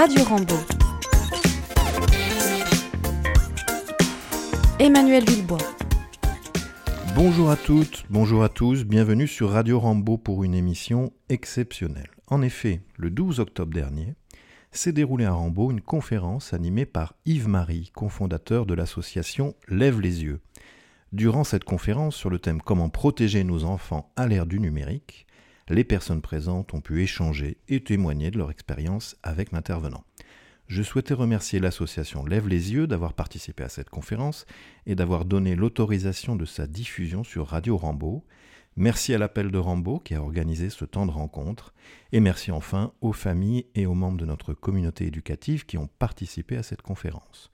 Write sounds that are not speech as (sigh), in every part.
Radio Rambo. Emmanuel Villebois. Bonjour à toutes, bonjour à tous, bienvenue sur Radio Rambo pour une émission exceptionnelle. En effet, le 12 octobre dernier, s'est déroulée à Rambo une conférence animée par Yves Marie, cofondateur de l'association Lève les yeux. Durant cette conférence sur le thème Comment protéger nos enfants à l'ère du numérique, les personnes présentes ont pu échanger et témoigner de leur expérience avec l'intervenant. Je souhaitais remercier l'association Lève les yeux d'avoir participé à cette conférence et d'avoir donné l'autorisation de sa diffusion sur Radio Rambo. Merci à l'appel de Rambo qui a organisé ce temps de rencontre. Et merci enfin aux familles et aux membres de notre communauté éducative qui ont participé à cette conférence.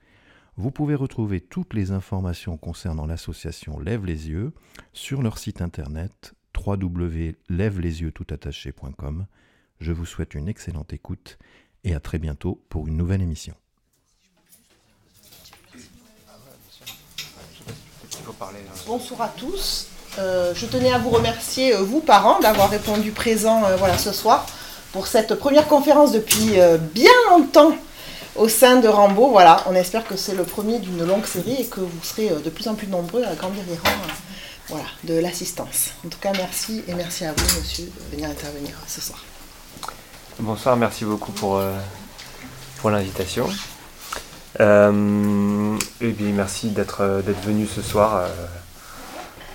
Vous pouvez retrouver toutes les informations concernant l'association Lève les yeux sur leur site internet www.lève-les-yeux-tout-attaché.com. Je vous souhaite une excellente écoute et à très bientôt pour une nouvelle émission. Bonsoir à tous. Euh, je tenais à vous remercier, euh, vous parents, d'avoir répondu présent euh, voilà, ce soir pour cette première conférence depuis bien longtemps au sein de Rambo. Voilà, on espère que c'est le premier d'une longue série et que vous serez de plus en plus nombreux à grandir les rangs voilà, de l'assistance. En tout cas, merci et merci à vous, monsieur, de venir intervenir ce soir. Bonsoir, merci beaucoup pour, pour l'invitation. et puis merci d'être venu ce soir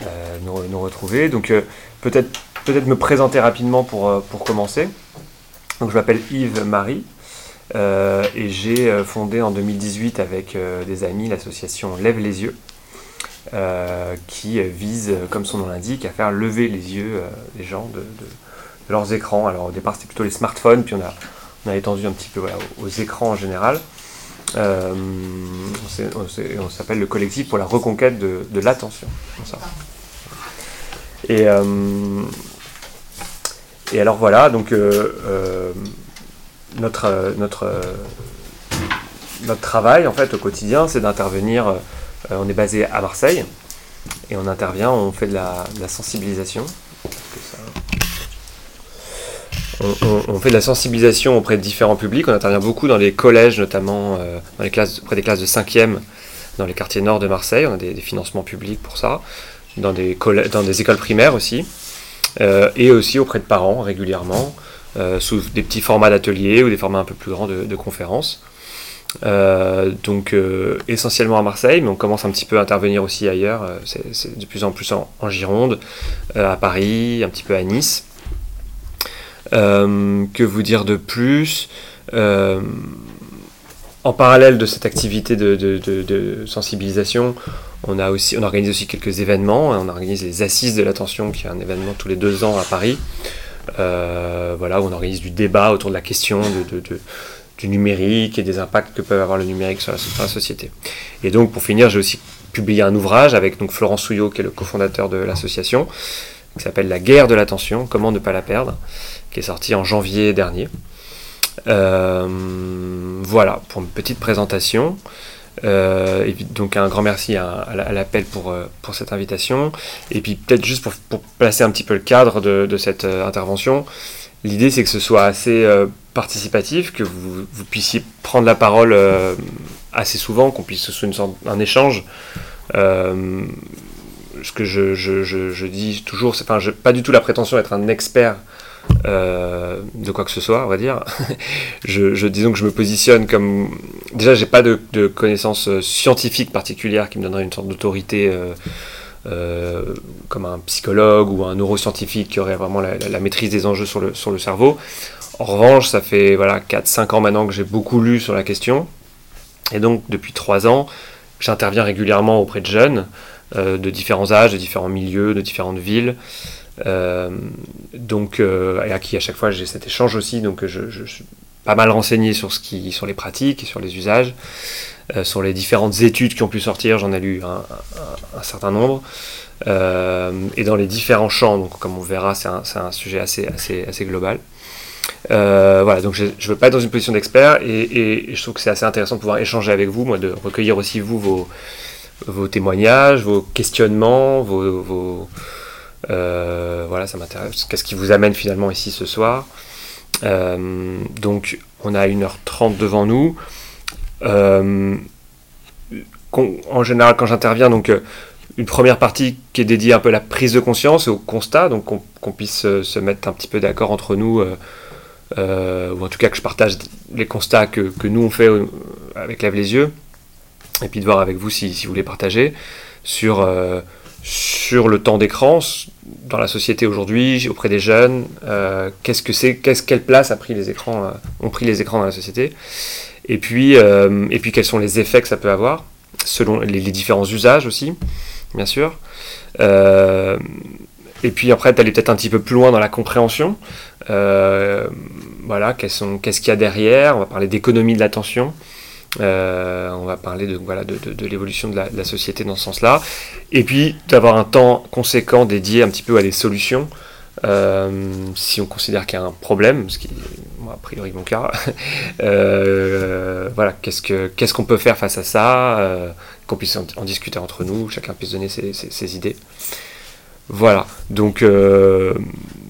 euh, nous, retrouver. Donc euh, peut-être peut-être me présenter rapidement pour, euh, pour commencer. Donc je m'appelle Yves Marie et j'ai fondé en 2018 avec des amis l'association Lève les yeux. Qui vise, comme son nom l'indique, à faire lever les yeux des gens de, leurs écrans. Alors au départ c'était plutôt les smartphones, puis on a, étendu un petit peu aux, écrans en général. on s'appelle le collectif pour la reconquête de, l'attention. Et, euh, alors voilà, donc euh, euh, notre, notre, notre travail en fait au quotidien, c'est d'intervenir. On est basé à Marseille et on intervient, on fait de la, sensibilisation. On, fait de la sensibilisation auprès de différents publics. On intervient beaucoup dans les collèges, notamment classes, auprès des classes de 5e dans les quartiers nord de Marseille. On a des financements publics pour ça dans des, écoles primaires aussi, euh, et aussi auprès de parents régulièrement, euh, sous des petits formats d'ateliers ou des formats un peu plus grands de, conférences. Euh, donc essentiellement à Marseille, mais on commence un petit peu à intervenir aussi ailleurs, c'est de plus en plus en, Gironde, à Paris, un petit peu à Nice. que vous dire de plus En parallèle de cette activité de, de, sensibilisation, on, a aussi, on organise aussi quelques événements. On organise les Assises de l'attention, qui est un événement tous les deux ans à Paris. Euh, voilà, où on organise du débat autour de la question de, du numérique et des impacts que peut avoir le numérique sur la, société. Et donc, pour finir, j'ai aussi publié un ouvrage avec donc, Florent Souillot, qui est le cofondateur de l'association, qui s'appelle La guerre de l'attention, comment ne pas la perdre, qui est sorti en janvier dernier. Euh, voilà, pour une petite présentation. Euh, et donc un grand merci à, l'appel pour, euh, pour cette invitation. Et puis peut-être juste pour, placer un petit peu le cadre de, cette intervention, l'idée c'est que ce soit assez participatif, que vous, puissiez prendre la parole assez souvent, qu'on puisse, sorte, un échange. ce que je, dis toujours, c'est enfin, pas du tout la prétention d'être un expert euh, de quoi que ce soit, on va dire. (laughs) je, disons que je me positionne comme. Déjà, j'ai pas de, connaissances euh, scientifiques particulières qui me donneraient une sorte d'autorité euh, comme un psychologue ou un neuroscientifique qui aurait vraiment la, maîtrise des enjeux sur le, sur le cerveau. En revanche, ça fait voilà, 4-5 ans maintenant que j'ai beaucoup lu sur la question. Et donc, depuis 3 ans, j'interviens régulièrement auprès de jeunes de différents âges, de différents milieux, de différentes villes. Euh, donc, euh, et à qui à chaque fois j'ai cet échange aussi, donc je, suis pas mal renseigné sur, ce qui, sur les pratiques, sur les usages, euh, sur les différentes études qui ont pu sortir, j'en ai lu un, certain nombre. et dans les différents champs, donc comme on verra, c'est un, sujet assez, assez, global. voilà, donc je ne veux pas être dans une position d'expert et, je trouve que c'est assez intéressant de pouvoir échanger avec vous, moi, de recueillir aussi vos, vos témoignages, vos questionnements, vos, euh, voilà, ça m'intéresse. Qu'est-ce qui vous amène finalement ici ce soir? Donc on a 1h30 devant nous. En général, quand j'interviens, donc une première partie qui est dédiée un peu à la prise de conscience et au constat, donc qu'on puisse se mettre un petit peu d'accord entre nous, ou en tout cas que je partage les constats que, nous on fait avec Lève les yeux, et puis de voir avec vous si, vous voulez partager sur, euh, sur le temps d'écran dans la société aujourd'hui, auprès des jeunes, euh, qu'est-ce que c'est, qu'est-ce, quelle place a pris les écrans, euh, ont pris les écrans dans la société, et puis, et puis quels sont les effets que ça peut avoir, selon les, différents usages aussi, bien sûr. et puis après, d'aller peut-être un petit peu plus loin dans la compréhension. voilà, qu'est-ce qu'il y a derrière On va parler d'économie de l'attention. Euh, on va parler de, voilà, de, l'évolution de, la, société dans ce sens-là. Et puis d'avoir un temps conséquent dédié un petit peu à des solutions. Euh, si on considère qu'il y a un problème, ce qui a priori mon cas, (laughs) euh, voilà, qu'est-ce qu'on ce qu'on peut faire face à ça, qu'on puisse en, discuter entre nous, chacun puisse donner ses, ses, idées. Voilà, donc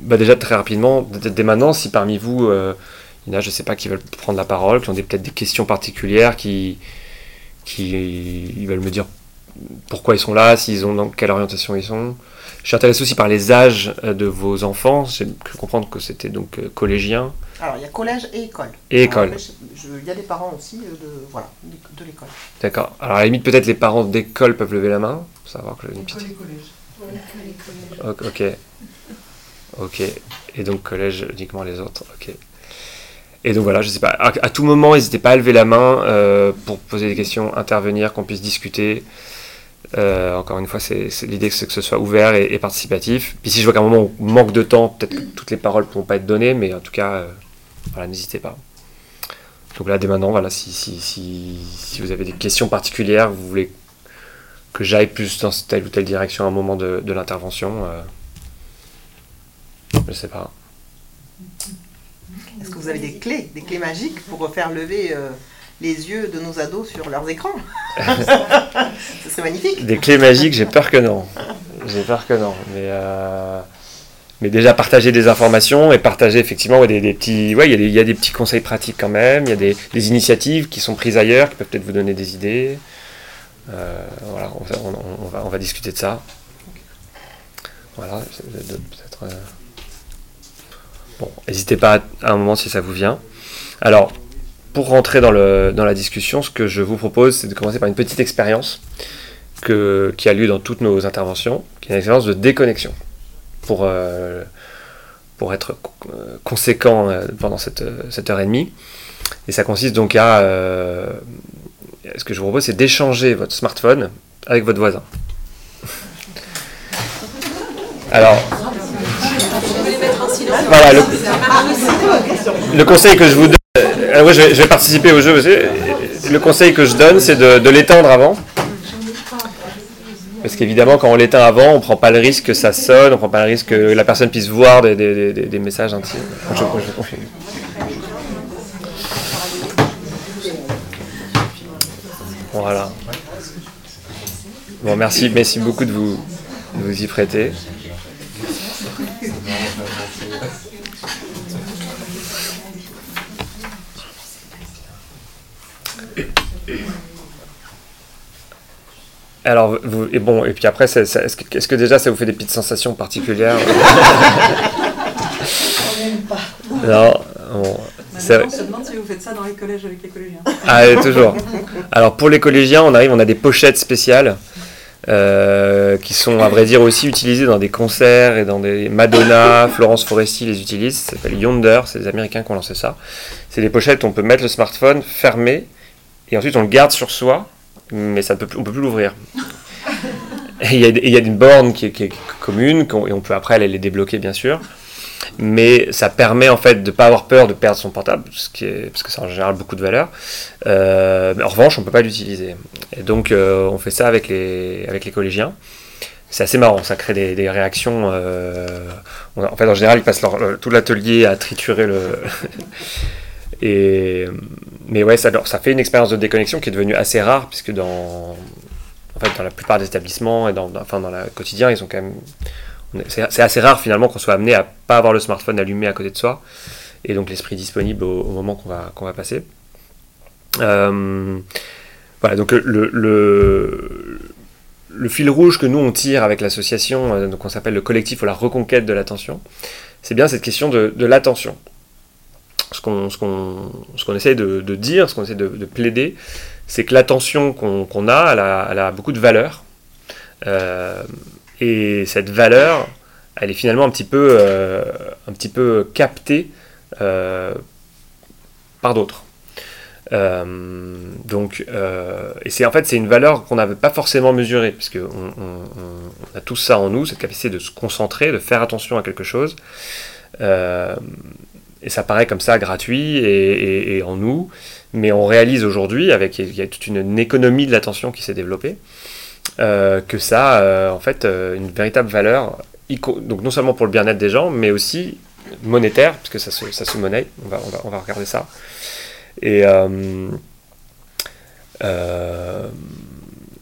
bah déjà très rapidement, dès maintenant, si parmi vous il y en a, je ne sais pas, qui veulent prendre la parole, qui ont peut-être des questions particulières, qui, qui veulent me dire pourquoi ils sont là, s'ils ont dans quelle orientation ils sont. Je suis intéressé aussi par les âges euh, de vos enfants. J'ai cru comprendre que c'était donc euh, collégien. Alors, il y a collège et école. Et école. Il y a des parents aussi euh, de, voilà, de l'école. D'accord. Alors, à la limite, peut-être les parents d'école peuvent lever la main pour savoir que une petite. Ok. Ok. Et donc, collège uniquement les autres. Ok. Et donc voilà, je sais pas, à, tout moment, n'hésitez pas à lever la main euh, pour poser des questions, intervenir, qu'on puisse discuter. Euh, encore une fois, c'est l'idée que, que ce soit ouvert et, participatif. Puis si je vois qu'à un moment on manque de temps, peut-être que toutes les paroles ne pourront pas être données, mais en tout cas, euh, voilà, n'hésitez pas. Donc là, dès maintenant, voilà, si, si, si, si, vous avez des questions particulières, vous voulez que j'aille plus dans telle ou telle direction à un moment de, de l'intervention, je ne sais pas. Est-ce que vous avez des clés, des clés magiques pour refaire lever euh, les yeux de nos ados sur leurs écrans? (laughs) Ce serait magnifique. Des clés magiques, j'ai peur que non. J'ai peur que non. Mais, euh, mais déjà partager des informations et partager effectivement des, petits. Il y, a des petits conseils pratiques quand même. Il y a des, initiatives qui sont prises ailleurs qui peuvent peut-être vous donner des idées. Euh, voilà, on, va, discuter de ça. Voilà, peut-être. Bon, n'hésitez pas à un moment si ça vous vient. Alors, pour rentrer dans, le, dans la discussion, ce que je vous propose, c'est de commencer par une petite expérience que, qui a lieu dans toutes nos interventions, qui est une expérience de déconnexion, pour, euh, pour être euh, conséquent euh, pendant cette, heure et demie. Et ça consiste donc à... ce que je vous propose, c'est d'échanger votre smartphone avec votre voisin. Alors, voilà, le, conseil que je vous donne, euh, je, vais, participer au jeu. Le conseil que je donne, c'est de, l'éteindre avant. Parce qu'évidemment, quand on l'éteint avant, on ne prend pas le risque que ça sonne, on ne prend pas le risque que la personne puisse voir des, messages intimes. Voilà. Bon, merci, merci beaucoup de vous, de vous y prêter. Alors, vous, et bon, et puis après, est-ce que, déjà ça vous fait des petites sensations particulières (laughs) Non, on se demande si vous faites ça dans les collèges avec les collégiens. Ah, toujours. Alors, pour les collégiens, on arrive, on a des pochettes spéciales. Euh, qui sont à vrai dire aussi utilisées dans des concerts et dans des Madonna, Florence Foresti les utilise, ça s'appelle Yonder, c'est les Américains qui ont lancé ça. C'est des pochettes où on peut mettre le smartphone fermé et ensuite on le garde sur soi mais ça ne peut plus, on l'ouvrir. il y, a une borne qui est, commune, et on peut après aller les débloquer bien sûr. Mais ça permet en fait de ne pas avoir peur de perdre son portable, parce que c'est en général beaucoup de valeur. Euh, en revanche, on ne peut pas l'utiliser. Et donc euh, on fait ça avec les, avec les collégiens. C'est assez marrant, ça crée des, réactions. Euh, en fait, en général, ils passent tout l'atelier à triturer le, Mais ouais, ça, fait une expérience de déconnexion qui est devenue assez rare, puisque dans, la plupart des établissements et dans, le quotidien, ils ont quand même. C'est assez rare finalement qu'on soit amené à pas avoir le smartphone allumé à côté de soi. et donc l'esprit disponible au, moment qu'on va, passer. voilà, donc le, fil rouge que nous on tire avec l'association, donc on s'appelle le collectif pour la reconquête de l'attention, c'est bien cette question de l'attention ce qu'on ce essaie de, dire, ce qu'on essaie de, plaider, c'est que l'attention qu'on a, elle a, beaucoup de valeur. Euh, et cette valeur, elle est finalement un petit peu, euh, un petit peu captée euh, par d'autres. donc, et c'est en fait c'est une valeur qu'on n'avait pas forcément mesurée, puisque on, on, a tout ça en nous, cette capacité de se concentrer, de faire attention à quelque chose et ça paraît comme ça gratuit et, en nous, mais on réalise aujourd'hui, avec toute une, économie de l'attention qui s'est développée, euh, que ça euh, en fait euh, une véritable valeur, donc non seulement pour le bien-être des gens, mais aussi monétaire, ça se, ça se monnaie, on va, regarder ça. Et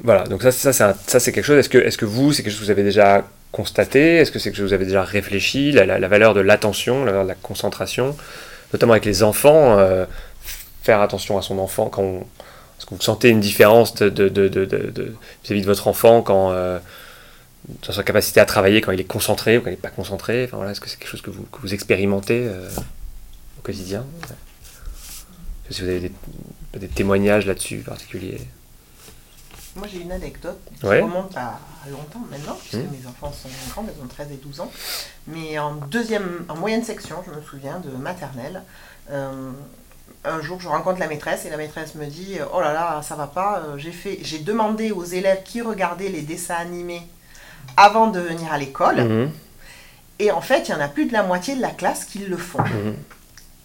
voilà, donc ça, ça c'est quelque chose, est-ce que, est -ce que vous, c'est quelque chose que vous avez déjà constaté Est-ce que c'est que vous avez déjà réfléchi la, valeur de l'attention, la valeur de la concentration, notamment avec les enfants, euh, faire attention à son enfant quand est-ce que vous sentez une différence de, de, de, vis-à-vis de votre enfant quand euh, dans sa capacité à travailler quand il est concentré ou quand il n'est pas concentré? Enfin, voilà, Est-ce que c'est quelque chose que vous, que vous expérimentez euh, au quotidien? Est-ce que vous avez des témoignages là-dessus particuliers? Moi, j'ai une anecdote qui remonte à longtemps maintenant, puisque mmh. mes enfants sont grands, ils ont 13 et 12 ans. Mais en deuxième, en moyenne section, je me souviens, de maternelle, euh, un jour, je rencontre la maîtresse et la maîtresse me dit Oh là là, ça va pas. Euh, j'ai fait, j'ai demandé aux élèves qui regardaient les dessins animés avant de venir à l'école. Mmh. Et en fait, il y en a plus de la moitié de la classe qui le font. Mmh.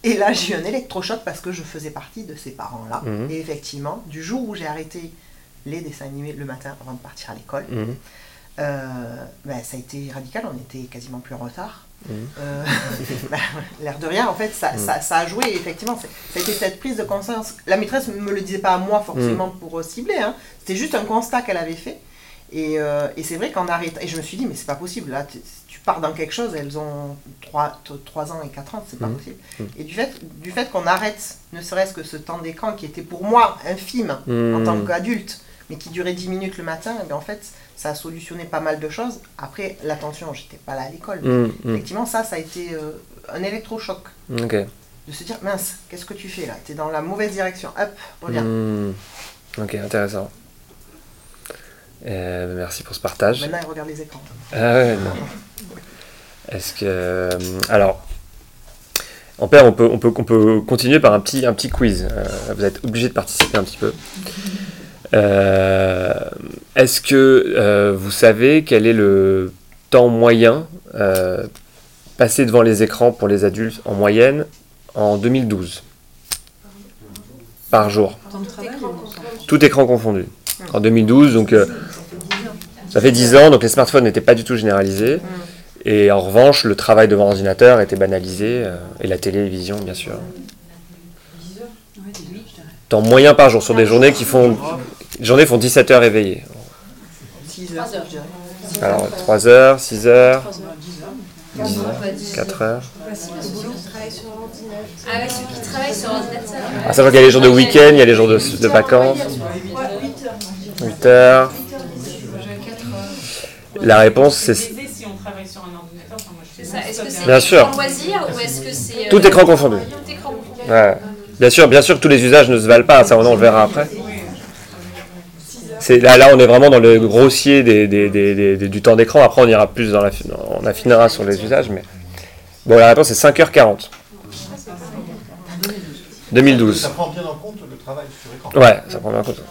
Et là, j'ai eu un électrochoc parce que je faisais partie de ces parents-là. Et effectivement, du jour où j'ai arrêté les dessins animés le matin avant de partir à l'école. Mhm. Euh, ben, ça a été radical, on était quasiment plus en retard. Mhm. Euh, (laughs) ben, l'air de rien, en fait, ça, mhm. ça, a joué, effectivement. Ça a été cette prise de conscience. La maîtresse ne me le disait pas à moi forcément pour euh, cibler, hein. c'était juste un constat qu'elle avait fait. Et, et c'est vrai qu'en arrêtant, et je me suis dit, mais c'est pas possible, là, tu pars dans quelque chose, elles ont 3, 3 ans et 4 ans, c'est pas possible. Et du fait, du fait qu'on arrête, ne serait-ce que ce temps d'écran qui était pour moi infime en tant qu'adulte, mais qui durait 10 minutes le matin, et bien en fait, ça a solutionné pas mal de choses. Après, l'attention, j'étais pas là à l'école. Mmh, mmh. Effectivement, ça, ça a été euh, un électrochoc. De se dire, mince, qu'est-ce que tu fais là? Tu es dans la mauvaise direction. Hop, reviens. Mmh. Ok, intéressant. Euh, merci pour ce partage. Maintenant, il regarde les écrans. Ah ouais, non. Est-ce que. Euh, alors. En père, on peut, on, peut, on peut continuer par un petit, un petit quiz. vous êtes obligé de participer un petit peu. Euh, est-ce que euh, vous savez quel est le temps moyen euh, passé devant les écrans pour les adultes en moyenne en 2012 par jour. Tout écran confondu. En 2012, donc ça fait 10 ans, donc les smartphones n'étaient pas du tout généralisés. Et en revanche, le travail devant ordinateur était banalisé, et la télévision, bien sûr. Temps moyen par jour, sur des journées qui font les journées font 17 heures éveillées. 6 heures, Alors 3 heures, 6 heures, 10 heures, 4 heures. Ah ouais, ceux qui travaillent sur ordinateur. À savoir qu'il y a les jours de week-end, il y a les jours de, de vacances. 8 heures. La réponse c'est. Bien sûr. Tout écran confondu. Ouais. Bien sûr, bien sûr tous les usages ne se valent pas, ça on le verra après là, là, on est vraiment dans le grossier du temps d'écran. Après, on ira plus dans la, on affinera sur les usages, mais bon, la réponse c'est 5h40. 2012. Ça prend bien en compte le travail sur écran. Ouais, ça prend bien en compte.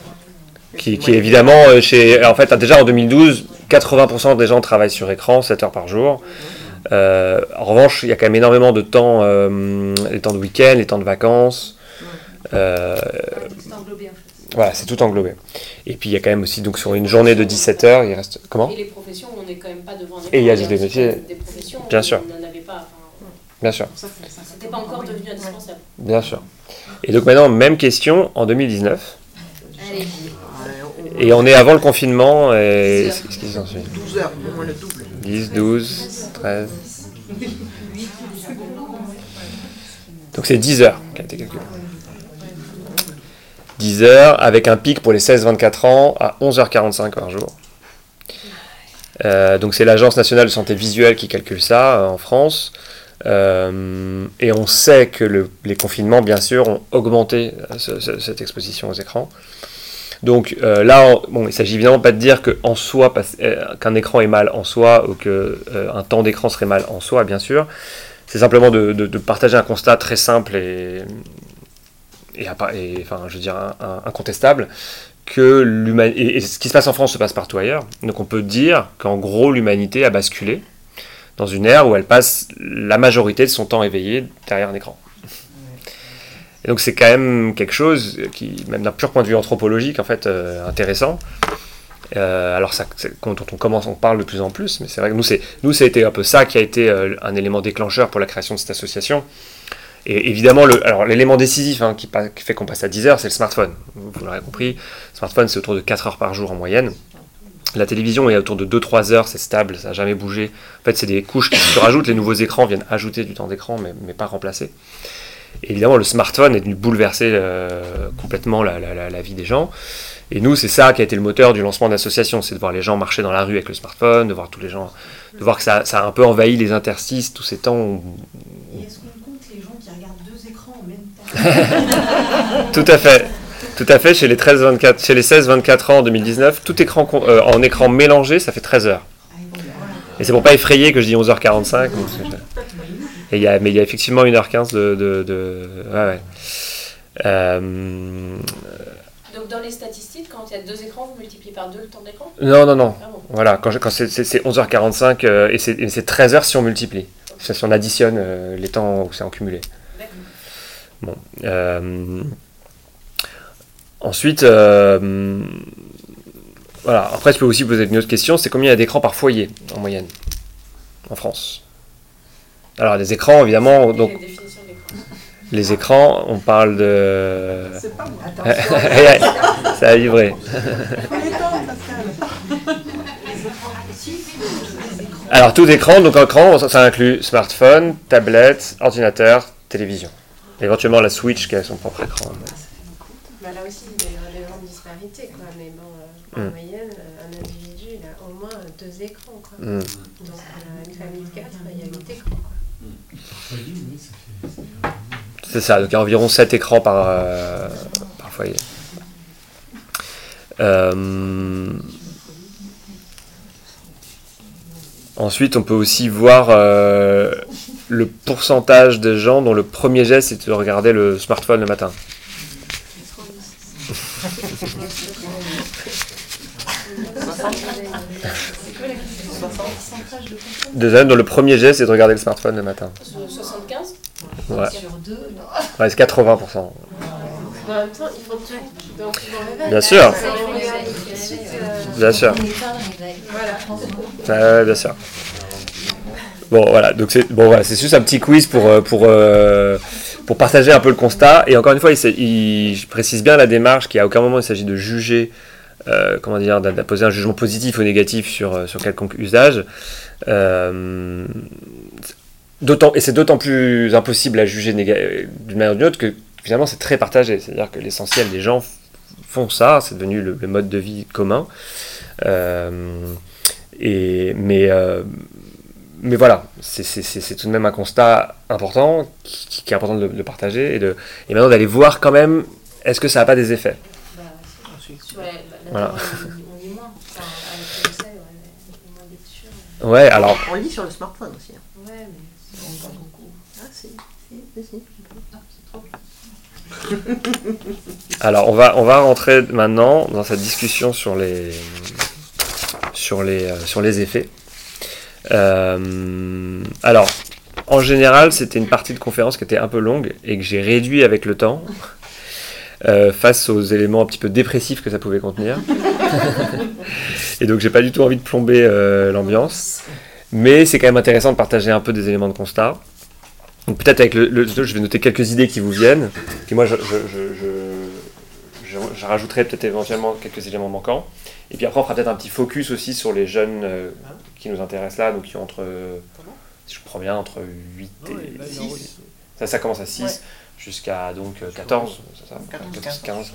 Qui, qui est évidemment euh, chez. En fait, déjà en 2012, 80% des gens travaillent sur écran 7 heures par jour. Euh, en revanche, il y a quand même énormément de temps, euh, les temps de week-end, les temps de vacances. Euh, voilà, c'est tout englobé. Et puis il y a quand même aussi, donc sur une journée de 17 heures, il reste. Comment Et les professions, on n'est quand même pas devant Et il y a des métiers. Des professions, Bien sûr. On n'en avait pas. Bien sûr. C'était pas encore devenu indispensable. Bien sûr. Et donc maintenant, même question en 2019. Allez. Et on est avant le confinement. Et... Qu'est-ce qu'ils en 12 heures, au moins le double. 10, 12, 13. Donc c'est 10 heures qui a été calculé. 10 heures avec un pic pour les 16-24 ans à 11h45 par jour. Euh, donc c'est l'Agence nationale de santé visuelle qui calcule ça euh, en France. Euh, et on sait que le- les confinements, bien sûr, ont augmenté ce- ce- cette exposition aux écrans. Donc là, on- bon, il s'agit évidemment pas de dire que en soi, qu'un écran est mal en soi ou qu'un temps d'écran serait mal en soi, bien sûr. C'est simplement de- de partager un constat très simple et, et, enfin, je veux dire, incontestable que l'humanité et, ce qui se passe en France se passe partout ailleurs. Donc on peut dire qu'en gros l'humanité a basculé dans une ère où elle passe la majorité de son temps éveillé derrière un écran. Et donc c'est quand même quelque chose qui, même d'un pur point de vue anthropologique, en fait, euh, intéressant. Euh, alors ça, quand on commence, on parle de plus en plus, mais c'est vrai que nous, c'est, nous, ça a été un peu ça qui a été euh, un élément déclencheur pour la création de cette association. Et évidemment, alors l'élément décisif hein, qui, fait qu'on passe à 10 heures, c'est le smartphone. Vous, l'aurez compris, le smartphone, c'est autour de 4 heures par jour en moyenne. La télévision est autour de 2-3 heures, c'est stable, ça n'a jamais bougé. En fait, c'est des couches qui se rajoutent, les nouveaux écrans viennent ajouter du temps d'écran, mais, mais pas remplacer. Et évidemment, le smartphone est venu bouleverser euh, complètement la, vie des gens. Et nous, c'est ça qui a été le moteur du lancement de l'association, c'est de voir les gens marcher dans la rue avec le smartphone, de voir tous les gens, de voir que ça, a un peu envahi les interstices, tous ces temps où Et est-ce qu'on compte les gens qui regardent deux écrans en même temps (laughs) Tout à fait. Tout à fait, chez les, 13, 24, chez les 16-24 ans en 2019, tout écran euh, en écran mélangé, ça fait 13 heures. Et c'est pour pas effrayer que je dis 11h45. donc c'est- Et il y a, mais il y a effectivement 1h15 de... de, de- ouais, ouais. Euh, Donc dans les statistiques, quand il y a deux écrans, vous multipliez par deux le temps d'écran? Non, non, non. Ah bon Voilà, quand, c'est, c'est- c'est 11h45 euh, et c'est, et c'est 13 heures si on multiplie. C'est Si on additionne euh, les temps où c'est en cumulé. Bon. euh, ensuite, euh, voilà. Après, je peux aussi poser une autre question c'est combien il y a d'écrans par foyer en moyenne en France? Alors, les écrans, évidemment, donc (laughs) les écrans, on parle de. C'est pas moi. (laughs) Ça a vibré. Alors, tout écran, donc écran, ça, ça inclut smartphone, tablette, ordinateur, télévision. Éventuellement la Switch qui a son propre écran. Bah là aussi, il y a des grandes disparités, quoi. Mais bon, euh, en Mm. moyenne, euh, un individu, il a au moins deux écrans, quoi. Hmm. Donc, euh, une famille de quatre, il y a huit écrans, quoi. C'est ça, donc il y a environ 7 écrans par, euh, par foyer. Euh, Ensuite, on peut aussi voir euh, le pourcentage de gens dont le premier geste c'est de regarder le smartphone le matin. De gens dont le premier geste c'est de regarder le smartphone le matin. So- 75 Ouais, Sur deux, non. ouais c'est 80%. En même temps, il faut tout. Donc, ils vont réveiller. Bien sûr. Bien sûr. Bien sûr. Bon, voilà, donc c'est bon, voilà, juste un petit quiz pour, euh, pour, euh, pour partager un peu le constat. Et encore une fois, il, je précise bien la démarche qu'à aucun moment il s'agit de juger, euh, comment dire, d'imposer un jugement positif ou négatif sur, sur quelconque usage. Et c'est d'autant plus impossible à juger d'une manière ou d'une autre que finalement c'est très partagé. C'est-à-dire que l'essentiel des gens font ça, c'est devenu le, mode de vie commun. Et, mais, mais voilà, c'est- tout de même un constat important qui, qui est important de le, de partager et, de, et maintenant d'aller voir quand même est-ce que ça n'a pas des effets? Ouais, bah, Voilà. on, on lit moins. Enfin, avec le essai, ouais, on lit moins de lecture. Ouais, alors On lit sur le smartphone aussi. hein. Ouais, mais c'est pas beaucoup. Ah, si, si, si, si. (laughs) Alors, on va, on va rentrer maintenant dans cette discussion sur les, sur les, euh, sur les effets. Euh, alors, en général, c'était une partie de conférence qui était un peu longue et que j'ai réduit avec le temps euh, face aux éléments un petit peu dépressifs que ça pouvait contenir. (laughs) et donc, j'ai pas du tout envie de plomber euh, l'ambiance. Mais c'est quand même intéressant de partager un peu des éléments de constat. Donc peut-être avec le, le- je vais noter quelques idées qui vous viennent. Puis moi, je, je, je, je- je- je rajouterai peut-être éventuellement quelques éléments manquants. Et puis après, on fera peut-être un petit focus aussi sur les jeunes euh, qui nous intéressent là, donc qui ont entre, si je comprends bien, entre 8 et 6. Ça, ça commence à 6 Ouais. jusqu'à donc euh, 14, c'est ça 14, 14, 15.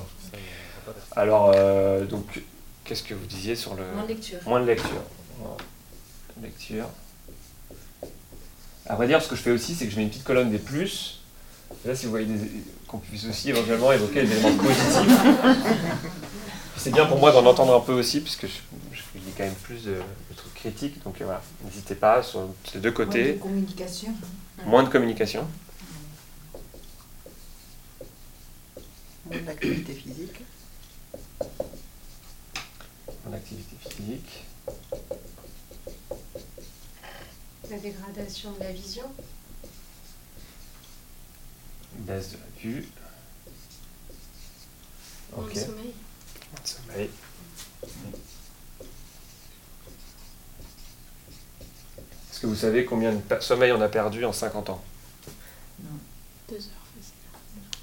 Alors, euh, donc, qu'est-ce que vous disiez sur le. Moins de lecture. Moins de lecture. Moins de Lecture. À vrai dire, ce que je fais aussi, c'est que je mets une petite colonne des plus. Et là, si vous voyez des- qu'on puisse aussi éventuellement évoquer les éléments positifs. (laughs) C'est bien pour moi d'en entendre un peu aussi, puisque je, je, il y a quand même plus de, critiques. Donc euh, voilà, n'hésitez pas sur ces deux côtés. communication. Moins de communication. Moins d'activité physique. Moins d'activité physique. La dégradation de la vision. Baisse de la vue. Moins de sommeil. Moins de sommeil. Est-ce que vous savez combien de sommeil on a perdu en 50 ans Deux heures, facile.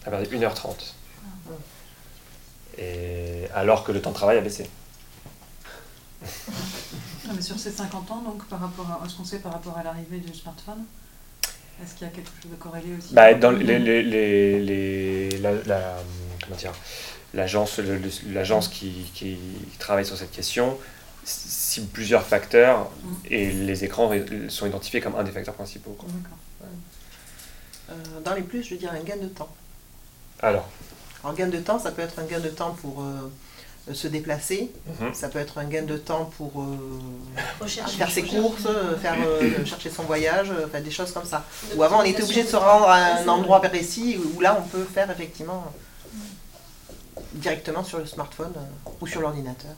On a perdu 1h30. Et alors que le temps de travail a baissé. Ah, mais sur ces 50 ans, donc, par rapport à ce qu'on sait par rapport à l'arrivée du smartphone, est-ce qu'il y a quelque chose de corrélé aussi Bah, dans les, les, les, les- la, la- comment dire, l'agence, l'agence qui, qui travaille sur cette question cible plusieurs facteurs et les écrans sont identifiés comme un des facteurs principaux. quoi. Euh, dans les plus, je veux dire un gain de temps. Alors, En gain de temps, ça peut être un gain de temps pour euh, se déplacer, mhm. ça peut être un gain de temps pour euh, faire ses courses, faire euh, (coughs) chercher son voyage, enfin, des choses comme ça. De Ou avant, on était obligé de se rendre à un endroit précis où là, on peut faire effectivement directement sur le smartphone euh, ou sur l'ordinateur.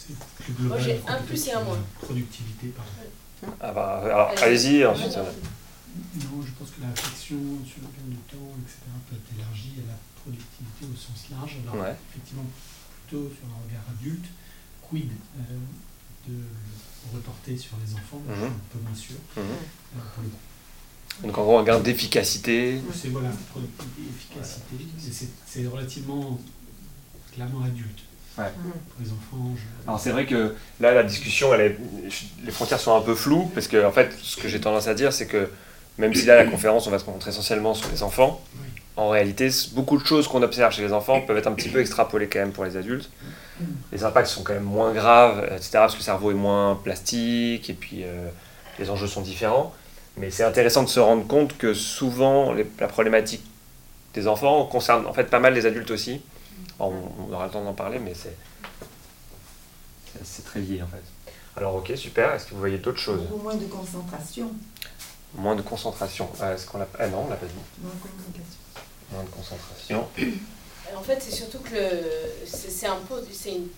C'est plus global. Moi, j'ai un plus et un moins. Productivité, pardon. Ah bah, alors, allez-y, ensuite. euh, Non, je pense que la réflexion sur le gain de temps, etc., peut être élargie à la productivité au sens large. Alors, Ouais. effectivement, plutôt sur un regard adulte, quid euh, de le reporter sur les enfants, je suis Mhm. un peu moins sûr. mhm. euh, pour le coup. Donc en gros, un gain d'efficacité. C'est voilà, productivité, efficacité, et c'est- c'est relativement clairement adulte. Ouais. Pour les enfants, je... Alors c'est vrai que là, la discussion, elle est, les frontières sont un peu floues, parce que en fait, ce que j'ai tendance à dire, c'est que même si là, la conférence, on va se concentrer essentiellement sur les enfants, Oui. en réalité, beaucoup de choses qu'on observe chez les enfants peuvent être un petit peu extrapolées quand même pour les adultes. Les impacts sont quand même moins graves, etc., parce que le cerveau est moins plastique, et puis euh, les enjeux sont différents. Mais c'est intéressant de se rendre compte que souvent, les- la problématique des enfants concerne en fait pas mal les adultes aussi. On, on aura le temps d'en parler, mais c'est c'est- très lié en fait. Alors ok, super. Est-ce que vous voyez d'autres choses? Moins de concentration, Moins de concentration. Ah, Est-ce qu'on l'a Ah non, on l'a pas dit. moins de communication. Moins de concentration. En fait, c'est surtout que le, c'est, c'est un, pot- c'est une-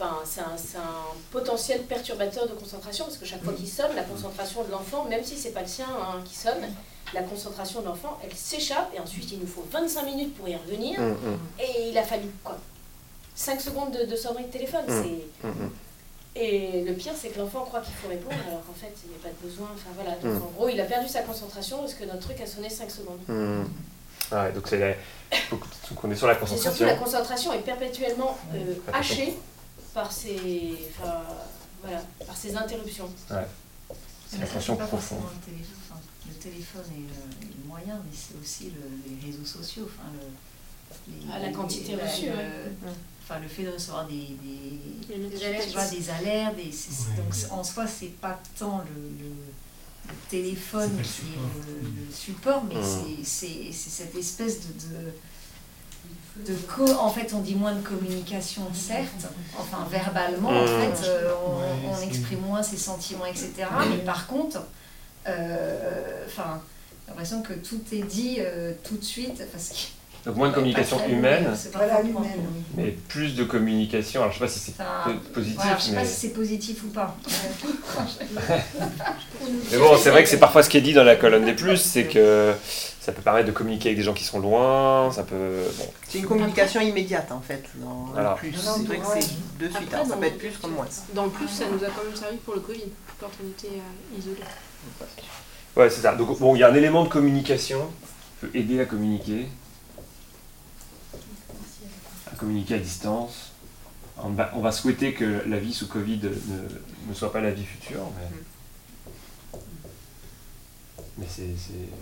enfin, c'est un, c'est un potentiel perturbateur de concentration parce que chaque fois qu'il sonne, la concentration de l'enfant, même si c'est pas le sien hein, qui sonne, la concentration de l'enfant, elle s'échappe et ensuite il nous faut 25 minutes pour y revenir Hum, hum, et il a fallu quoi 5 secondes de, de sonnerie de téléphone. Mm. C'est... Et le pire, c'est que l'enfant croit qu'il faut répondre alors qu'en fait, il n'y a pas de besoin. Enfin voilà, donc Mm. en gros, il a perdu sa concentration parce que notre truc a sonné 5 secondes. Ah ouais, donc c'est la- beaucoup- donc on est sur la Et surtout, concentration. la concentration est perpétuellement euh, Ouais. hachée par ces, enfin, voilà, par ces interruptions. C'est l'attention pas profonde. Téléphone, est le, est le moyen, mais c'est aussi le- les réseaux sociaux. Enfin, le, les- Ah, la quantité les- reçue, le- ouais. Enfin, le fait de recevoir des, des, tu vois, des alertes, des, Ouais. donc en soi, c'est pas tant le, le, le téléphone qui est le, le support, mais c'est- cette espèce de, de, de co- en fait, on dit moins de communication, certes, enfin verbalement, en fait, euh, on, Ouais, on c'est- exprime moins ses sentiments, etc. Mais par contre, euh, enfin, j'ai l'impression que tout est dit euh, tout de suite, parce que Donc moins de communication humaine, humain, c'est pas Voilà, l'humaine, mais plus de communication. Alors je sais pas si c'est Enfin, positif, voilà, je sais mais... pas si c'est positif ou pas. (laughs) mais bon, c'est vrai que c'est parfois ce qui est dit dans la colonne des plus, c'est que ça peut permettre de communiquer avec des gens qui sont loin, ça peut... Bon, C'est une communication immédiate en fait, dans Voilà. le plus. C'est vrai que c'est de suite, Après, alors ça peut être plus comme moins. Dans le plus, ça nous a quand même servi pour le Covid, quand on était euh, isolés. Ouais, c'est ça. Donc, bon, il y a un élément de communication qui peut aider à communiquer. À communiquer à distance. On va, on va souhaiter que la vie sous Covid ne, ne soit pas la vie future. Mais... mais c'est,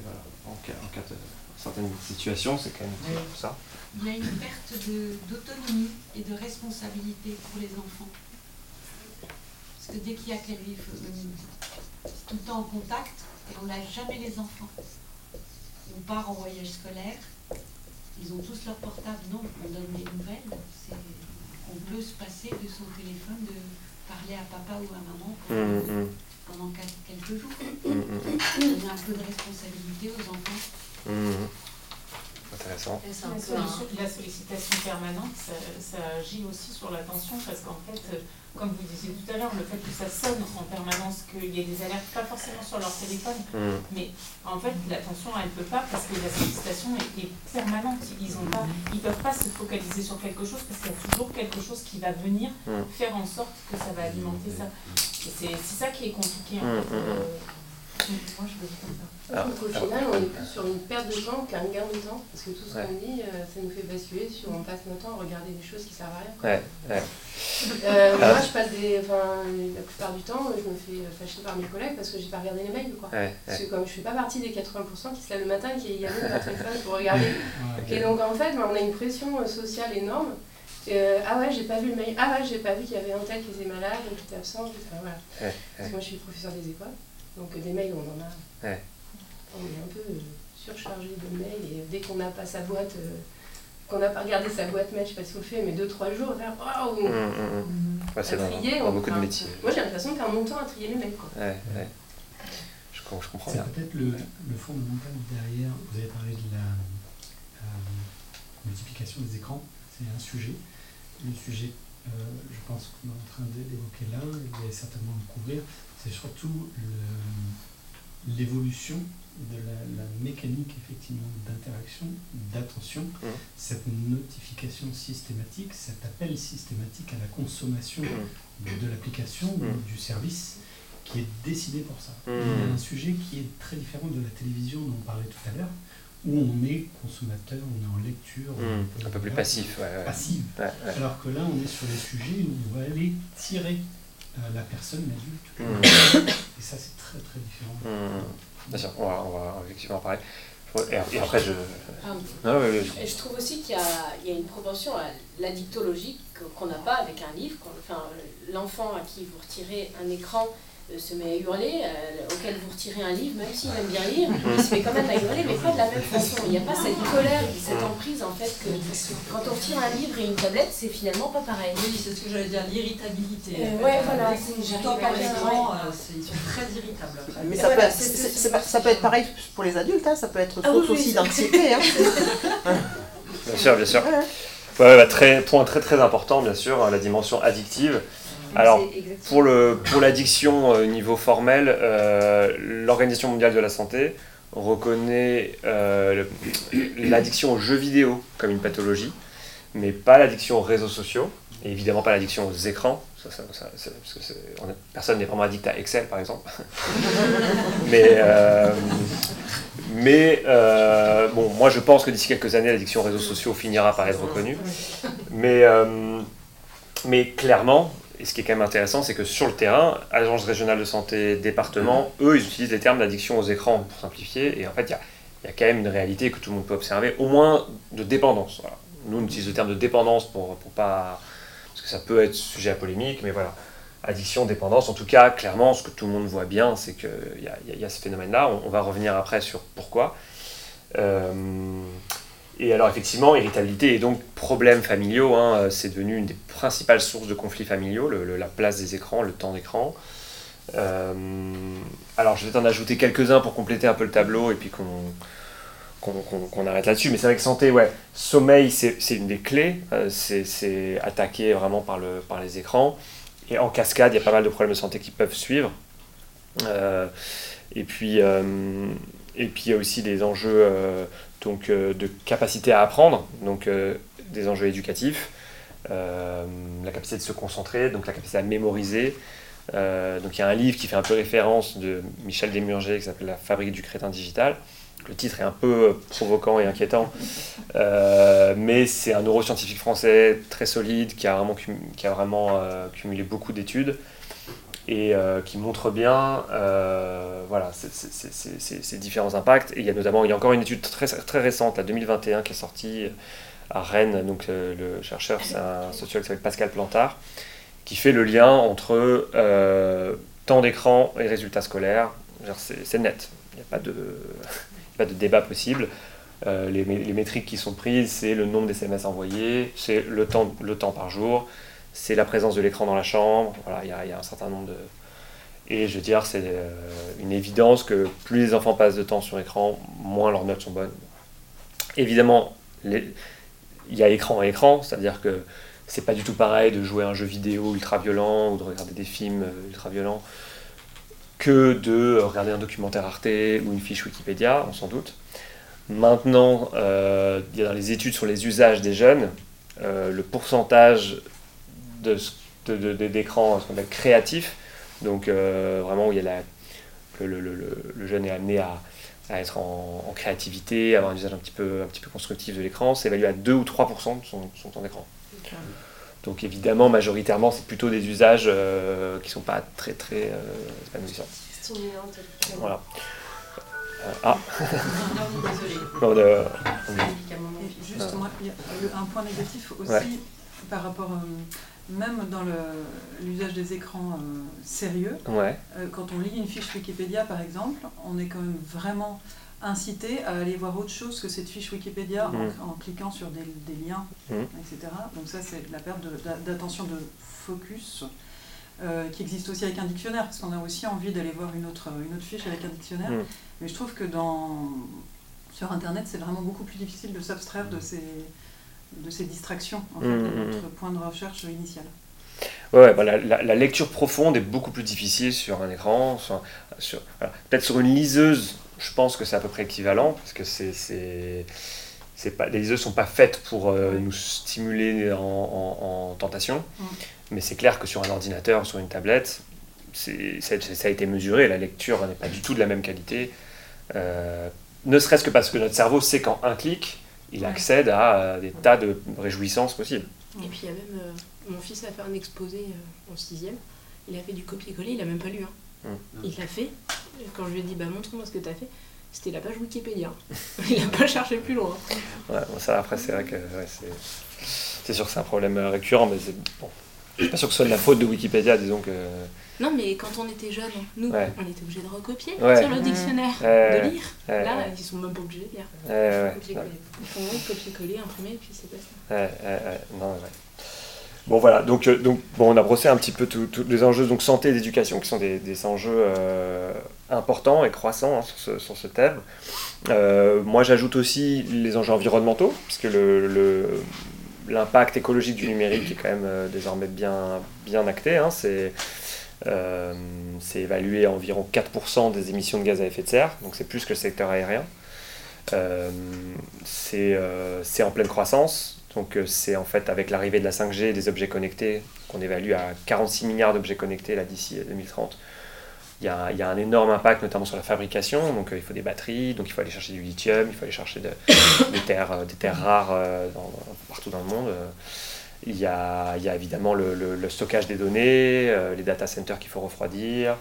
voilà, en, cas, en cas de certaines situations, c'est quand même Oui. ça. Il y a une perte de- d'autonomie et de responsabilité pour les enfants. Parce que dès qu'il y a quelqu'un, il faut- tout le temps en contact et on n'a jamais les enfants. On part en voyage scolaire, ils ont tous leur portable, non, on donne des nouvelles. On peut se passer de son téléphone, de parler à papa ou à maman pendant, Mmh, mmh. pendant quel- quelques jours. Mmh, mmh. Donner un peu de responsabilité aux enfants. La, solution- la sollicitation permanente, ça, ça agit aussi sur l'attention parce qu'en fait, euh, comme vous disiez tout à l'heure, le fait que ça sonne en permanence, qu'il y ait des alertes, pas forcément sur leur téléphone, Mm. mais en fait, l'attention, elle ne peut pas parce que la sollicitation est, est permanente. Ils ne peuvent pas se focaliser sur quelque chose parce qu'il y a toujours quelque chose qui va venir Mm. faire en sorte que ça va alimenter ça. C'est c'est ça qui est compliqué en Mm, fait. euh, moi, je veux dire comme ça. Alors, Donc au alors- final, on est plus sur une perte de temps qu'un gain de temps, parce que tout ce Ouais. qu'on dit, euh, ça nous fait basculer sur on passe notre temps à regarder des choses qui servent à rien. quoi. Ouais, ouais. Euh, Alors- moi, je passe des, enfin, la plupart du temps, je me fais fâcher par mes collègues parce que j'ai pas regardé les mails, quoi. Ouais, Parce que comme je fais pas partie des 80% qui se lèvent le matin, qui y allument leur téléphone pour regarder. (laughs) Et donc en fait, bah, on a une pression euh, sociale énorme. Euh, ah ouais, j'ai pas vu le mail. Ah ouais, j'ai pas vu qu'il y avait un tel qui était malade, qui était absent. Enfin, voilà. Ouais, Parce que moi, je suis professeur des écoles, donc euh, des mails, on en a. Ouais. On est un peu euh, surchargé de mails et dès qu'on n'a pas sa boîte, euh, qu'on n'a pas regardé sa boîte mail, je sais pas si vous le faites, mais 2-3 jours, on va faire waouh Mmh, mmh, mmh. Ouais, c'est à dans, trier, dans on- beaucoup de métiers. Moi, j'ai l'impression de perdre mon temps à trier les mails. Quoi. Ouais, ouais. Je, com- je comprends C'est bien. peut-être le, le fondamental derrière. Vous avez parlé de la euh, multiplication des écrans, c'est un sujet. Le sujet, euh, je pense qu'on est en train d'évoquer là, vous allez certainement le couvrir, c'est surtout l'évolution de la, la mécanique effectivement d'interaction, d'attention, Mmh. cette notification systématique, cet appel systématique à la consommation Mmh. de, de l'application ou Mm. du service qui est décidé pour ça. Il y a un sujet qui est très différent de la télévision dont on parlait tout à l'heure, où on est consommateur, on est en lecture, Un peu plus passif, ouais, ouais. passive. Ouais. Alors que là, on est sur des sujets où on va aller tirer la personne, l'adulte, Mm. et ça c'est très très différent. Mmh. Bien sûr, on va, on va effectivement en parler. Et, après, je. Non, Et je trouve aussi qu'il y a, il y a une propension à l'addictologie qu'on n'a pas avec un livre. Enfin, l'enfant à qui vous retirez un écran euh, se met à hurler, euh, auquel vous retirez un livre, même s'il aime bien lire, il se met quand même à hurler, mais pas de la même façon. Il n'y a pas cette colère, cette emprise en fait que quand on retire un livre et une tablette, c'est finalement pas pareil. Oui, c'est ce que j'allais dire, l'irritabilité. Euh, ouais, euh, voilà, c'est- j'arrive à l'écran, euh, ils sont très irritables après. Mais ça, voilà, peut être, ça peut pareil pour les adultes, hein, ça peut être Ah faute oui, aussi d'anxiété. Hein. (laughs) Bien sûr, bien sûr. Ouais. Ouais, bah, très, point très très important, bien sûr, hein, la dimension addictive. Alors, pour le pour l'addiction au niveau formel, euh, l'Organisation mondiale de la santé reconnaît euh, le- l'addiction aux jeux vidéo comme une pathologie, mais pas l'addiction aux réseaux sociaux, et évidemment pas l'addiction aux écrans. Ça, ça- ça- c'est- parce que c'est- on est- personne n'est vraiment addict à Excel, par exemple. (laughs) mais euh, mais euh, bon, moi je pense que d'ici quelques années, l'addiction aux réseaux sociaux finira par être reconnue. Mais, euh, mais clairement, et ce qui est quand même intéressant, c'est que sur le terrain, agence régionale de santé, département, eux, ils utilisent les termes d'addiction aux écrans pour simplifier. Et en fait, il y a, y a quand même une réalité que tout le monde peut observer, au moins de dépendance. Voilà. Nous, on utilise le terme de dépendance pour, pour pas. Parce que ça peut être sujet à polémique, mais voilà. Addiction, dépendance, en tout cas, clairement, ce que tout le monde voit bien, c'est qu'il y a, y a- il y a ce phénomène-là. On, on va revenir après sur pourquoi. Euh, et alors effectivement, irritabilité et donc problèmes familiaux, hein, euh, c'est devenu une des principales sources de conflits familiaux, le- la place des écrans, le temps d'écran. Euh, alors je vais t'en ajouter quelques-uns pour compléter un peu le tableau et puis qu'on arrête là-dessus. Mais c'est vrai que santé, ouais, sommeil, c'est une des clés. euh, c'est attaqué vraiment par, le, par les écrans. Et en cascade, il y a pas mal de problèmes de santé qui peuvent suivre. Et puis, et puis il y a aussi des enjeux donc, euh, de capacité à apprendre, donc euh, des enjeux éducatifs, euh, la capacité de se concentrer, donc la capacité à mémoriser. Donc il y a un livre qui fait un peu référence de Michel Desmurger qui s'appelle La fabrique du crétin digital. Le titre est un peu provoquant et inquiétant, mais c'est un neuroscientifique français très solide qui a vraiment, qui a vraiment cumulé beaucoup d'études et euh, qui montre bien euh, voilà, ces, ces- ces- ces- ces différents impacts. Et il y a notamment, il y a encore une étude très, très récente, la 2021, qui est sortie à Rennes. Donc euh, le chercheur, c'est un sociologue qui s'appelle Pascal Plantard, qui fait le lien entre temps d'écran et résultats scolaires. C'est net, il n'y a pas de, (laughs) pas débat possible. Les métriques qui sont prises, c'est le nombre d'SMS envoyés, c'est le temps, le temps par jour, c'est la présence de l'écran dans la chambre. Voilà, il y a, un certain nombre de. Et je veux dire, c'est euh, une évidence que plus les enfants passent de temps sur écran, moins leurs notes sont bonnes. Évidemment, il y a écran et écran, c'est-à-dire que c'est pas du tout pareil de jouer à un jeu vidéo ultra violent ou de regarder des films euh, ultra violents que de regarder un documentaire Arte ou une fiche Wikipédia, on s'en doute. Maintenant, euh, il y a dans les études sur les usages des jeunes, le pourcentage de, ce- de, de- de- d'écran ce qu'on appelle créatif, donc euh, vraiment où il y a la, que le, le- le- le jeune est amené à, à être en, en créativité, à avoir un usage un petit peu, un petit peu constructif de l'écran, c'est évalué à 2 ou 3% de son, son temps d'écran. Donc évidemment, majoritairement, c'est plutôt des usages euh, qui ne sont pas très très euh, épanouissants. Voilà. Euh, ah. (laughs) Non, de- Et juste, moi, il y a le- un point négatif aussi Ouais. par rapport, euh, même dans l'usage des écrans euh, sérieux, Ouais. euh, quand on lit une fiche Wikipédia par exemple, on est quand même vraiment incité à aller voir autre chose que cette fiche Wikipédia en- en, cliquant sur des, des liens, Mhm. etc. Donc ça, c'est la perte d'attention de focus. euh, qui existe aussi avec un dictionnaire, parce qu'on a aussi envie d'aller voir une autre, une autre fiche avec un dictionnaire. Mhm. Mais je trouve que dans, sur Internet, c'est vraiment beaucoup plus difficile de s'abstraire de ces, de ces distractions, en fait, Mhm, de mhm. notre point de recherche initial. Ouais, bah, la, la- la lecture profonde est beaucoup plus difficile sur un écran. Sur, sur- voilà. Peut-être sur une liseuse, je pense que c'est à peu près équivalent, parce que c'est, pas, les liseuses ne sont pas faites pour euh, nous stimuler en, en- en tentation. Mm. Mais c'est clair que sur un ordinateur sur une tablette, c'est, ça, ça a été mesuré, la lecture n'est pas du tout de la même qualité. Euh, ne serait-ce que parce que notre cerveau sait qu'en un clic, il accède à euh, des tas de réjouissances possibles. Et puis il y a même. euh, mon fils a fait un exposé euh, en sixième. Il a fait du copier-coller, il a même pas lu. hein. Mm. Il l'a fait. Quand je lui ai dit, bah montre-moi ce que t'as fait, c'était la page Wikipédia. (laughs) il a pas cherché plus loin. Ouais, bon, ça après c'est vrai que ouais, c'est, c'est sûr que c'est un problème euh, récurrent, mais c'est bon. Je suis pas sûr que ce soit de la faute de Wikipédia, disons que. Non, mais quand on était jeunes, nous, Ouais. on était obligés de recopier Ouais. sur le dictionnaire, Ouais, de lire. ouais, Là, ouais. ils sont même pas obligés de lire. Ouais, ouais, Copier-coller. ouais. Ils font copier-coller, imprimer, et puis c'est pas ça. Ouais, ouais, ouais, non, ouais. Bon voilà, donc, euh, donc bon, on a brossé un petit peu tous les enjeux donc santé et d'éducation qui sont des, des enjeux euh, importants et croissants hein, sur, ce, sur ce thème. Euh, moi j'ajoute aussi les enjeux environnementaux, puisque le, le- l'impact écologique du numérique est quand même euh, désormais bien, bien acté. hein. c'est, euh, c'est évalué à environ 4% des émissions de gaz à effet de serre, donc c'est plus que le secteur aérien. Euh, c'est, euh, c'est en pleine croissance. Donc euh, c'est en fait avec l'arrivée de la 5G des objets connectés qu'on évalue à 46 milliards d'objets connectés là d'ici 2030. Il y, a, un énorme impact notamment sur la fabrication, donc euh, il faut des batteries, donc il faut aller chercher du lithium, il faut aller chercher de- (coughs) des, terres, euh, des terres rares euh, partout dans le monde. Il y a, évidemment le, stockage des données, euh, les data centers qu'il faut refroidir,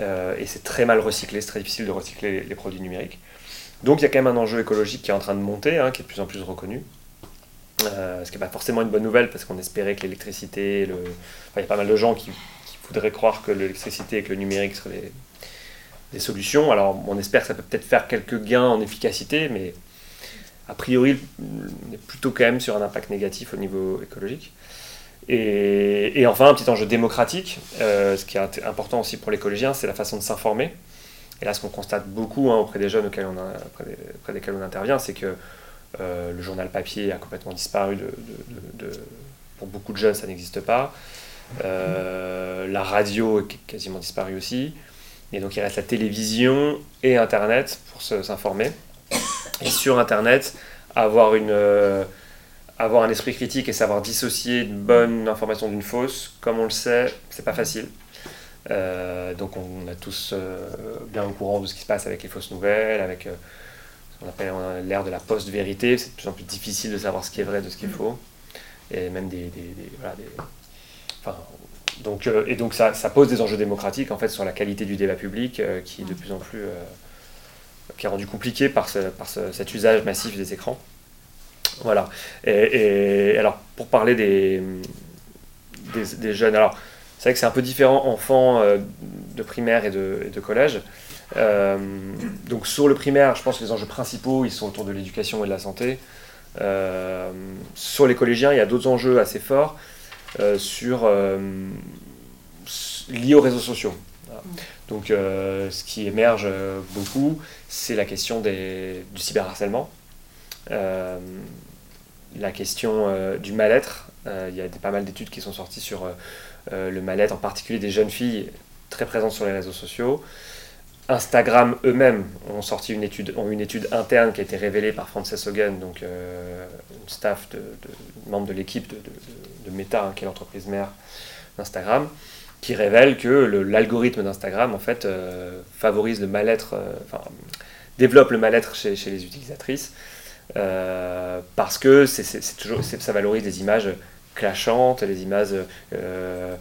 euh, et c'est très mal recyclé, c'est très difficile de recycler les, produits numériques. Donc il y a quand même un enjeu écologique qui est en train de monter, hein, qui est de plus en plus reconnu. Euh, ce qui n'est pas forcément une bonne nouvelle parce qu'on espérait que l'électricité, il y a pas mal de gens qui, voudraient croire que l'électricité et que le numérique seraient des solutions. Alors on espère que ça peut peut-être faire quelques gains en efficacité, mais a priori on est plutôt quand même sur un impact négatif au niveau écologique. Et, enfin, un petit enjeu démocratique, euh, ce qui est important aussi pour les collégiens, c'est la façon de s'informer. Et là, ce qu'on constate beaucoup hein, auprès des jeunes auprès, des- auprès desquels on intervient, c'est que euh, le journal papier a complètement disparu de, pour beaucoup de jeunes, ça n'existe pas. Euh, la radio est quasiment disparue aussi. Et donc il reste la télévision et Internet pour s'informer. Et sur Internet, avoir, une, euh, avoir un esprit critique et savoir dissocier une bonne information d'une fausse, comme on le sait, c'est pas facile. Euh, donc on est tous euh, bien au courant de ce qui se passe avec les fausses nouvelles, avec ce qu'on appelle l'ère de la post-vérité. C'est de plus en plus difficile de savoir ce qui est vrai de ce qui est faux. Et même des... des- des- voilà, des- enfin, donc, et donc ça, ça, pose des enjeux démocratiques en fait sur la qualité du débat public qui est de plus en plus qui est rendu compliqué par, ce, par cet usage massif des écrans. Voilà. Et, alors, pour parler des, des, jeunes, alors, c'est vrai que c'est un peu différent enfants euh, de primaire et de, collège. Euh, donc, sur le primaire, je pense que les enjeux principaux, ils sont autour de l'éducation et de la santé. Euh, sur les collégiens, il y a d'autres enjeux assez forts sur, liés aux réseaux sociaux. Donc, ce qui émerge beaucoup, c'est la question des, du cyberharcèlement la question euh, du mal-être. Euh, il y a pas mal d'études qui sont sorties sur euh, le mal-être, en particulier des jeunes filles très présentes sur les réseaux sociaux. Instagram eux-mêmes ont sorti une étude, ont une étude interne qui a été révélée par Frances Hogan, donc une staff de, membre de l'équipe de, Meta, hein, qui est l'entreprise mère d'Instagram, qui révèle que l'algorithme d'Instagram en fait favorise le mal-être, enfin développe le mal-être chez, les utilisatrices euh, parce que toujours, ça valorise des images clashantes, les images, euh, euh,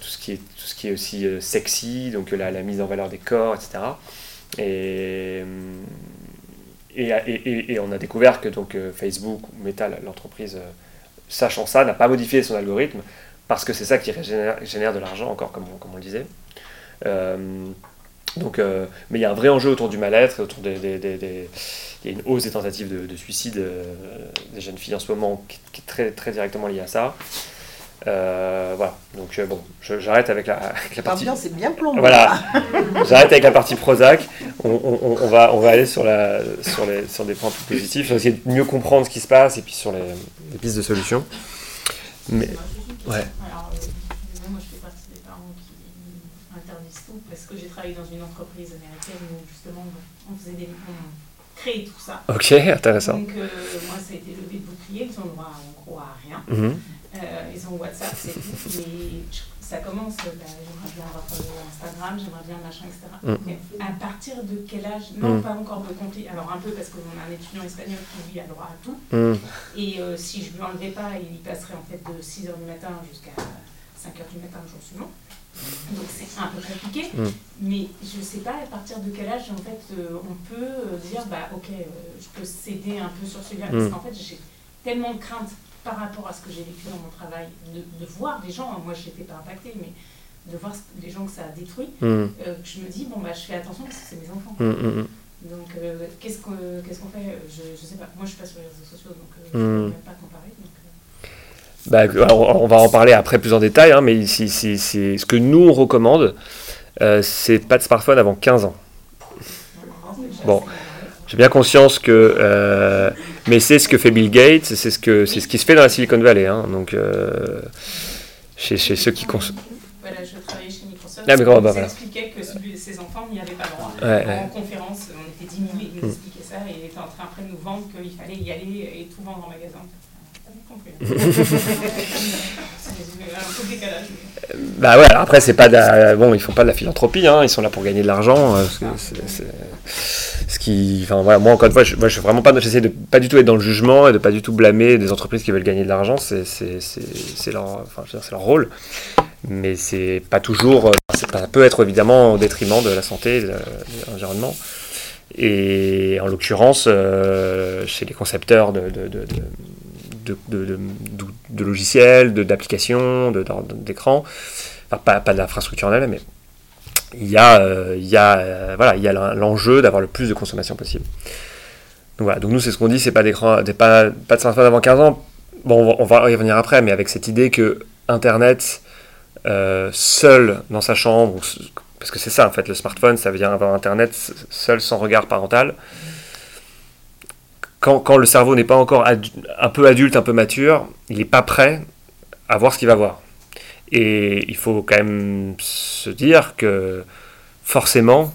tout, ce qui est, tout ce qui est aussi sexy, donc la, mise en valeur des corps, etc. Et, et, et, on a découvert que donc, Facebook Meta, l'entreprise, sachant ça, n'a pas modifié son algorithme parce que c'est ça qui génère, génère de l'argent, encore comme on, comme on, le disait. donc, mais il y a un vrai enjeu autour du mal-être, autour des, des, des il y a une hausse des tentatives de, suicide euh, des jeunes filles en ce moment qui, est très, très directement liée à ça. Euh, voilà, donc euh, bon, j'arrête avec la, avec la partie. c'est bien plombé. Voilà, j'arrête avec la partie Prozac. On, on, on, va, on va aller sur, la, sur, les, sur des points plus positifs, essayer de mieux comprendre ce qui se passe et puis sur les, les pistes de solutions. Mais, ouais. Alors, moi je fais partie des parents qui interdisent tout parce que j'ai travaillé dans une entreprise américaine où justement on faisait des créer tout ça. Ok, intéressant. Donc, euh, moi, ça a été levé de bouclier, ils ont droit en gros à rien. Mhm. Euh, ils ont WhatsApp, c'est tout. Mais ça commence, bah, j'aimerais bien avoir Instagram, j'aimerais bien machin, etc. Mais à partir de quel âge Non, mhm. pas encore de compter. Alors, un peu parce qu'on a un étudiant espagnol qui, lui, a droit à tout. Et euh, si je lui enlevais pas, il y passerait en fait de 6h du matin jusqu'à 5h du matin le jour suivant. Donc c'est un peu compliqué, mm. mais je ne sais pas à partir de quel âge en fait euh, on peut euh, dire bah ok euh, je peux céder un peu sur celui-là parce mm. qu'en fait j'ai tellement de crainte par rapport à ce que j'ai vécu dans mon travail de, de voir des gens, moi je n'étais pas impactée mais de voir des gens que ça a détruit, mm. que je me dis bon bah je fais attention parce que c'est mes enfants. Donc qu'est-ce qu'on qu'est-ce qu'on fait? Je, ne sais pas, moi je suis pas sur les réseaux sociaux donc je ne peux même pas comparer. Donc, bah, on va en parler après plus en détail, hein, mais si, ce que nous on recommande, euh, c'est pas de smartphone avant 15 ans. Bon, j'ai bien conscience que, euh, mais c'est ce que fait Bill Gates, c'est ce que c'est ce qui se fait dans la Silicon Valley, hein, donc euh, chez, chez, ceux qui consomment. Voilà, je travaillais chez Microsoft. Ah, mais comment, bah, voilà. expliquait que ses enfants n'y avaient pas droit. en conférence, on était 10 000, il nous mm. expliquait ça et il était en train après de nous vendre qu'il fallait y aller et tout vendre en magasin (laughs) bah ouais, après c'est pas de, bon, ils font pas de la philanthropie, hein, ils sont là pour gagner de l'argent. Euh, ce qui, enfin moi encore une fois, je, moi, je suis vraiment pas, j'essaie de pas du tout être dans le jugement et de pas du tout blâmer des entreprises qui veulent gagner de l'argent, c'est leur, enfin, c'est leur rôle, mais c'est pas toujours, ça peut être évidemment au détriment de la santé, de l'environnement. Et en l'occurrence, euh, chez les concepteurs de, de, de, de, de, logiciels, d'applications, d'écrans, enfin, pas, pas de l'infrastructure en elle mais il y a, euh, il y a, euh, voilà, il y a l'enjeu d'avoir le plus de consommation possible. Donc voilà, donc nous c'est ce qu'on dit, c'est pas d'écran, pas, pas de smartphone avant 15 ans. Bon, on va, y revenir après, mais avec cette idée que Internet euh, seul dans sa chambre, parce que c'est ça en fait, le smartphone, ça vient avoir Internet seul sans regard parental quand, le cerveau n'est pas encore un peu adulte, un peu mature, il n'est pas prêt à voir ce qu'il va voir. Et il faut quand même se dire que forcément,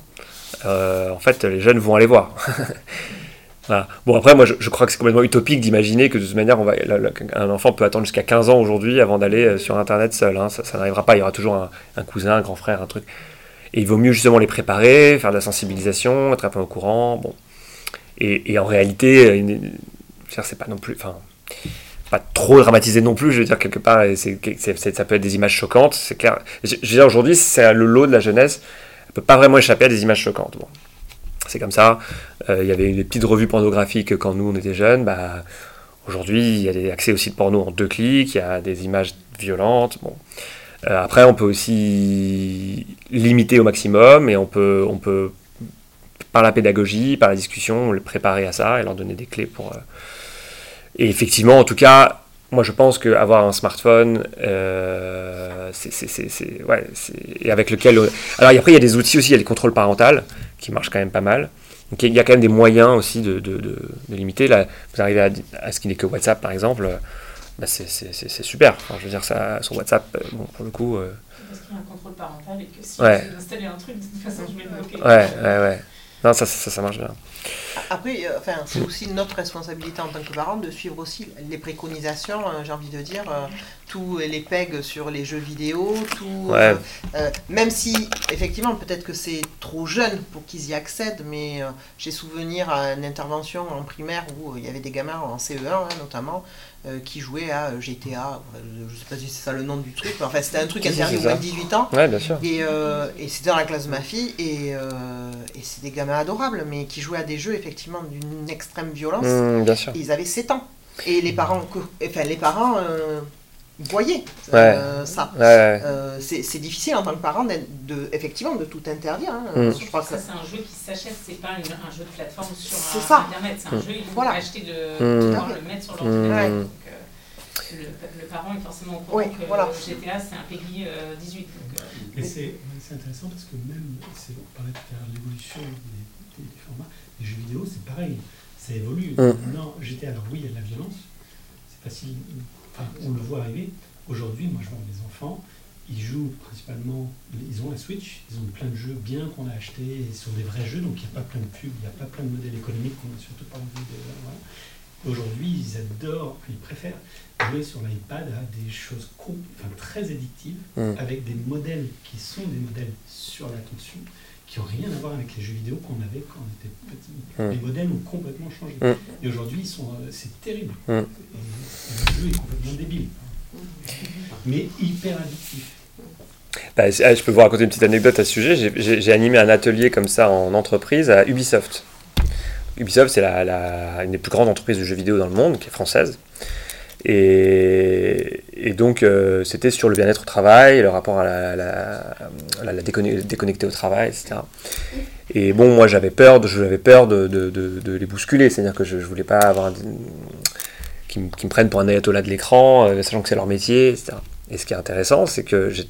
euh, en fait, les jeunes vont aller voir. (laughs) Bon, après, moi, je, crois que c'est complètement utopique d'imaginer que de toute manière, on va, un enfant peut attendre jusqu'à 15 ans aujourd'hui avant d'aller euh, sur Internet seul. Hein. Ça, n'arrivera pas. Il y aura toujours un, cousin, un grand frère, un truc. Et il vaut mieux justement les préparer, faire de la sensibilisation, être un peu au courant. Bon, et, en réalité, c'est pas non plus. Trop dramatisé non plus, je veux dire, quelque part, ça peut être des images choquantes, c'est clair. Je, veux dire, aujourd'hui, c'est le lot de la jeunesse, elle peut pas vraiment échapper à des images choquantes. C'est comme ça. Euh, il y avait une petite revue pornographique quand nous, on était jeunes, bah, aujourd'hui, il y a des accès aussi de porno en deux clics, il y a des images violentes. Euh, après, on peut aussi limiter au maximum et on peut, on peut, par la pédagogie, par la discussion, les préparer à ça et leur donner des clés pour. Et effectivement, en tout cas, moi je pense qu'avoir un smartphone, euh, c'est. Ouais, et avec lequel. Alors après, il y a des outils aussi, il y a les contrôles parentaux qui marchent quand même pas mal. Donc il y a quand même des moyens aussi de, de, de, limiter. Là, vous arrivez à, à ce qui n'est que WhatsApp par exemple bah c'est super. Enfin, je veux dire, ça, sur WhatsApp, euh, bon, pour le coup. Euh... Parce qu'il y a un contrôle parental et que si ouais. installer un truc, de toute façon, je vais le bloquer. Ouais, ouais, ouais. Non, ça, ça, ça marche bien. Après, euh, enfin, c'est aussi notre responsabilité en tant que parents de suivre aussi les préconisations, euh, j'ai envie de dire, euh, tous les pegs sur les jeux vidéo, tout, ouais. même si effectivement peut-être que c'est trop jeune pour qu'ils y accèdent, mais j'ai souvenir à une intervention en primaire où il y avait des gamins en CE1 hein, notamment euh, qui jouait à euh, GTA, je sais pas si c'est ça le nom du truc, enfin c'était un truc interdit aux moins de 18 ans. Ouais, bien sûr. Et, euh, et c'était dans la classe de ma fille, et, et c'est des gamins adorables, mais qui jouaient à des jeux effectivement d'une extrême violence. Mmh, bien sûr. ils avaient 7 ans. Et les parents, enfin les parents voyez euh, ça. Euh, c'est difficile en tant que parent de, effectivement de tout interdire. Hein. Mm. Je crois que c'est un jeu qui s'achète, c'est pas un jeu de plateforme sur Internet, c'est un mm. jeu il faut voilà. acheter de, mm. pouvoir le mettre sur l'ordinateur. Donc euh, le, le, parent est forcément au courant oui, que voilà. GTA c'est un PEGI 18. Mais c'est intéressant parce que même, on parlait tout à l'heure de l'évolution des, des, formats, les jeux vidéo c'est pareil, ça évolue. Non, GTA, alors oui il y a de la violence, c'est facile on le voit arriver. Aujourd'hui, moi je vois mes enfants, ils jouent principalement, ils ont la Switch, ils ont plein de jeux bien qu'on a achetés sur des vrais jeux, donc il n'y a pas plein de pubs, il n'y a pas plein de modèles économiques qu'on n'a surtout pas envie de. Aujourd'hui, ils adorent, ils préfèrent jouer sur l'iPad à des choses très addictives, mm. avec des modèles qui sont des modèles sur l'attention, qui n'ont rien à voir avec les jeux vidéo qu'on avait quand on était petit. Mm. Les modèles ont complètement changé. Mm. Et aujourd'hui, euh, c'est terrible. Mm. Et, le jeu est complètement débile. Mais hyper addictif. Bah, ah, je peux vous raconter une petite anecdote à ce sujet. J'ai animé un atelier comme ça en entreprise à Ubisoft. Ubisoft, c'est la, la, une des plus grandes entreprises de jeux vidéo dans le monde, qui est française. Et, donc, euh, c'était sur le bien-être au travail, le rapport à la, la, déconnecter au travail, etc. Et bon, moi, j'avais peur, de, peur de, les bousculer, c'est-à-dire que je ne voulais pas avoir qu'ils me, prennent pour un ayatollah de l'écran, euh, sachant que c'est leur métier, etc. Et ce qui est intéressant, c'est que (laughs) je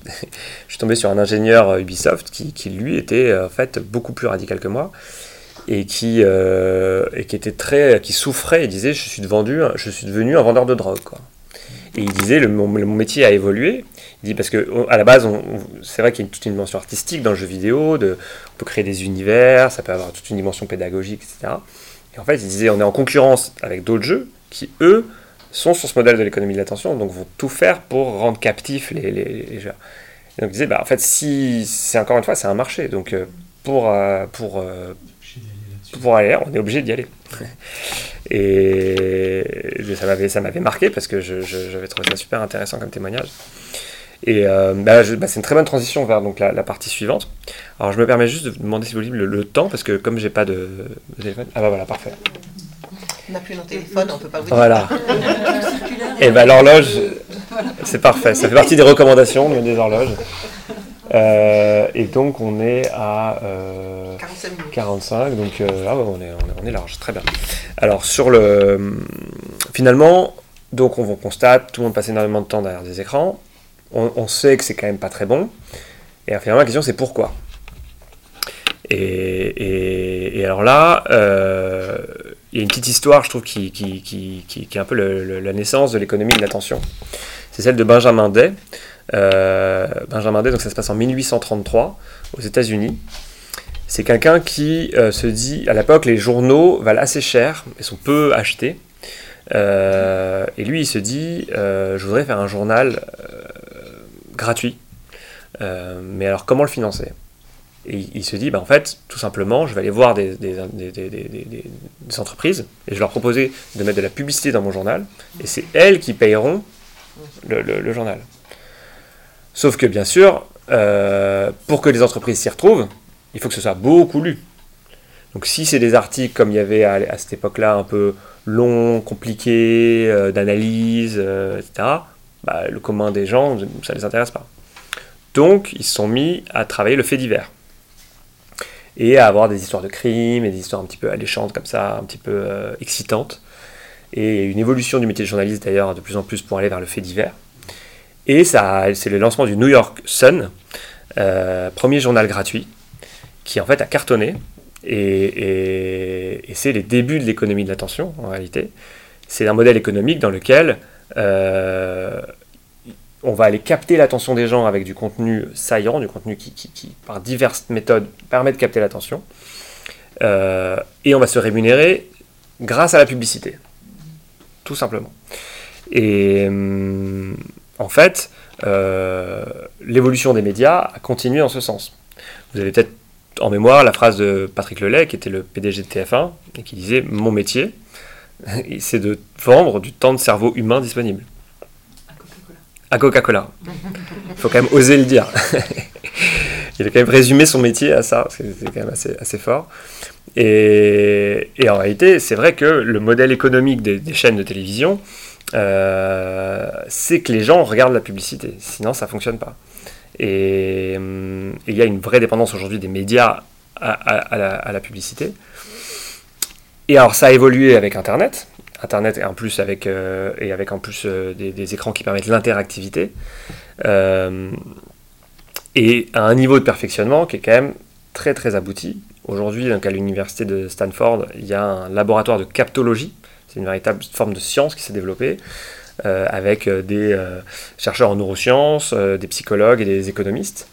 suis tombé sur un ingénieur Ubisoft qui, qui, lui, était en fait beaucoup plus radical que moi et qui, euh, et qui était très, qui souffrait. Il disait je suis devenu, je suis devenu un vendeur de drogue. Quoi. Et il disait le, mon, métier a évolué. Il dit parce que à la base, c'est vrai qu'il y a toute une dimension artistique dans le jeu vidéo. De, on peut créer des univers, ça peut avoir toute une dimension pédagogique, etc. Et en fait, il disait on est en concurrence avec d'autres jeux qui eux sont sur ce modèle de l'économie de l'attention, donc vont tout faire pour rendre captifs les, les, les joueurs. donc il disait bah en fait si c'est encore une fois c'est un marché donc euh, pour euh, pour pour aller, on est obligé d'y aller. Et ça m'avait, ça m'avait marqué parce que j'avais trouvé ça super intéressant comme témoignage. Et euh, bah, bah, c'est une très bonne transition vers donc, la, partie suivante. Alors je me permets juste de vous demander si vous voulez le, le temps parce que comme j'ai pas de, téléphone. Ah bah voilà, parfait. On n'a plus nos téléphones, on peut pas vous dire. Voilà. (laughs) Et bah l'horloge, c'est parfait. Ça fait partie des recommandations, des horloges. Euh, et donc on est à 45, euh, donc euh, ah on, est, on, est, large, très bien. Alors sur le... Finalement, donc on constate, tout le monde passe énormément de temps derrière des écrans, on, sait que c'est quand même pas très bon, et finalement la question c'est pourquoi? Et, et, alors là, il y a une petite histoire, je trouve, qui, qui, qui, qui est un peu la naissance de l'économie de l'attention. C'est celle de Benjamin Day. Euh, Benjamin Day, donc ça se passe en 1833 aux États-Unis. C'est quelqu'un qui euh, se dit, à l'époque, les journaux valent assez cher et sont peu achetés. Euh, et lui, il se dit, je voudrais faire un journal gratuit. mais alors, comment le financer? Et il, se dit, bah, en fait, tout simplement, je vais aller voir des, entreprises et je leur proposer de mettre de la publicité dans mon journal, et c'est elles qui payeront le, journal. Sauf que, bien sûr, euh, pour que les entreprises s'y retrouvent, il faut que ce soit beaucoup lu. Donc si c'est des articles comme il y avait à, cette époque-là, un peu longs, compliqués, euh, d'analyse, euh, etc., bah, le commun des gens, ça ne les intéresse pas. Donc ils se sont mis à travailler le fait divers et à avoir des histoires de crimes et des histoires un petit peu alléchantes comme ça, un petit peu excitantes. Et une évolution du métier de journaliste d'ailleurs de plus en plus pour aller vers le fait divers. Et ça, c'est le lancement du New York Sun, euh, premier journal gratuit, qui en fait a cartonné. Et, c'est les débuts de l'économie de l'attention en réalité. C'est un modèle économique dans lequel euh, on va aller capter l'attention des gens avec du contenu saillant, du contenu qui, par diverses méthodes, permet de capter l'attention. Euh, et on va se rémunérer grâce à la publicité. Tout simplement. Et hum, en fait, euh, l'évolution des médias a continué en ce sens. Vous avez peut-être en mémoire la phrase de Patrick Lelay, qui était le PDG de TF1, et qui disait Mon métier, (laughs) c'est de vendre du temps de cerveau humain disponible à Coca-Cola. Il faut quand même oser le dire. (laughs) il a quand même résumé son métier à ça, c'est quand même assez, fort. Et, en réalité, c'est vrai que le modèle économique des, chaînes de télévision, euh, c'est que les gens regardent la publicité, sinon ça ne fonctionne pas. Et il y a une vraie dépendance aujourd'hui des médias à, la, publicité. Et alors ça a évolué avec Internet, Internet et en plus avec, euh, et avec en plus euh, des, écrans qui permettent l'interactivité. Euh, et à un niveau de perfectionnement qui est quand même très très abouti. Aujourd'hui, à l'université de Stanford, il y a un laboratoire de captologie. C'est une véritable forme de science qui s'est développée avec des chercheurs en neurosciences, des psychologues et des économistes,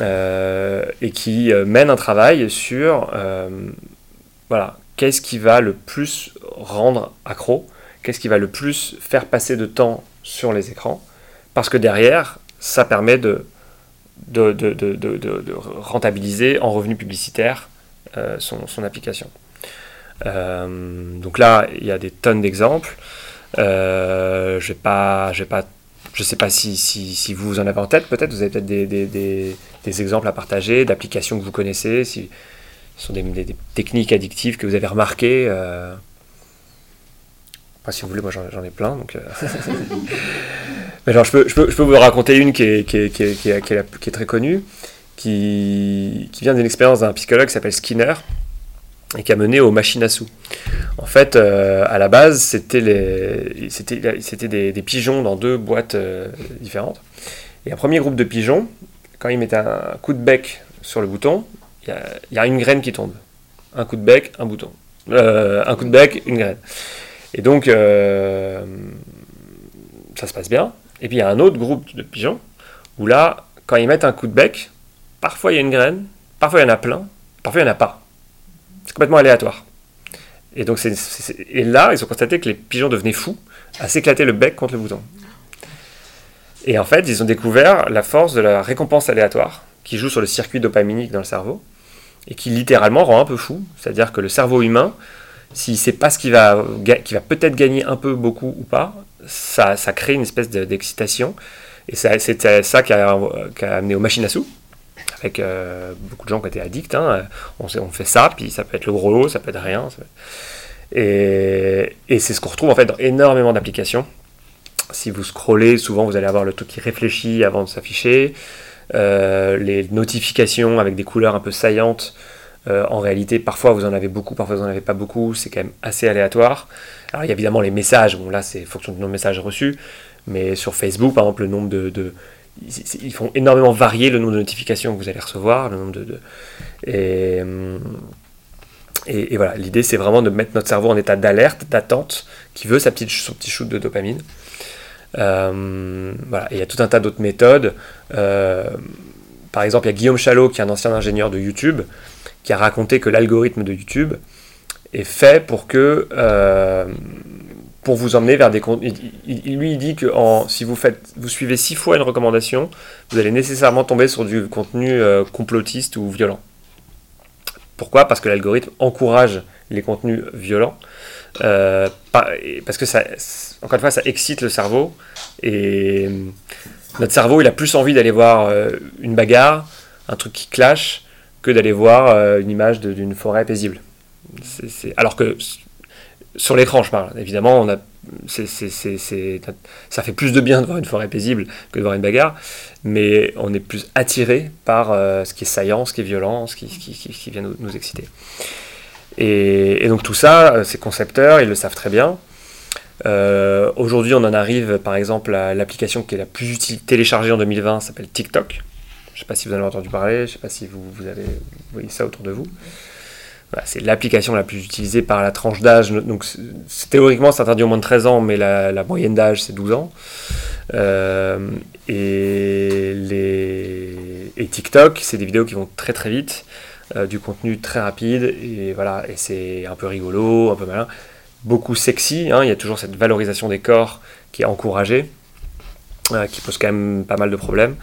et qui mènent un travail sur voilà, qu'est-ce qui va le plus rendre accro, qu'est-ce qui va le plus faire passer de temps sur les écrans, parce que derrière, ça permet de, de, de, de rentabiliser en revenus publicitaires euh, son, son, application. Euh, donc là, il y a des tonnes d'exemples. Euh, je ne pas, je sais pas si, si, si, vous en avez en tête, peut-être, vous avez peut-être des, des, des, des, exemples à partager, d'applications que vous connaissez, si, ce sont des, techniques addictives que vous avez remarquées. Euh... si vous voulez, moi j'en ai plein. Donc, euh. (laughs) Mais je, peux, je, peux, je, peux, vous raconter une qui est, qui très connue, qui, qui vient d'une expérience d'un psychologue qui s'appelle Skinner et qui a mené aux machines à sous. En fait, euh, à la base, c'était des, pigeons dans deux boîtes euh, différentes. Et un premier groupe de pigeons, quand ils mettaient un coup de bec sur le bouton, il y, a une graine qui tombe. Un coup de bec, un bouton. Euh, un coup de bec, une graine. Et donc, ça se passe bien. Et puis, il y a un autre groupe de pigeons où là, quand ils mettent un coup de bec, parfois il y a une graine, parfois il y en a plein, parfois il n'y en a pas. C'est complètement aléatoire. Et donc, et là, ils ont constaté que les pigeons devenaient fous à s'éclater le bec contre le bouton. Et en fait, ils ont découvert la force de la récompense aléatoire qui joue sur le circuit dopaminique dans le cerveau et qui littéralement rend un peu fou. C'est-à-dire que le cerveau humain, s'il ne sait pas ce qu'il va, qui va peut-être gagner un peu, beaucoup ou pas, ça, ça crée une espèce d'excitation. Et c'est ça qui a, amené aux machines à sous, avec euh, beaucoup de gens qui étaient addicts. Hein. On, fait ça, puis ça peut être le gros lot, ça peut être rien. Et, et c'est ce qu'on retrouve en fait dans énormément d'applications. Si vous scrollez, souvent vous allez avoir le truc qui réfléchit avant de s'afficher. Euh, les notifications avec des couleurs un peu saillantes. Euh, en réalité, parfois vous en avez beaucoup, parfois vous n'en avez pas beaucoup, c'est quand même assez aléatoire. Alors il y a évidemment les messages, bon là c'est fonction du nombre de messages reçus, mais sur Facebook par exemple le nombre de, ils font énormément varier le nombre de notifications que vous allez recevoir, le nombre de, et, et, voilà, l'idée c'est vraiment de mettre notre cerveau en état d'alerte, d'attente, qui veut sa petite, son petit shoot de dopamine. Euh, voilà. il y a tout un tas d'autres méthodes. Euh, par exemple, il y a Guillaume Chalot, qui est un ancien ingénieur de YouTube, qui a raconté que l'algorithme de YouTube est fait pour que, euh, pour vous emmener vers des contenus. lui, il dit que en, si vous, faites, vous suivez six fois une recommandation, vous allez nécessairement tomber sur du contenu euh, complotiste ou violent. Pourquoi? Parce que l'algorithme encourage les contenus violents. Euh, parce que ça, encore une fois, ça excite le cerveau. Et notre cerveau, il a plus envie d'aller voir euh, une bagarre, un truc qui clash, que d'aller voir une image d'une forêt paisible. Alors que sur l'écran, je parle. Évidemment, on a, ça fait plus de bien de voir une forêt paisible que de voir une bagarre, mais on est plus attiré par euh, ce qui est saillant, ce qui est violent, ce qui, vient nous, exciter. Et, donc tout ça, euh, ces concepteurs, ils le savent très bien. Euh, aujourd'hui, on en arrive par exemple à l'application qui est la plus téléchargée en 2020, s'appelle TikTok. Je ne sais pas si vous en avez entendu parler, je ne sais pas si vous, vous avez voyez ça autour de vous c'est l'application la plus utilisée par la tranche d'âge. Donc, théoriquement, c'est interdit au moins de 13 ans, mais la, moyenne d'âge, c'est 12 ans. Euh, et, les, TikTok, c'est des vidéos qui vont très très vite, euh, du contenu très rapide, et voilà, et c'est un peu rigolo, un peu malin, beaucoup sexy. Hein, il y a toujours cette valorisation des corps qui est encouragée, euh, qui pose quand même pas mal de problèmes.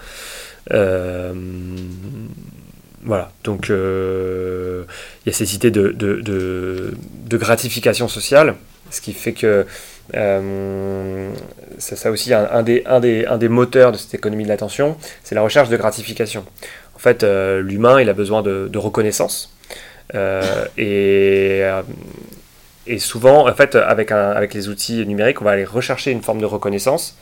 Voilà, donc euh, il y a ces idées de, gratification sociale, ce qui fait que euh, ça aussi un, des, moteurs de cette économie de l'attention, c'est la recherche de gratification. En fait, euh, l'humain, il a besoin de, reconnaissance. et, souvent, en fait, avec les outils numériques, on va aller rechercher une forme de reconnaissance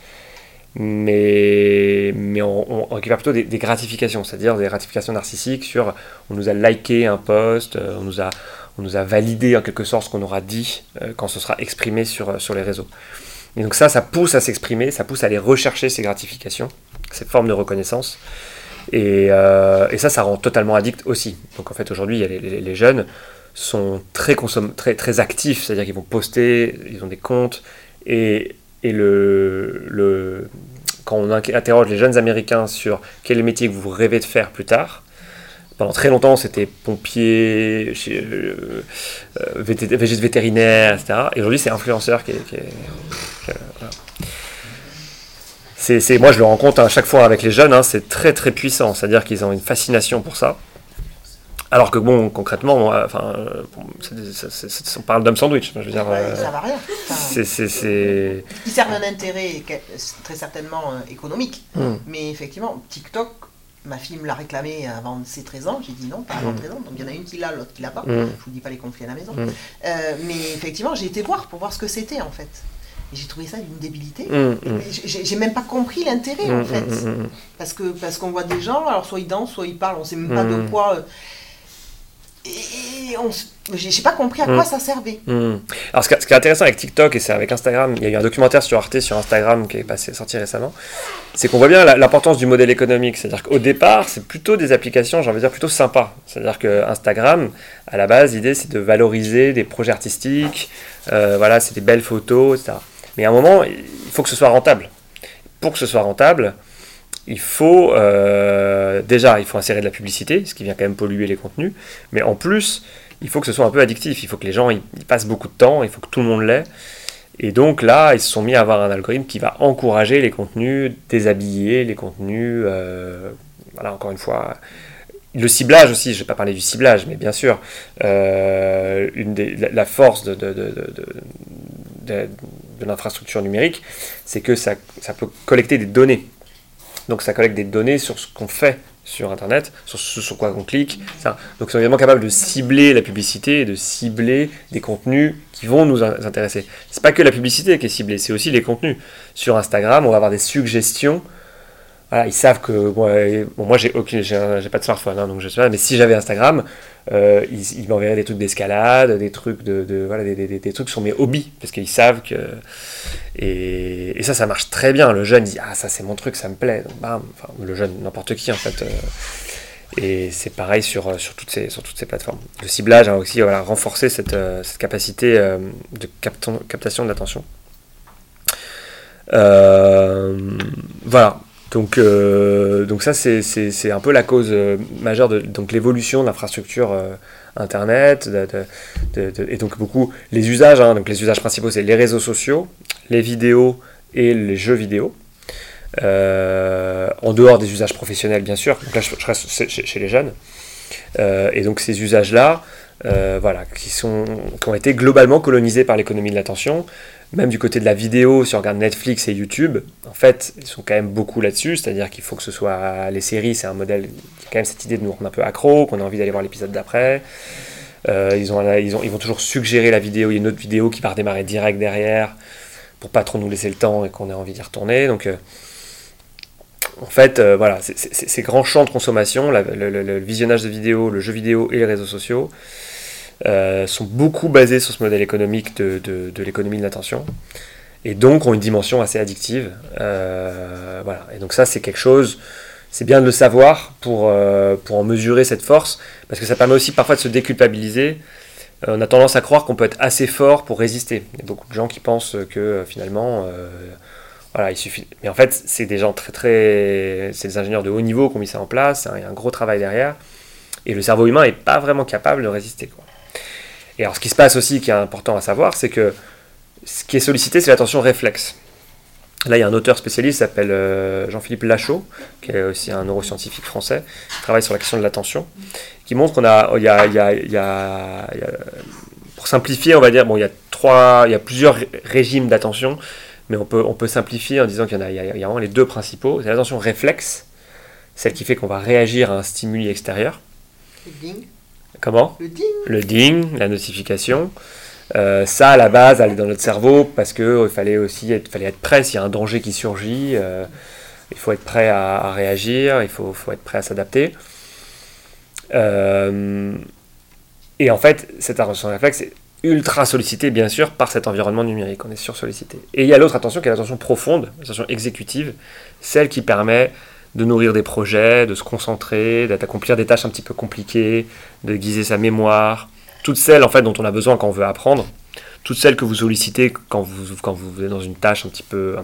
mais, mais on, récupère plutôt des, gratifications, c'est-à-dire des gratifications narcissiques sur on nous a liké un post, euh, on nous a, on nous a validé en quelque sorte ce qu'on aura dit euh, quand ce sera exprimé sur, euh, sur les réseaux. Et donc ça, ça pousse à s'exprimer, ça pousse à aller rechercher ces gratifications, cette forme de reconnaissance. Et, et ça, ça rend totalement addict aussi. Donc en fait, aujourd'hui, les, les, jeunes sont très, très, très actifs, c'est-à-dire qu'ils vont poster, ils ont des comptes, et et le, le, quand on interroge les jeunes Américains sur quel métier vous rêvez de faire plus tard, pendant très longtemps, c'était pompier, euh, euh, vétérinaire, etc. Et aujourd'hui, c'est influenceur qui est. moi, je le rencontre à chaque fois avec les jeunes, hein, c'est très très puissant. C'est-à-dire qu'ils ont une fascination pour ça. Alors que bon, concrètement, enfin, on parle d'homme sandwich. Je veux dire, euh, ça va rien. c'est, Ils servent un intérêt très certainement euh, économique, hmm. mais effectivement, TikTok, ma fille me l'a réclamé avant ses 13 ans. J'ai dit non, pas avant 13 hmm. ans. Donc il y en a une qui l'a, l'autre qui l'a pas. Hmm. Je vous dis pas les conflits à la maison. Euh, mais effectivement, j'ai été voir pour voir ce que c'était en fait. Et j'ai trouvé ça d'une débilité. J'ai même pas compris l'intérêt en fait. Parce que parce qu'on voit des gens, alors soit ils dansent, soit ils parlent, on sait même pas de quoi et on, j'ai pas compris à quoi mm. ça servait. Mm. Alors, ce qui, est intéressant avec TikTok et c'est avec Instagram, il y a eu un documentaire sur Arte sur Instagram qui est passé, sorti récemment, c'est qu'on voit bien l'importance du modèle économique. C'est-à-dire qu'au départ, c'est plutôt des applications, j'ai envie de dire, plutôt sympas. C'est-à-dire que Instagram, à la base, l'idée c'est de valoriser des projets artistiques, euh, voilà, c'est des belles photos, etc. Mais à un moment, il faut que ce soit rentable. Pour que ce soit rentable, il faut euh, déjà il faut insérer de la publicité, ce qui vient quand même polluer les contenus, mais en plus il faut que ce soit un peu addictif, il faut que les gens y, passent beaucoup de temps, il faut que tout le monde l'ait. Et donc là, ils se sont mis à avoir un algorithme qui va encourager les contenus déshabillés, les contenus, euh, voilà encore une fois, le ciblage aussi, je vais pas parler du ciblage, mais bien sûr, euh, la, force de, l'infrastructure numérique, c'est que ça, peut collecter des données. Donc ça collecte des données sur ce qu'on fait sur Internet, sur ce sur quoi on clique. Donc ils sont évidemment capables de cibler la publicité et de cibler des contenus qui vont nous intéresser. C'est pas que la publicité qui est ciblée, c'est aussi les contenus. Sur Instagram, on va avoir des suggestions ils savent que moi j'ai aucune, j'ai pas de smartphone, hein, donc je sais pas, mais si j'avais Instagram, euh, ils, m'enverraient des trucs d'escalade, des trucs de, voilà, des, des, des, trucs sur mes hobbies, parce qu'ils savent que et, ça, ça marche très bien. Le jeune dit ah ça c'est mon truc, ça me plaît, le jeune n'importe qui en fait. Euh, et c'est pareil sur, sur, toutes ces, sur toutes ces plateformes. Le ciblage a aussi voilà, renforcé cette, euh, cette capacité de captation de l'attention. voilà, Donc, euh, donc ça, c'est un peu la cause euh, majeure de donc l'évolution de l'infrastructure euh, Internet, et donc beaucoup les usages. Hein. donc les usages principaux, c'est les réseaux sociaux, les vidéos et les jeux vidéo. en dehors des usages professionnels, bien sûr. Donc là, je, reste chez, les jeunes. et donc ces usages-là, voilà, qui, sont, qui ont été globalement colonisés par l'économie de l'attention même du côté de la vidéo, si on regarde Netflix et YouTube, en fait, ils sont quand même beaucoup là-dessus, c'est-à-dire qu'il faut que ce soit les séries, c'est un modèle, y a quand même cette idée de nous rendre un peu accro, qu'on a envie d'aller voir l'épisode d'après. Euh, ils, ont, ils, ont, ils vont toujours suggérer la vidéo, il y a une autre vidéo qui va redémarrer direct derrière, pour pas trop nous laisser le temps et qu'on ait envie d'y retourner. Donc, euh, en fait, euh, voilà, ces grands champs de consommation, le, visionnage de vidéos, le jeu vidéo et les réseaux sociaux, euh, sont beaucoup basés sur ce modèle économique de, de, l'économie de l'attention et donc ont une dimension assez addictive. Euh, voilà. Et donc ça, c'est quelque chose, c'est bien de le savoir pour, euh, pour en mesurer cette force, parce que ça permet aussi parfois de se déculpabiliser. on a tendance à croire qu'on peut être assez fort pour résister. Il y a beaucoup de gens qui pensent que finalement, voilà, il suffit. Mais en fait, c'est des gens très très, c'est des ingénieurs de haut niveau qui ont mis ça en place. Il y a un gros travail derrière, et le cerveau humain n'est pas vraiment capable de résister. Quoi. Et alors, ce qui se passe aussi, qui est important à savoir, c'est que ce qui est sollicité, c'est l'attention réflexe. Là, il y a un auteur spécialiste qui s'appelle euh, Jean-Philippe Lachaud, qui est aussi un neuroscientifique français, qui travaille sur la question de l'attention, qui montre qu'on a, y a, pour simplifier, on va dire, bon, il y a plusieurs régimes d'attention, mais on peut, simplifier en disant qu'il y en a vraiment les deux principaux. C'est l'attention réflexe, celle qui fait qu'on va réagir à un stimuli extérieur. Comment Le ding. Le ding, la notification. Euh, ça, à la base, elle est dans notre cerveau parce qu'il euh, fallait aussi être, fallait être prêt s'il y a un danger qui surgit. Euh, il faut être prêt à, réagir, il faut, faut, être prêt à s'adapter. et en fait, cette attention réflexe est ultra sollicitée, bien sûr, par cet environnement numérique. On est sur sollicité. Et il y a l'autre attention qui est l'attention profonde, l'attention exécutive, celle qui permet de nourrir des projets, de se concentrer, d'accomplir des tâches un petit peu compliquées, de guiser sa mémoire, toutes celles en fait dont on a besoin quand on veut apprendre, toutes celles que vous sollicitez quand vous, vous êtes dans une tâche un petit peu,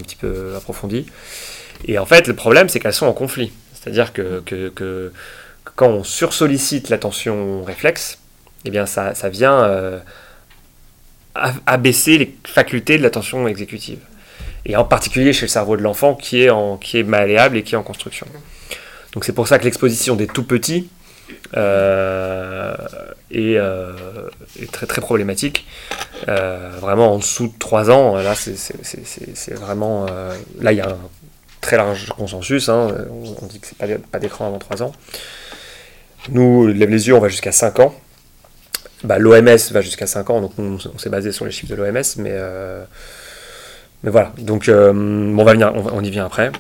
approfondie. Et en fait, le problème, c'est qu'elles sont en conflit. C'est-à-dire que, quand on sursollicite l'attention réflexe, eh bien ça, ça vient euh, abaisser les facultés de l'attention exécutive et en particulier chez le cerveau de l'enfant qui est, qui est malléable et qui est en construction. Donc c'est pour ça que l'exposition des tout petits euh, euh, est, très très problématique. Euh, vraiment en dessous de 3 ans, là c'est vraiment... là il y a un très large consensus, hein. on dit que c'est pas, pas d'écran avant 3 ans. Nous, lève les yeux, on va jusqu'à 5 ans. Bah, L'OMS va jusqu'à 5 ans, donc on, on s'est basé sur les chiffres de l'OMS, mais mais voilà, donc euh, on, va venir, on, y vient après.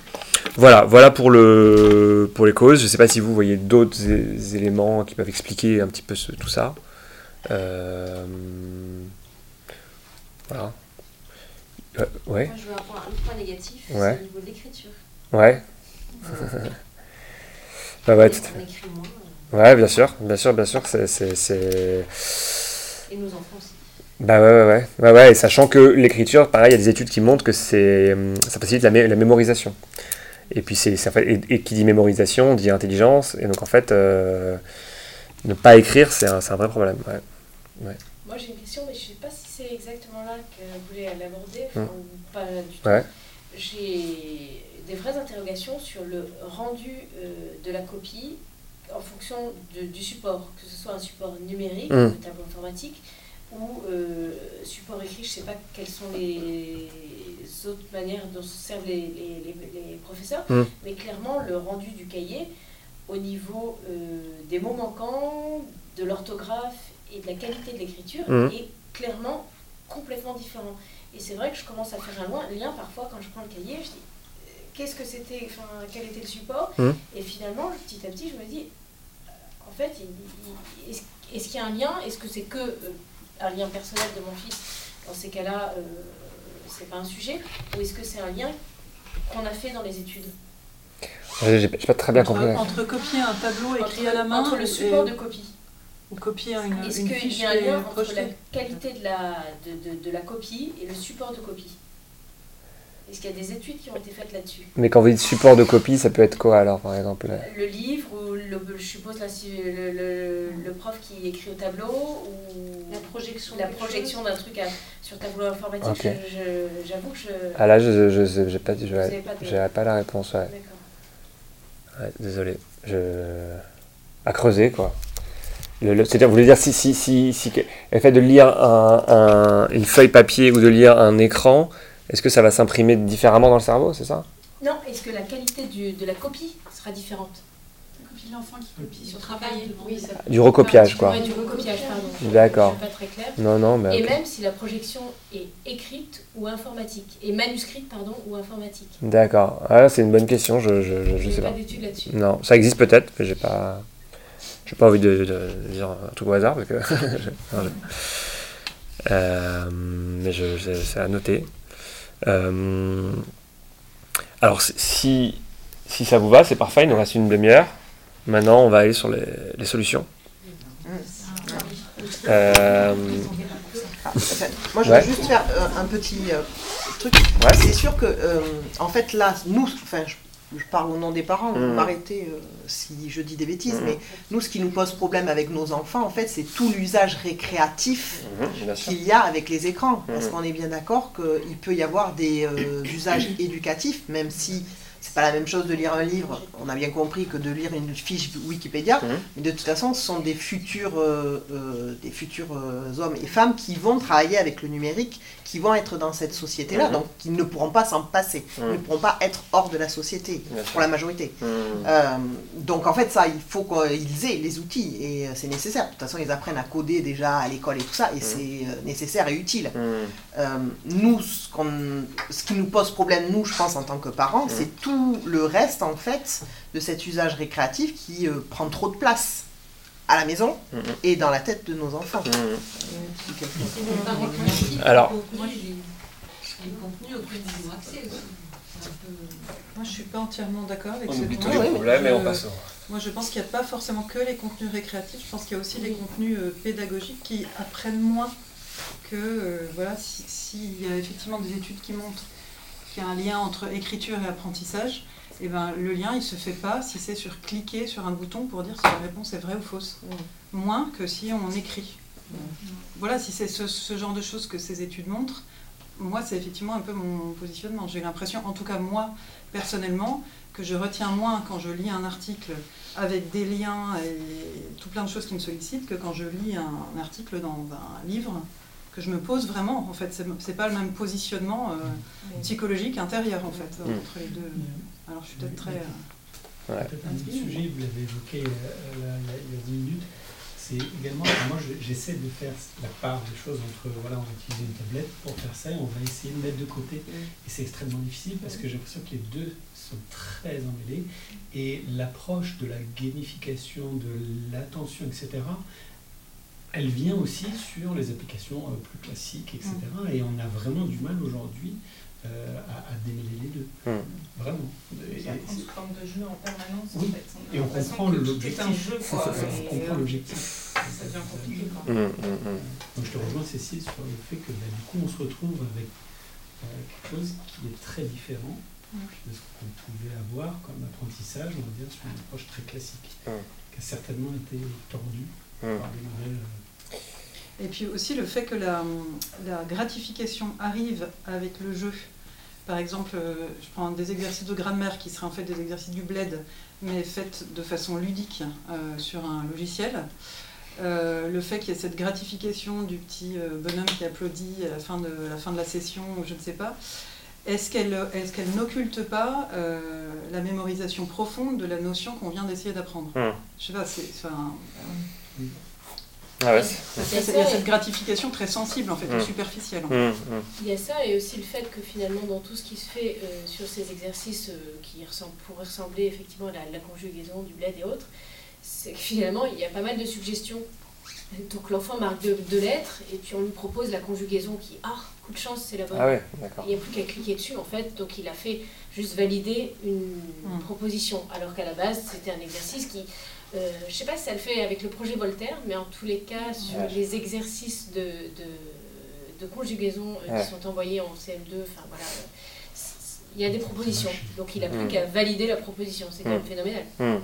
Voilà, voilà pour, le, pour les causes. Je ne sais pas si vous voyez d'autres éléments qui peuvent expliquer un petit peu tout ça. Euh, voilà. Euh, ouais. Moi, je veux un point, un point négatif, c'est au niveau de l'écriture. Ouais. (laughs) bah ouais, tout... On écrit moins. Ouais, bien sûr, bien sûr, bien sûr. C'est, Et nos enfants aussi. Bah ouais, ouais, ouais. ouais, et sachant que l'écriture, pareil, il y a des études qui montrent que c'est, hum, ça facilite la, la mémorisation. Et puis, c'est, fait, et, qui dit mémorisation dit intelligence. Et donc, en fait, euh, ne pas écrire, c'est un, un, vrai problème. Ouais. Moi, j'ai une question, mais je ne sais pas si c'est exactement là que vous voulez l'aborder, hum. ou pas du tout. J'ai des vraies interrogations sur le rendu euh, de la copie en fonction de, du support, que ce soit un support numérique, hum. un tableau informatique, ou euh, support écrit, je ne sais pas quelles sont les autres manières dont se servent les, les, les, professeurs, mmh. mais clairement le rendu du cahier au niveau euh, des mots manquants, de l'orthographe et de la qualité de l'écriture mmh. est clairement complètement différent. Et c'est vrai que je commence à faire un lien parfois quand je prends le cahier, je dis euh, qu'est-ce que c'était, quel était le support, mmh. et finalement petit à petit je me dis en fait est-ce qu'il y a un lien, est-ce que c'est que un lien personnel de mon fils, dans ces cas-là, euh, c'est pas un sujet Ou est-ce que c'est un lien qu'on a fait dans les études J'ai pas très bien compris. Entre, copier un tableau écrit à la main. Entre le support de copie. Ou copier une, Est-ce qu'il y a un lien entre la qualité de la, de, de, de, la copie et le support de copie Est-ce qu'il y a des études qui ont été faites là-dessus Mais quand vous dites support de copie, ça peut être quoi alors, par exemple Le livre, ou le, je suppose là, le, le, le, prof qui écrit au tableau, ou la projection, la projection d'un truc à, sur tableau informatique. Okay. J'avoue que je. Ah là, je je n'ai pas, je, pas, pas, la réponse. Ouais. Ouais, désolé. Je... À creuser, quoi. C'est-à-dire, vous voulez dire, si, si, si, si, le fait de lire un, un, une feuille papier ou de lire un écran, est-ce que ça va s'imprimer différemment dans le cerveau, c'est ça? Non, est-ce que la qualité du, de la copie sera différente? La copie de l'enfant qui copie sur travail oui, ça... Du recopiage, quoi. Ouais, du recopiage, pardon. D'accord. pas très clair. Non, non, mais. Et okay. même si la projection est écrite ou informatique, et manuscrite, pardon, ou informatique. D'accord. Ah, c'est une bonne question, je, je, je, je sais pas. pas. d'études là-dessus. Non, ça existe peut-être, mais j'ai pas. J'ai pas envie de, de, de, dire un truc au hasard, parce que. (laughs) non, euh, mais c'est à noter. Euh, alors, si, si ça vous va, c'est parfait, il nous reste une demi-heure. Maintenant, on va aller sur les, les solutions. Euh, Moi, je veux ouais. juste faire euh, un petit euh, truc. Ouais. C'est sûr que, en fait, là, nous, enfin, je, je, parle au nom des parents, Mmh. vous m'arrêtez si je dis des bêtises, mais nous, ce qui nous pose problème avec nos enfants, en fait, c'est tout l'usage récréatif Mmh, qu'il y a avec les écrans. Parce Mmh. qu'on est bien d'accord qu'il peut y avoir des euh, usages éducatifs, même si c'est pas la même chose de lire un livre, on a bien compris, que de lire une fiche Wikipédia. Mais de toute façon, ce sont des futurs, euh, euh, des futurs euh, hommes et femmes qui vont travailler avec le numérique, qui vont être dans cette société-là, Mhm. donc qui ne pourront pas s'en passer, Mhm. Ils ne pourront pas être hors de la société, pour la majorité. Mhm. Donc en fait, ça, il faut qu'ils aient les outils, et c'est nécessaire. De toute façon, ils apprennent à coder déjà à l'école et tout ça, et c'est nécessaire et utile. Euh, nous, ce, qui nous pose problème, nous, je pense, en tant que parents, c'est tout le reste, en fait, de cet usage récréatif qui euh, prend trop de place à la maison et dans la tête de nos enfants. Alors- Moi, les, les je suis pas entièrement d'accord avec On ce oublie point. tous les problèmes et on passe au- Moi, je pense qu'il n'y a pas forcément que les contenus récréatifs. Je pense qu'il y a aussi des contenus euh, pédagogiques qui apprennent moins que euh, voilà, si- s'il y a effectivement des études qui montrent qu'il y a un lien entre écriture et apprentissage, et ben, le lien il se fait pas si c'est sur cliquer sur un bouton pour dire si la réponse est vraie ou fausse. Moins que si on écrit. Voilà, si c'est ce, ce genre de choses que ces études montrent, moi c'est effectivement un peu mon positionnement. J'ai l'impression, en tout cas moi personnellement, que je retiens moins quand je lis un article avec des liens et tout plein de choses qui me sollicitent que quand je lis un, un article dans un livre que je me pose vraiment. En fait, c'est c'est pas le même positionnement euh, psychologique intérieur en fait Mm. entre les deux. Alors je suis peut-être très. euh, Ouais. Peut-être un autre sujet, vous l'avez évoqué euh, là, là, il y a 10 minutes, c'est également, moi je- j'essaie de faire la part des choses entre, voilà, on va utiliser une tablette pour faire ça et on va essayer de mettre de côté. Et c'est extrêmement difficile parce que j'ai l'impression que les deux sont très emmêlés et l'approche de la gamification, de l'attention, etc., elle vient aussi sur les applications euh, plus classiques, etc. Et on a vraiment du mal aujourd'hui euh, à, à démêler les deux. Mm. Vraiment. Et- sous forme de jeu en permanence. Oui. En fait. On a Et on comprend l'objectif. est un jeu, quoi. on comprend euh, l'objectif. Ça devient compliqué. Quoi. Mm, mm, mm. Donc je te rejoins Cécile sur le fait que bah, du coup on se retrouve avec euh, quelque chose qui est très différent de ce qu'on pouvait avoir comme apprentissage, on va dire, sur une approche très classique, Mm. qui a certainement été tordue Euh, Et puis aussi le fait que la, la gratification arrive avec le jeu. Par exemple, euh, je prends des exercices de grammaire qui seraient en fait des exercices du bled, mais faits de façon ludique euh, sur un logiciel. Euh, le fait qu'il y ait cette gratification du petit bonhomme qui applaudit à la fin de, la, fin de la session, je ne sais pas, est-ce qu'elle est qu'elle n'occulte pas euh, la mémorisation profonde de la notion qu'on vient d'essayer d'apprendre? Mm. Je sais pas, c'est... enfin, Ah ouais. parce qu'il y a cette gratification très sensible, en fait, Mm. et superficielle. en fait. Mm, mm. Il y a ça et aussi le fait que finalement dans tout ce qui se fait euh, sur ces exercices euh, qui ressemblent, pourraient ressembler effectivement à la, la conjugaison du bled et autres, c'est que finalement il y a pas mal de suggestions. Donc l'enfant marque deux, deux lettres et puis on lui propose la conjugaison qui, ah, coup de chance, c'est la bonne. Ah ouais. Il n'y a plus qu'à cliquer dessus en fait, donc il a fait juste valider une Mm. proposition, alors qu'à la base c'était un exercice qui, euh, je sais pas si ça le fait avec le projet Voltaire, mais en tous les cas sur Ouais. les exercices de, de, de conjugaison euh, Ouais. qui sont envoyés en CM2, enfin voilà, euh, il y a des propositions. Donc il n'a plus Mm. qu'à valider la proposition. C'est quand même Mm. phénoménal. Mm.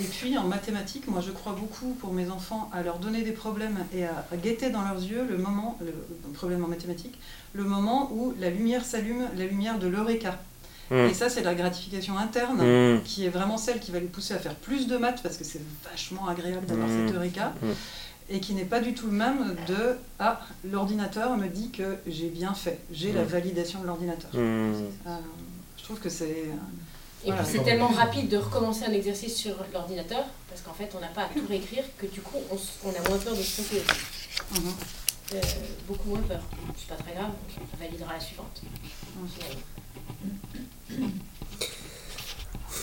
Et puis en mathématiques, moi je crois beaucoup pour mes enfants à leur donner des problèmes et à, à guetter dans leurs yeux le moment, le, le problème en mathématiques, le moment où la lumière s'allume, la lumière de l'eureka. Mm. Et ça, c'est la gratification interne Mm. qui est vraiment celle qui va les pousser à faire plus de maths parce que c'est vachement agréable d'avoir Mm. cet eureka. Mm. Et qui n'est pas du tout le même de Ah, l'ordinateur me dit que j'ai bien fait, j'ai la validation de l'ordinateur. Euh, je trouve que c'est. euh, Et voilà. puis c'est tellement rapide de recommencer un exercice sur l'ordinateur, parce qu'en fait on n'a pas à tout réécrire, que du coup on, a moins peur de se tromper. Mhm. Euh, beaucoup moins peur. C'est pas très grave, on validera la suivante.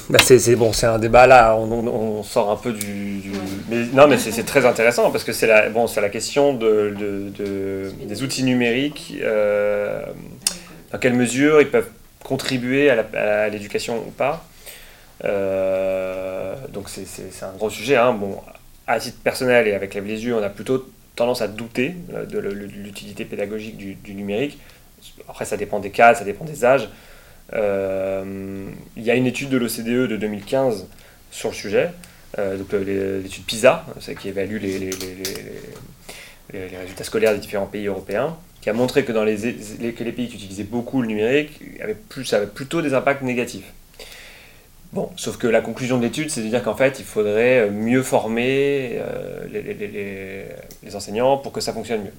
Bah c'est bon, c'est un débat là, on, on- on sort un peu du. du- Mais non, mais c'est très intéressant parce que c'est la, bon, c'est la question de, de- de- des outils numériques. euh, dans quelle mesure ils peuvent contribuer à l'éducation ou pas. Euh, donc c'est- un gros sujet. Hein. Bon, à titre personnel et avec la yeux, on a plutôt tendance à douter de l'utilité pédagogique du, du numérique. Après, ça dépend des cas, ça dépend des âges. Euh, il y a une étude de l'OCDE de 2015 sur le sujet, euh, donc euh, l'étude PISA, c'est qui évalue les, résultats scolaires des différents pays européens, qui a montré que dans les, pays qui utilisaient beaucoup le numérique avaient ça avait plutôt des impacts négatifs. Bon, sauf que la conclusion de l'étude, c'est de dire qu'en fait, il faudrait mieux former euh, les, enseignants pour que ça fonctionne mieux.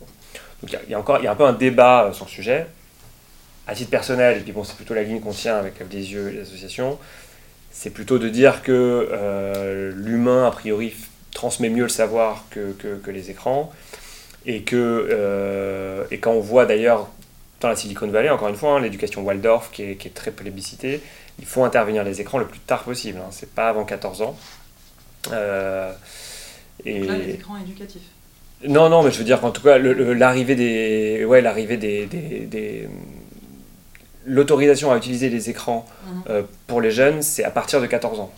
Donc il y y, a encore il y a un peu un débat euh, sur le sujet. À titre personnel, et puis bon, c'est plutôt la ligne qu'on tient avec des yeux et l'association, c'est plutôt de dire que euh, l'humain, a priori, transmet mieux le savoir que, que- que les écrans, et que euh, et quand on voit d'ailleurs dans la Silicon Valley, encore une fois, hein, l'éducation Waldorf qui est, qui est très plébiscitée, il faut intervenir les écrans le plus tard possible, hein, c'est pas avant 14 ans. Euh, et... Donc là, les écrans éducatifs. Non, non, mais je veux dire qu'en tout cas, l'arrivée des, ouais, l'arrivée des, des- des- l'autorisation à utiliser les écrans Mhm. euh, pour les jeunes, c'est à partir de 14 ans.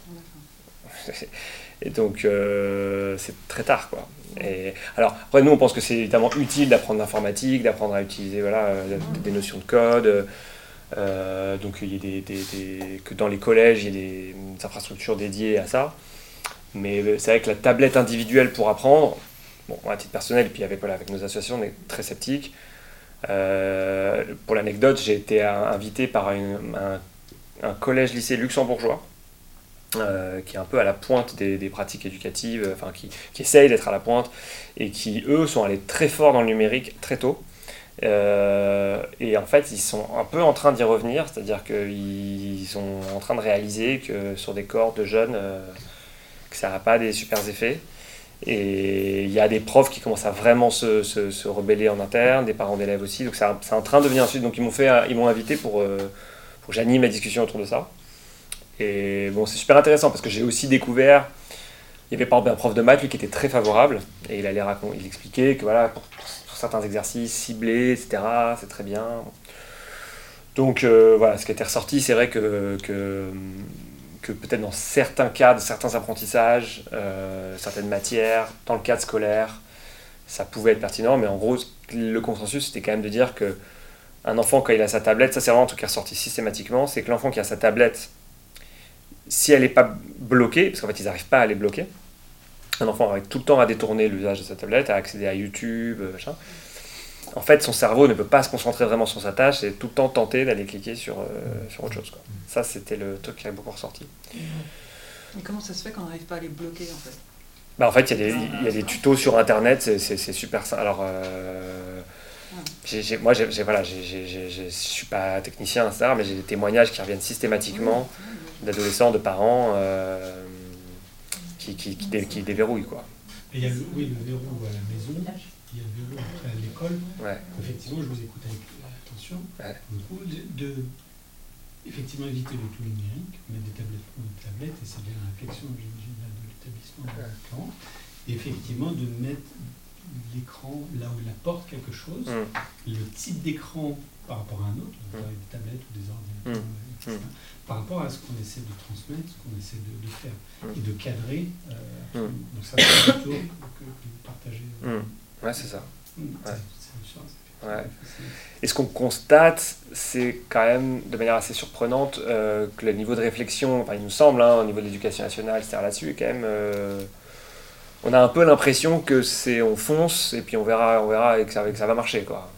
(laughs) Et donc, euh, c'est très tard, quoi. Et, alors, après, nous, on pense que c'est évidemment utile d'apprendre l'informatique, d'apprendre à utiliser voilà, euh, des notions de code. euh, donc, il y a des, des- des- que dans les collèges, il y a des, infrastructures dédiées à ça. Mais c'est vrai que la tablette individuelle pour apprendre, bon, à titre personnel, et puis avec, voilà, avec nos associations, on est très sceptiques. Euh, pour l'anecdote, j'ai été invité par un, collège-lycée luxembourgeois, euh, qui est un peu à la pointe des, pratiques éducatives, enfin qui, qui essaye d'être à la pointe, et qui, eux, sont allés très fort dans le numérique très tôt. Euh, et en fait, ils sont un peu en train d'y revenir, c'est-à-dire qu'ils sont en train de réaliser que sur des corps de jeunes, que ça n'a pas des super effets. Et il y a des profs qui commencent à vraiment se, se, se rebeller en interne, des parents d'élèves aussi. Donc c'est en train de devenir un sujet. Donc ils m'ont fait, ils m'ont invité pour, euh, pour que j'anime la discussion autour de ça. Et bon, c'est super intéressant parce que j'ai aussi découvert. Il y avait par exemple un prof de maths lui qui était très favorable et il allait raconter, il expliquait que voilà pour, pour certains exercices ciblés, etc. C'est très bien. Donc euh, voilà, ce qui était ressorti, c'est vrai que, que, que peut-être dans certains cadres, certains apprentissages, euh, certaines matières, dans le cadre scolaire, ça pouvait être pertinent, mais en gros, le consensus, c'était quand même de dire que un enfant, quand il a sa tablette, ça c'est vraiment un truc qui ressorti systématiquement, c'est que l'enfant qui a sa tablette, si elle n'est pas bloquée, parce qu'en fait ils n'arrivent pas à les bloquer, un enfant arrive tout le temps à détourner l'usage de sa tablette, à accéder à YouTube, euh, machin. En fait, son cerveau ne peut pas se concentrer vraiment sur sa tâche et tout le temps tenter d'aller cliquer sur, euh, sur autre chose. Quoi. Ça, c'était le truc qui est beaucoup ressorti. Et comment ça se fait qu'on n'arrive pas à les bloquer en fait? Bah, en fait, il y, a des- il y a des tutos sur Internet, c'est- super simple. Alors, euh, moi, j'ai- voilà, je suis pas technicien, etc., mais j'ai des témoignages qui reviennent systématiquement d'adolescents, de parents euh, qui, qui, qui, dé- qui déverrouillent. Quoi. Et il y a le, oui, le verrou à la maison, il y a le verrou après à l'école. Ouais. Effectivement, je vous écoute avec attention. Ouais. Le coup, de, de- effectivement éviter le tout numérique, mettre des tablettes pour des tablettes, et c'est bien la réflexion de l'établissement. Et effectivement, de mettre l'écran là où il apporte quelque chose, Mm. le type d'écran par rapport à un autre, Mm. avec des tablettes ou des ordinateurs, Mm. etc., par rapport à ce qu'on essaie de transmettre, ce qu'on essaie de, de faire, et de cadrer. euh. Donc ça, c'est plutôt que, que vous partagez. euh. Ouais, c'est ça. Mm. Ouais. Et ce qu'on constate, c'est quand même de manière assez surprenante euh, que le niveau de réflexion, enfin il nous semble, hein, au niveau de l'éducation nationale, etc. là-dessus, est quand même. euh, on a un peu l'impression que c'est on fonce et puis on verra, on verra et que ça, que ça va marcher quoi.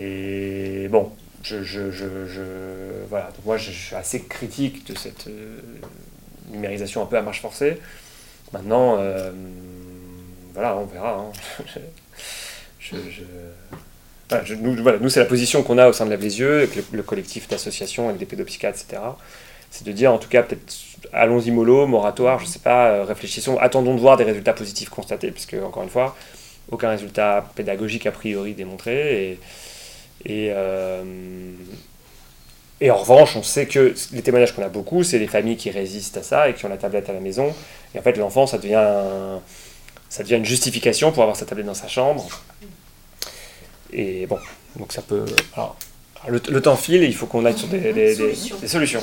Euh, et bon, je, je, je, je- voilà. Donc moi je, suis assez critique de cette numérisation un peu à marche forcée. Maintenant, voilà, on verra. hein. je, nous, voilà, nous, c'est la position qu'on a au sein de Lève les Yeux, avec le, le collectif d'associations, avec des pédopsychiatres, etc. C'est de dire, en tout cas, peut-être, allons-y mollo, moratoire, je sais pas, euh, réfléchissons, attendons de voir des résultats positifs constatés, puisque, encore une fois, aucun résultat pédagogique a priori démontré. Et, euh, et en revanche, on sait que les témoignages qu'on a beaucoup, c'est les familles qui résistent à ça et qui ont la tablette à la maison. Et en fait, l'enfant, ça devient, ça devient une justification pour avoir sa tablette dans sa chambre. Et bon, donc ça peut. alors, le, le temps file et il faut qu'on aille sur des, des- des- Solutions. des solutions.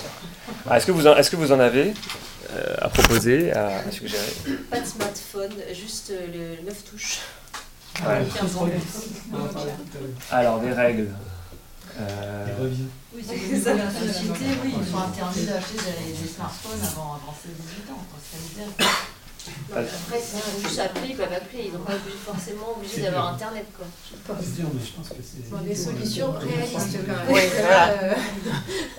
Alors, Est-ce que, vous en- est-ce que vous en avez euh, à proposer, à, à suggérer? Pas de smartphone, juste le 9 touches. Ouais. 15 ans. Alors, des règles. Euh, Oui, c'est que dans la société, oui, ils sont interdits d'acheter des, des smartphones avant, avant 16-18 ans. quoi. C'est. Après, sont juste appelés, ils peuvent appeler, ils n'ont pas forcément obligé d'avoir internet. Quoi. Pas mais je pense que c'est. Bon, des solutions réalistes quand même. Ouais, euh,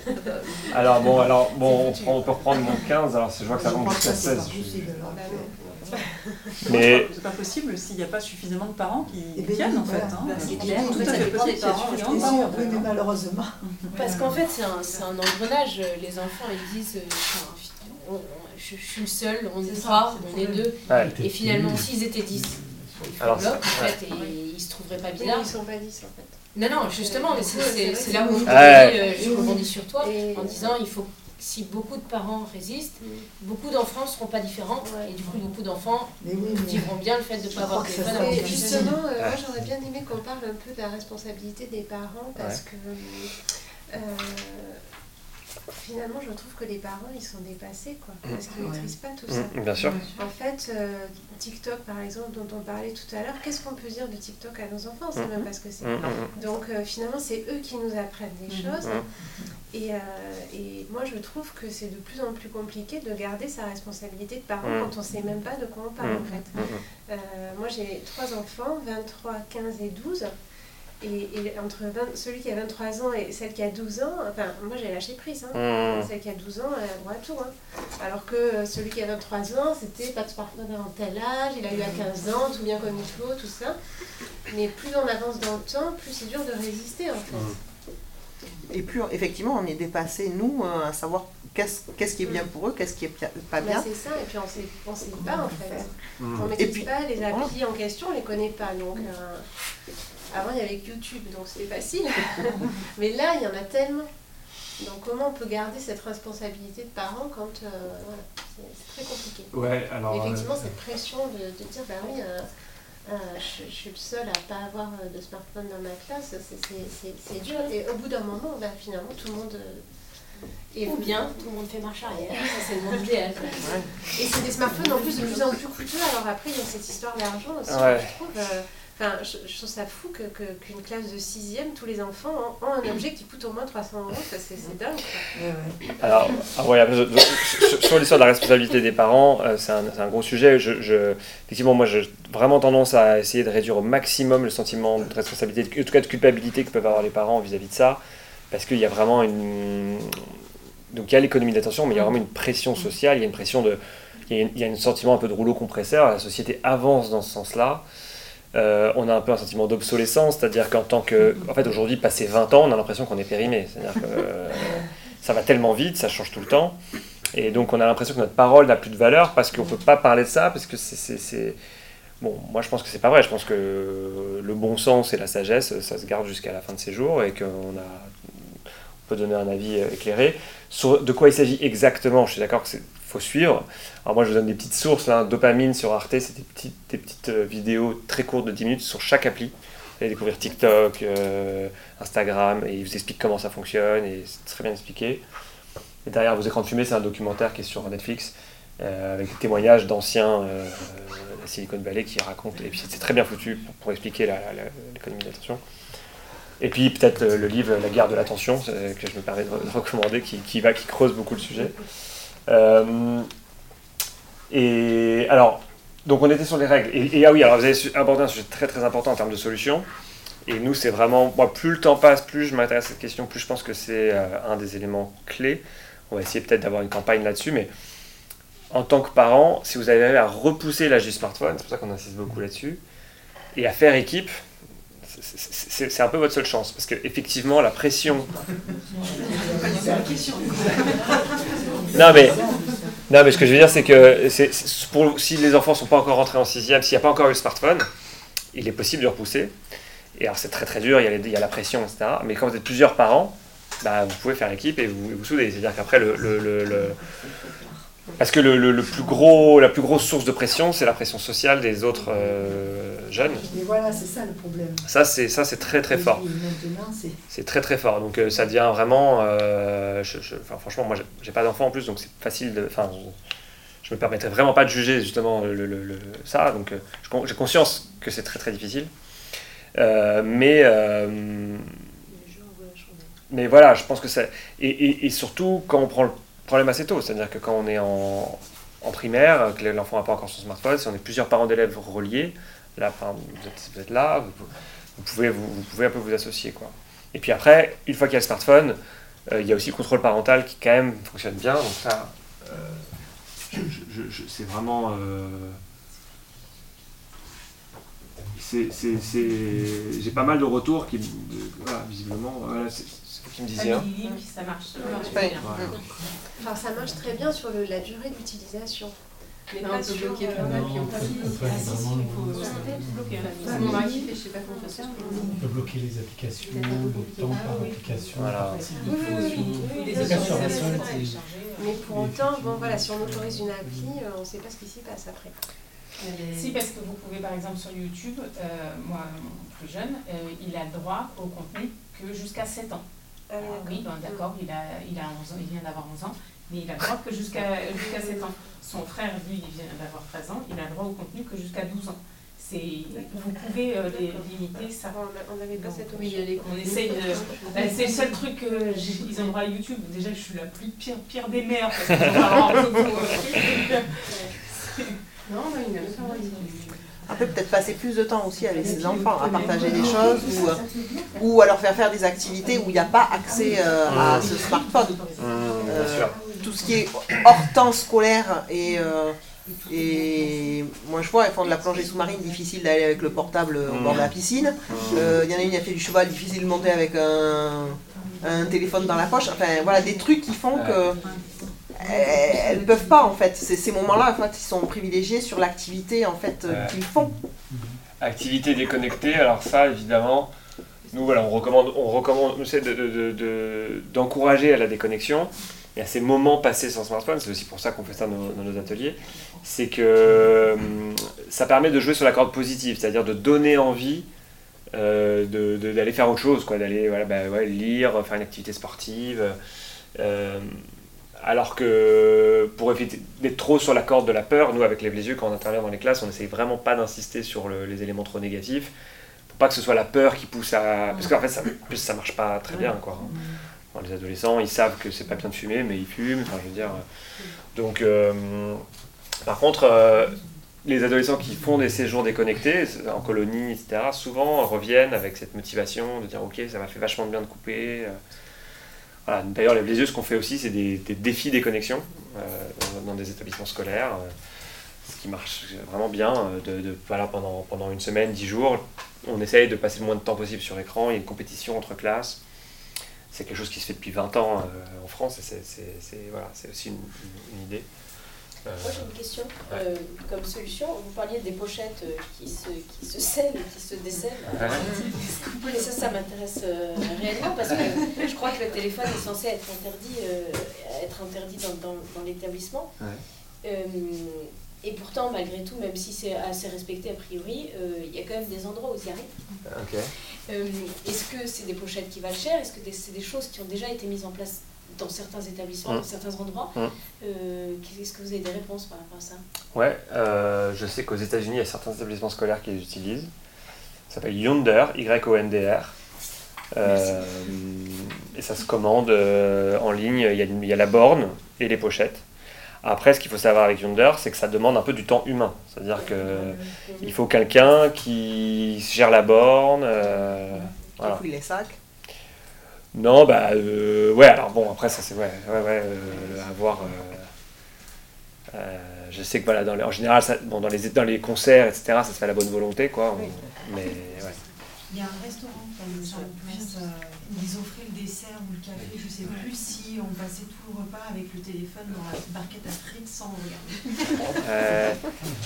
(laughs) alors, bon, alors, bon on, prend- on peut reprendre mon 15, alors je vois que ça monte jusqu'à 16. Mais C'est pas possible s'il n'y a pas suffisamment de parents qui Eh ben viennent en fait. hein. Bah, c'est Donc, clair. Tout à ça fait possible. Oui, mais malheureusement. Parce qu'en fait, c'est un, c'est un engrenage. Les enfants, ils disent je, je suis le seul, on est trois, on est deux. Ouais. Et finalement, s'ils étaient dix, ils Alors, bloquent, en ouais. fait, et ils se trouveraient pas bien. ils sont pas 10 en fait. Non, non, justement, mais c'est- Ouais, là où je Ouais. euh, je Oui, rebondis sur toi Et- en disant il faut si beaucoup de parents résistent, beaucoup d'enfants ne seront pas différents et du coup beaucoup d'enfants vivront bien le fait de ne pas avoir de téléphone. Et justement, euh, Ouais. moi j'aurais bien aimé qu'on parle un peu de la responsabilité des parents parce Ouais. que euh, finalement je trouve que les parents ils sont dépassés quoi, parce qu'ils ne Ouais. maîtrisent pas tout ça. Mm, bien sûr. En fait, euh, TikTok par exemple dont on parlait tout à l'heure, qu'est-ce qu'on peut dire de TikTok à nos enfants? On sait Mhm. même pas ce que c'est. Mm, mm, Donc euh, finalement c'est eux qui nous apprennent des Mhm. choses. Mhm. Et, euh, et moi, je trouve que c'est de plus en plus compliqué de garder sa responsabilité de parent Mm. quand on ne sait même pas de quoi on parle, Mm. en fait. mm, mm. Euh, moi, j'ai trois enfants, 23, 15 et 12. Et, et entre 20 celui qui a 23 ans et celle qui a 12 ans, enfin, moi j'ai lâché prise. Hein. Mm. Celle qui a 12 ans, elle a droit à tout. Hein. Alors que euh, celui qui a 23 ans, c'était pas de smartphone avant tel âge, il a eu à 15 ans, tout bien comme il faut, tout ça. Mais plus on avance dans le temps, plus c'est dur de résister en fait. Et plus, effectivement, on est dépassé, nous, euh, à savoir qu'est-ce qu'est-ce qui est bien pour eux, qu'est-ce qui est pas Bah, bien. c'est ça, et puis on on sait pas en fait. On Et maîtrise puis- pas les applis en question, on les connaît pas. Donc, euh, avant il y avait YouTube, donc c'était facile. (laughs) Mais là, il y en a tellement. Donc, comment on peut garder cette responsabilité de parent quand. euh, voilà, c'est très compliqué. Ouais, alors. Et effectivement, euh, cette pression de, de dire, bah oui, euh, euh, je, je suis le seul à pas avoir euh, de smartphone dans ma classe, c'est- c'est c'est- c'est dur. Et au bout d'un moment, bah, finalement, tout le monde. euh, est Ou bien tout le monde fait marche arrière. Ça c'est le monde (laughs) idéal. et c'est des smartphones en plus de plus en plus coûteux. Alors après, il y a cette histoire d'argent aussi, Ouais. je trouve. Enfin, je, je trouve ça fou que, que- qu'une classe de 6e, tous les enfants ont, ont un objet qui coûte au moins 300 euros. ça, C'est dingue. quoi. Alors, ah ouais, sur- sur l'histoire de la responsabilité des parents, euh, c'est un, gros sujet. Je, je- effectivement, moi, j'ai vraiment tendance à essayer de réduire au maximum le sentiment de responsabilité, en tout cas de culpabilité que peuvent avoir les parents vis-à-vis de ça, parce qu'il y a vraiment une... Donc il y a l'économie d'attention, mais il y a vraiment une pression sociale, il y a une pression de... Il y a, il y a un sentiment un peu de rouleau compresseur, la société avance dans ce sens-là. Euh, on a un peu un sentiment d'obsolescence, c'est-à-dire qu'en tant que... En fait, aujourd'hui, passé 20 ans, on a l'impression qu'on est périmé. C'est-à-dire que euh, ça va tellement vite, ça change tout le temps. Et donc, on a l'impression que notre parole n'a plus de valeur parce qu'on ne peut pas parler de ça, parce que c'est... c'est- c'est- Bon, moi, je pense que c'est pas vrai. Je pense que le bon sens et la sagesse, ça se garde jusqu'à la fin de ses jours et qu'on a... on peut donner un avis euh, éclairé. De quoi il s'agit exactement, je suis d'accord qu'il faut suivre. Alors moi, je vous donne des petites sources. Là. Dopamine sur Arte, c'est des petites, euh, vidéos très courtes de 10 minutes sur chaque appli. Vous allez découvrir TikTok, euh, Instagram, et ils vous expliquent comment ça fonctionne, et c'est très bien expliqué. Et derrière vos écrans de fumée, c'est un documentaire qui est sur Netflix, euh, avec des témoignages d'anciens euh, Silicon Valley qui raconte, et puis c'est très bien foutu pour, expliquer l'économie de l'attention. Et puis peut-être le, livre La guerre de l'attention, que je me permets de, recommander, qui, va, qui creuse beaucoup le sujet. Et alors, donc on était sur les règles. Et, ah oui, alors vous avez abordé un sujet très très important en termes de solutions. Et nous, c'est vraiment, moi, plus le temps passe, plus je m'intéresse à cette question, plus je pense que c'est un des éléments clés. On va essayer peut-être d'avoir une campagne là-dessus, mais en tant que parent, si vous avez à repousser l'âge du smartphone, c'est pour ça qu'on insiste beaucoup là-dessus, et à faire équipe, c'est un peu votre seule chance. Parce qu'effectivement, la pression. non, mais, non, mais ce que je veux dire, c'est que pour, si les enfants ne sont pas encore rentrés en sixième, s'il n'y a pas encore eu le smartphone, il est possible de repousser. Et alors, c'est très très dur, il y, a il y, a la pression, etc. Mais quand vous êtes plusieurs parents, bah, vous pouvez faire l'équipe et vous vous soudez. C'est-à-dire qu'après, le, parce que le, le, plus gros, la plus grosse source de pression, c'est la pression sociale des autres euh, jeunes. Mais voilà, c'est ça le problème. Ça, c'est ça, c'est très très fort. C'est très très fort. Donc euh, ça devient vraiment. Euh, je, franchement, moi, j'ai pas d'enfant en plus, donc c'est facile de. Enfin, je, me permettrais vraiment pas de juger justement le, le, ça. Donc j'ai conscience que c'est très très difficile. mais mais voilà, je pense que c'est. Et, et, et, surtout quand on prend le problème assez tôt. C'est-à-dire que quand on est en, primaire, que l'enfant n'a pas encore son smartphone, si on est plusieurs parents d'élèves reliés, là, vous, êtes, là, vous, pouvez, vous, pouvez un peu vous associer. Quoi. Et puis après, une fois qu'il y a le smartphone, euh, il y a aussi le contrôle parental qui quand même fonctionne bien. Donc ça, euh, c'est vraiment... Euh, j'ai pas mal de retours qui, voilà, visiblement, qui me disait. Hein. Ça marche, très bien. Enfin, ça marche très bien sur le, la durée d'utilisation. Mais on peut bloquer journal, puis on peut Mon mari fait, je sais pas comment faire On peut bloquer les applications, le temps par application. Voilà. Mais pour autant, bon voilà, si on autorise une appli, on ne sait pas ce qui s'y passe après. Si, parce que vous pouvez, par exemple, sur YouTube, euh, moi, mon plus jeune, euh, il a droit au contenu que jusqu'à 7 ans. Ah, oui, ben, d'accord, il, a, il, a 11 ans, il vient d'avoir 11 ans, mais il a le droit que jusqu'à jusqu'à 7 ans. Son frère, lui, il vient d'avoir 13 ans, il a le droit au contenu que jusqu'à 12 ans. Vous pouvez euh, les limiter ça. On n'avait pas cette oui, on essaye de. Ben, c'est le seul truc qu'ils ont droit à YouTube. Déjà, je suis la plus pire, pire des mères. Parce que (laughs) (laughs) non, mais il a on peut peut-être passer plus de temps aussi avec ses enfants, à partager des choses ou, euh, ou à leur faire faire des activités où il n'y a pas accès euh, à ce smartphone. Mmh, euh, tout ce qui est hors temps scolaire et, et moi je vois, elles font de la plongée sous-marine, difficile d'aller avec le portable au bord de la piscine. Il y en a une qui a fait du cheval, difficile de monter avec un, un téléphone dans la poche. Enfin voilà, des trucs qui font que elles ne peuvent pas en fait. Ces moments-là, en fait, ils sont privilégiés sur l'activité en fait euh, qu'ils font. Activité déconnectée, alors ça évidemment, nous voilà, on recommande, on recommande, d'encourager de, de, à la déconnexion et à ces moments passés sans smartphone. C'est aussi pour ça qu'on fait ça dans, nos ateliers. C'est que hum, ça permet de jouer sur la corde positive, c'est-à-dire de donner envie. Euh, d'aller faire autre chose, quoi, d'aller voilà, bah, ouais, lire, faire une activité sportive. Euh, alors que pour éviter d'être trop sur la corde de la peur, nous avec les yeux quand on intervient dans les classes, on n'essaye vraiment pas d'insister sur les éléments trop négatifs, pour pas que ce soit la peur qui pousse à... Parce qu'en fait, ça, plus, ça marche pas très bien. Quoi. les adolescents, ils savent que c'est pas bien de fumer, mais ils fument, enfin je veux dire... Donc, euh, par contre, euh, les adolescents qui font des séjours déconnectés, en colonie, etc., souvent reviennent avec cette motivation de dire « Ok, ça m'a fait vachement de bien de couper. Euh, D'ailleurs, les yeux, ce qu'on fait aussi, c'est des, défis des connexions euh, dans, des établissements scolaires, euh, ce qui marche vraiment bien. Euh, de, pendant, une semaine, dix jours, on essaye de passer le moins de temps possible sur écran. Il y a une compétition entre classes. C'est quelque chose qui se fait depuis 20 ans en France et c'est voilà, aussi une idée. Moi j'ai une question. Euh, comme solution, vous parliez des pochettes euh, qui se, qui se scellent, qui se décèlent. Et (laughs) ça, ça m'intéresse euh, réellement parce que je crois que le téléphone est censé être interdit, être interdit dans, dans, dans l'établissement. et pourtant, malgré tout, même si c'est assez respecté a priori, euh, il y a quand même des endroits où ils y arrivent. Euh, Est-ce que c'est des pochettes qui valent cher? Est-ce que c'est des choses qui ont déjà été mises en place dans certains établissements, Mm. dans certains endroits Mm. Euh, Est-ce que vous avez des réponses par rapport à ça? Ouais, euh, je sais qu'aux États-Unis, il y a certains établissements scolaires qui les utilisent. Ça s'appelle Yonder, Y-O-N-D-R. Euh, et ça se commande euh, en ligne. Il y, a, il y a la borne et les pochettes. Après, ce qu'il faut savoir avec Yonder, c'est que ça demande un peu du temps humain. C'est-à-dire que il faut quelqu'un qui gère la borne. euh, voilà. fouille les sacs. Non, bah euh, ouais, alors bon, après ça c'est ouais, ouais, ouais, euh, à voir. euh, euh, je sais que voilà, dans les- en général, ça, bon, dans, les, dans les concerts, etc., ça se fait à la bonne volonté, quoi. on- mais ouais. Il y a un restaurant en place, où ils offraient le dessert ou le café, je sais plus si on passait tout le repas avec le téléphone dans la barquette à frites sans regarder. Euh,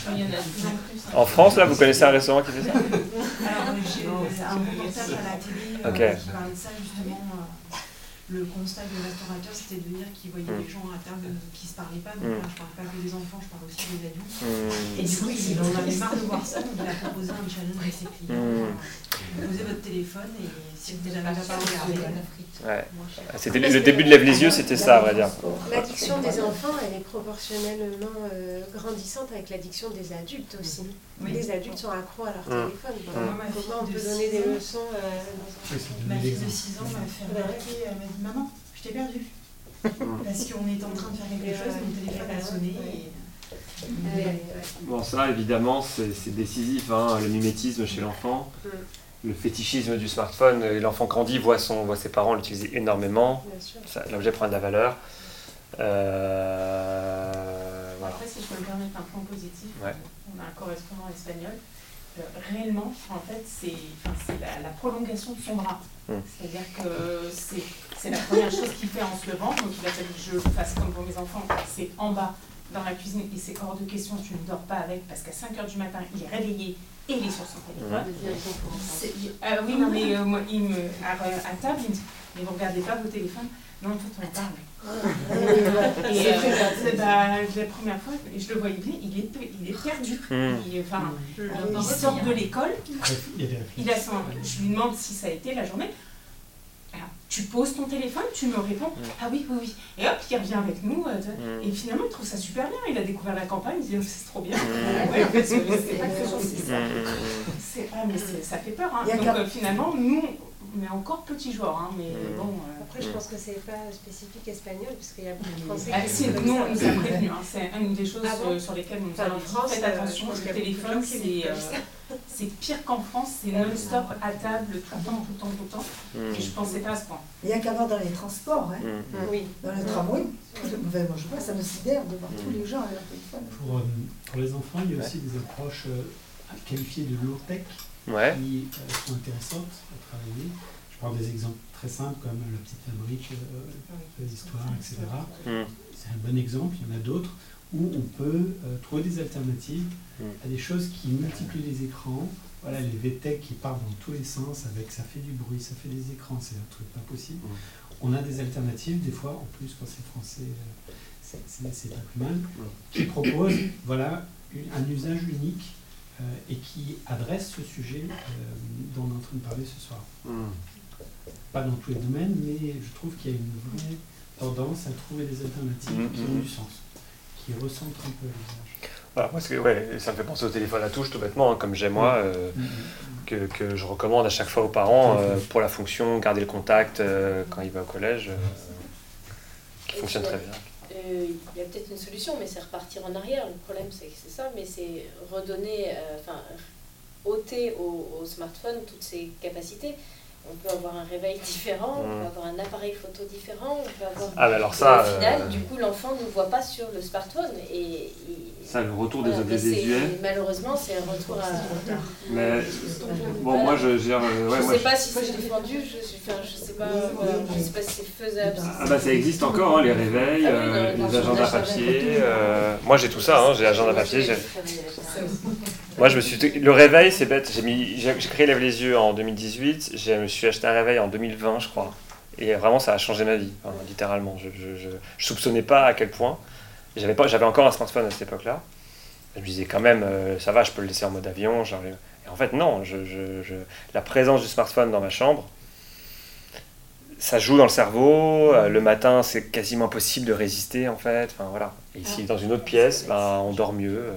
en hein. en France, là, vous connaissez un restaurant qui fait ça? Un reportage à la télé euh, Ok. qui parlait de ça justement. euh, le constat du restaurateur, c'était de dire qu'il voyait Mm. des gens à table qui se parlaient pas. Donc Mm. là, je parle pas que des enfants, je parle aussi des adultes. Mm. Et du coup, il en avait marre de voir ça, donc il a proposé un challenge à ses clients. Mm. Vous posez votre téléphone et si vous n'arrivez pas à regarder, Ouais. C'était le début de Lève les yeux, c'était ça, à vrai dire. L'addiction des enfants, elle est proportionnellement euh, grandissante avec l'addiction des adultes aussi. Les adultes sont accros à leur Mm. téléphone. Mm. Comment Ma fille on de peut six donner des ans- leçons euh, Ma fille de 6 ans m'a fait remarquer, elle m'a dit Maman, je t'ai perdu. Parce qu'on était en train de faire quelque chose, mon téléphone a sonné. Et... Bon, ça, évidemment, c'est décisif, hein, le mimétisme chez l'enfant. Le fétichisme du smartphone, euh, l'enfant grandit, voit, son, voit ses parents l'utiliser énormément. Bien sûr. Ça- L'objet prend de la valeur. Euh, voilà. Après, si je peux me permettre un point positif, Ouais. Correspondant espagnol. Euh, réellement, en fait, c'est enfin, c'est la, la prolongation de son bras. Mm. C'est-à-dire que c'est c'est la première chose qu'il fait en se levant. Donc, il a fallu que je fasse comme pour mes enfants. C'est en bas, dans la cuisine, et c'est hors de question, tu ne dors pas avec, parce qu'à 5 h du matin, il est réveillé et il est sur son téléphone. C'est- Ah oui, non, mais euh, moi, il me, à, à table, il me dit Mais vous regardez pas vos téléphones Non, en fait, on parle. Et C'est euh, vrai. bah, la première fois, et je le voyais bien, il est, il est perdu. Mm. Il, enfin, Mm. il sort de l'école, Il a son, je lui demande si ça a été la journée. Alors, tu poses ton téléphone, tu me réponds, ah oui, oui, oui. Et hop, il revient avec nous. euh. Et finalement, il trouve ça super bien. Il a découvert la campagne, il dit, oh, c'est trop bien. Ouais, parce que c'est pas que c'est ça. C'est- ah, mais c'est- ça fait peur. Hein. Donc euh, finalement, nous, est encore petit joueur. Hein, mais bon. euh, Après, je pense que c'est pas spécifique espagnol, puisqu'il y a beaucoup de Français Ah, qui nous, ça. on nous a prévenu. Hein. C'est une des choses Ah bon euh, sur lesquelles on nous Enfin, a en dit France, faites euh, attention, le téléphone, c'est euh, (laughs) pire qu'en France, c'est non-stop à table, tout le temps, tout le temps, tout le temps. Mm. Et je pensais pas à ce point. Il n'y a qu'à voir dans les transports, hein. Mm. Oui. dans le tramway. Enfin, moi, je vois, ça me sidère de voir tous les gens à leur téléphone. Pour, euh, pour les enfants, il y a aussi des approches euh, qualifiées de low-tech Ouais. qui euh, sont intéressantes à travailler. Je prends des exemples très simples comme la petite fabrique, euh, l'histoire, etc. Mm. C'est un bon exemple, il y en a d'autres où on peut euh, trouver des alternatives Mm. à des choses qui multiplient les écrans. Voilà, les VTech qui partent dans tous les sens avec ça fait du bruit, ça fait des écrans, c'est un truc pas possible. On a des alternatives, des fois, en plus quand c'est français, euh, c'est- pas plus mal, qui proposent voilà, une- un usage unique et qui adresse ce sujet euh, dont on est en train de parler ce soir. Mm. Pas dans tous les domaines, mais je trouve qu'il y a une vraie tendance à trouver des alternatives Mhm, qui ont mhm. du sens, qui recentrent un peu l'usage. Voilà, parce que ouais, ça me fait penser au téléphone à touche tout bêtement, hein, comme j'ai moi, euh, que, que je recommande à chaque fois aux parents euh, pour la fonction, garder le contact euh, quand il va au collège, euh, qui fonctionne très bien. Il y a peut-être une solution, mais c'est repartir en arrière. Le problème, c'est que c'est ça, mais c'est redonner, euh, enfin, ôter au, au smartphone toutes ses capacités. On peut avoir un réveil différent, on peut avoir un appareil photo différent, on peut avoir. Ah, alors ça, Et au final, euh, du coup, l'enfant ne voit pas sur le smartphone et. il- Ça, le retour des objets visuels? Malheureusement, c'est un retour à. Mais bon, moi je gère. euh, ouais, je moi, sais je- pas si c'est défendu, je, je, enfin, je sais pas, voilà, je sais pas si c'est faisable. si Ah bah ça existe encore, hein, les réveils, Ah oui, euh, non, les agendas papier. euh, Moi j'ai tout ça, hein, j'ai agenda papier. Moi je me suis. Le réveil c'est bête, j'ai mis... j'ai créé Lève les yeux en 2018, je me suis acheté un réveil en 2020 je crois. Et vraiment ça a changé ma vie, enfin, littéralement. Je, je, je, je soupçonnais pas à quel point. J'avais pas- j'avais encore un smartphone à cette époque-là. Je me disais quand même, euh, ça va, je peux le laisser en mode avion. genre, Et en fait, non, je, je- je- la présence du smartphone dans ma chambre, ça joue dans le cerveau. euh, Le matin, c'est quasiment impossible de résister, en fait. Enfin, voilà. Et ici, Ah. dans une autre pièce, ben, on dort mieux. euh,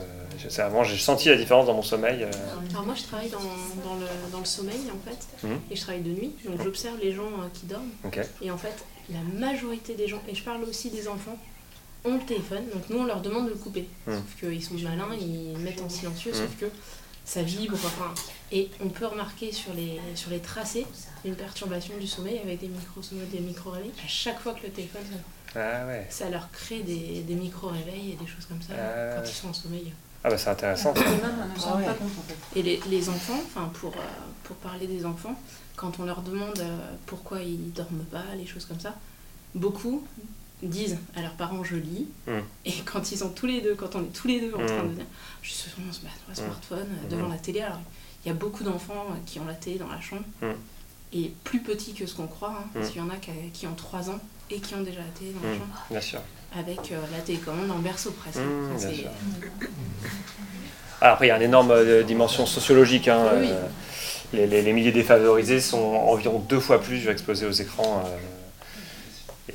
avant, j'ai senti la différence dans mon sommeil. euh, Alors moi je travaille dans, dans le, dans le sommeil en fait, Mhm. et je travaille de nuit, donc j'observe les gens euh, qui dorment. Et en fait, la majorité des gens, et je parle aussi des enfants, ont le téléphone, donc nous on leur demande de le couper. Mhm. Sauf qu'ils sont malins, ils mettent en silencieux, Mhm. sauf que ça vibre, enfin, et on peut remarquer sur les, sur les tracés une perturbation du sommeil avec des micro des micro réveils à chaque fois que le téléphone sonne. Ah ouais. Ça leur crée des, des micro réveils et des choses comme ça Ah quand ouais. ils sont en sommeil. Ah bah c'est intéressant. pas compte, en fait. Et les, les enfants, enfin pour, euh, pour parler des enfants, quand on leur demande euh, pourquoi ils dorment pas, les choses comme ça, beaucoup disent à leurs parents je lis. Mm. Et quand ils sont tous les deux, quand on est tous les deux en train de dire je suis sur mon sma- smartphone euh, Mm. devant la télé, alors il y a beaucoup d'enfants euh, qui ont la télé dans la chambre. Et plus petits que ce qu'on croit, hein, parce qu'il y en a qui, qui ont 3 ans et qui ont déjà la télé dans la chambre. bien sûr. Avec euh, la télécommande en berceau presque. Bien sûr. Après, il y a une énorme euh, dimension sociologique. hein, Oui. euh, les, les- les milieux défavorisés sont environ deux fois plus exposés aux écrans. euh,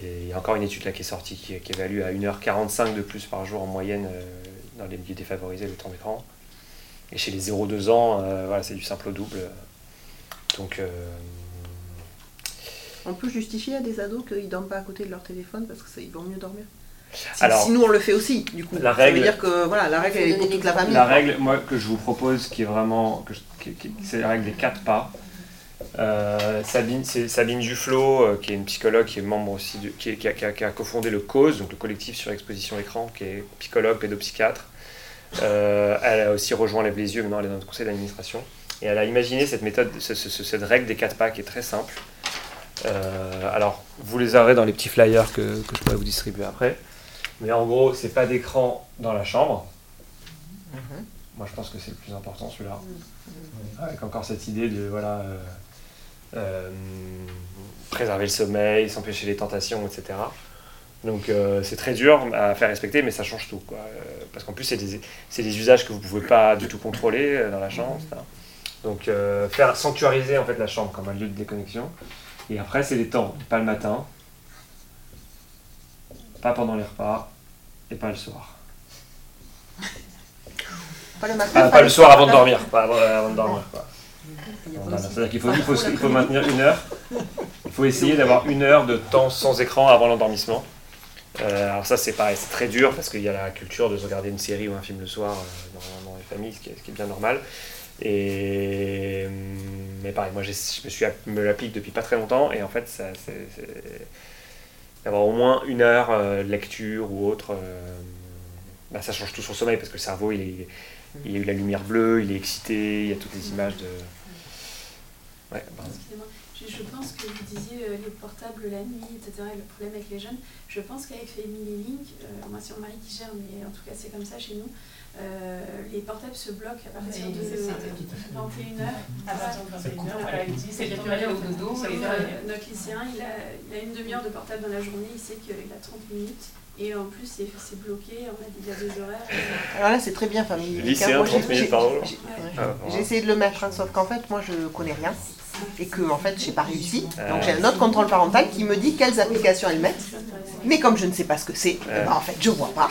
et il y a encore une étude là qui est sortie qui, qui évalue à 1h45 de plus par jour en moyenne euh, dans les milieux défavorisés le temps d'écran. Et chez les 0-2 ans, euh, voilà, c'est du simple au double. Donc, euh, On peut justifier à des ados qu'ils dorment pas à côté de leur téléphone parce que ça, ils vont mieux dormir. Si, Alors, si nous on le fait aussi, du coup. la ça règle- veut dire que voilà, la règle elle est pour toute la famille. La règle, moi, que je vous propose, qui est vraiment, c'est la règle des quatre pas. Euh, Sabine, c'est Sabine Duflo, euh, qui est une psychologue, qui est membre aussi, de- qui, est- qui a, qui a- qui a cofondé le CAUSE, donc le collectif sur exposition écran, qui est psychologue, pédopsychiatre. Euh, elle a aussi rejoint Lève les yeux, maintenant elle est dans notre conseil d'administration. Et elle a imaginé cette méthode, ce- ce- ce- cette règle des quatre pas qui est très simple. Euh, alors, vous les aurez dans les petits flyers que, que je pourrais vous distribuer après. Mais en gros, c'est pas d'écran dans la chambre. Moi, je pense que c'est le plus important, celui-là. Avec encore cette idée de voilà, euh, euh, préserver le sommeil, s'empêcher les tentations, etc. Donc, euh, c'est très dur à faire respecter, mais ça change tout. Quoi. Parce qu'en plus, c'est des, c'est des usages que vous ne pouvez pas du tout contrôler dans la chambre, etc. Donc, faire sanctuariser en fait, la chambre comme un lieu de déconnexion. Et après, c'est les temps. Pas le matin, pas pendant les repas, et pas le soir. (laughs) Pas le matin. Ah, pas le soir avant de dormir. Pas avant, de dormir. quoi. C'est-à-dire qu'il faut, il faut, il faut maintenir une heure. Il faut essayer d'avoir une heure de temps sans écran avant l'endormissement. Euh, alors ça c'est pareil, c'est très dur parce qu'il y a la culture de se regarder une série ou un film le soir euh, dans, dans les familles, ce qui est, ce qui est bien normal. Et hum, mais pareil, moi je me suis me l'applique depuis pas très longtemps et en fait ça, c'est, c'est- d'avoir au moins une heure euh, de lecture ou autre, euh, bah, ça change tout son sommeil parce que le cerveau il est, il a eu la lumière bleue, il est excité, il y a toutes les images de. Ouais. Excusez-moi, je, je pense que vous disiez euh, les portables la nuit, etc. et le problème avec les jeunes. Je pense qu'avec Family Link, euh, moi c'est mon mari qui gère, mais en tout cas c'est comme ça chez nous, les portables se bloquent à partir de c'est ça. 21h. À partir de 21h, voilà, il dit c'est le au dodo. euh, Notre lycéen, il a, il a une demi-heure de portable dans la journée, il sait qu'il a 30 minutes. Et en plus, c'est bloqué, on a dit il y a des horaires. euh, Alors là, c'est très bien, famille. Lycéen, Moi, j'ai- 30 minutes par jour. j'ai- Ah, essayé de le mettre, hein, sauf qu'en fait, moi, je connais rien. Et que, en fait, j'ai pas réussi. Donc, j'ai un autre contrôle parental qui me dit quelles applications elles mettent. Mais comme je ne sais pas ce que c'est, eh ben, en fait, je vois pas.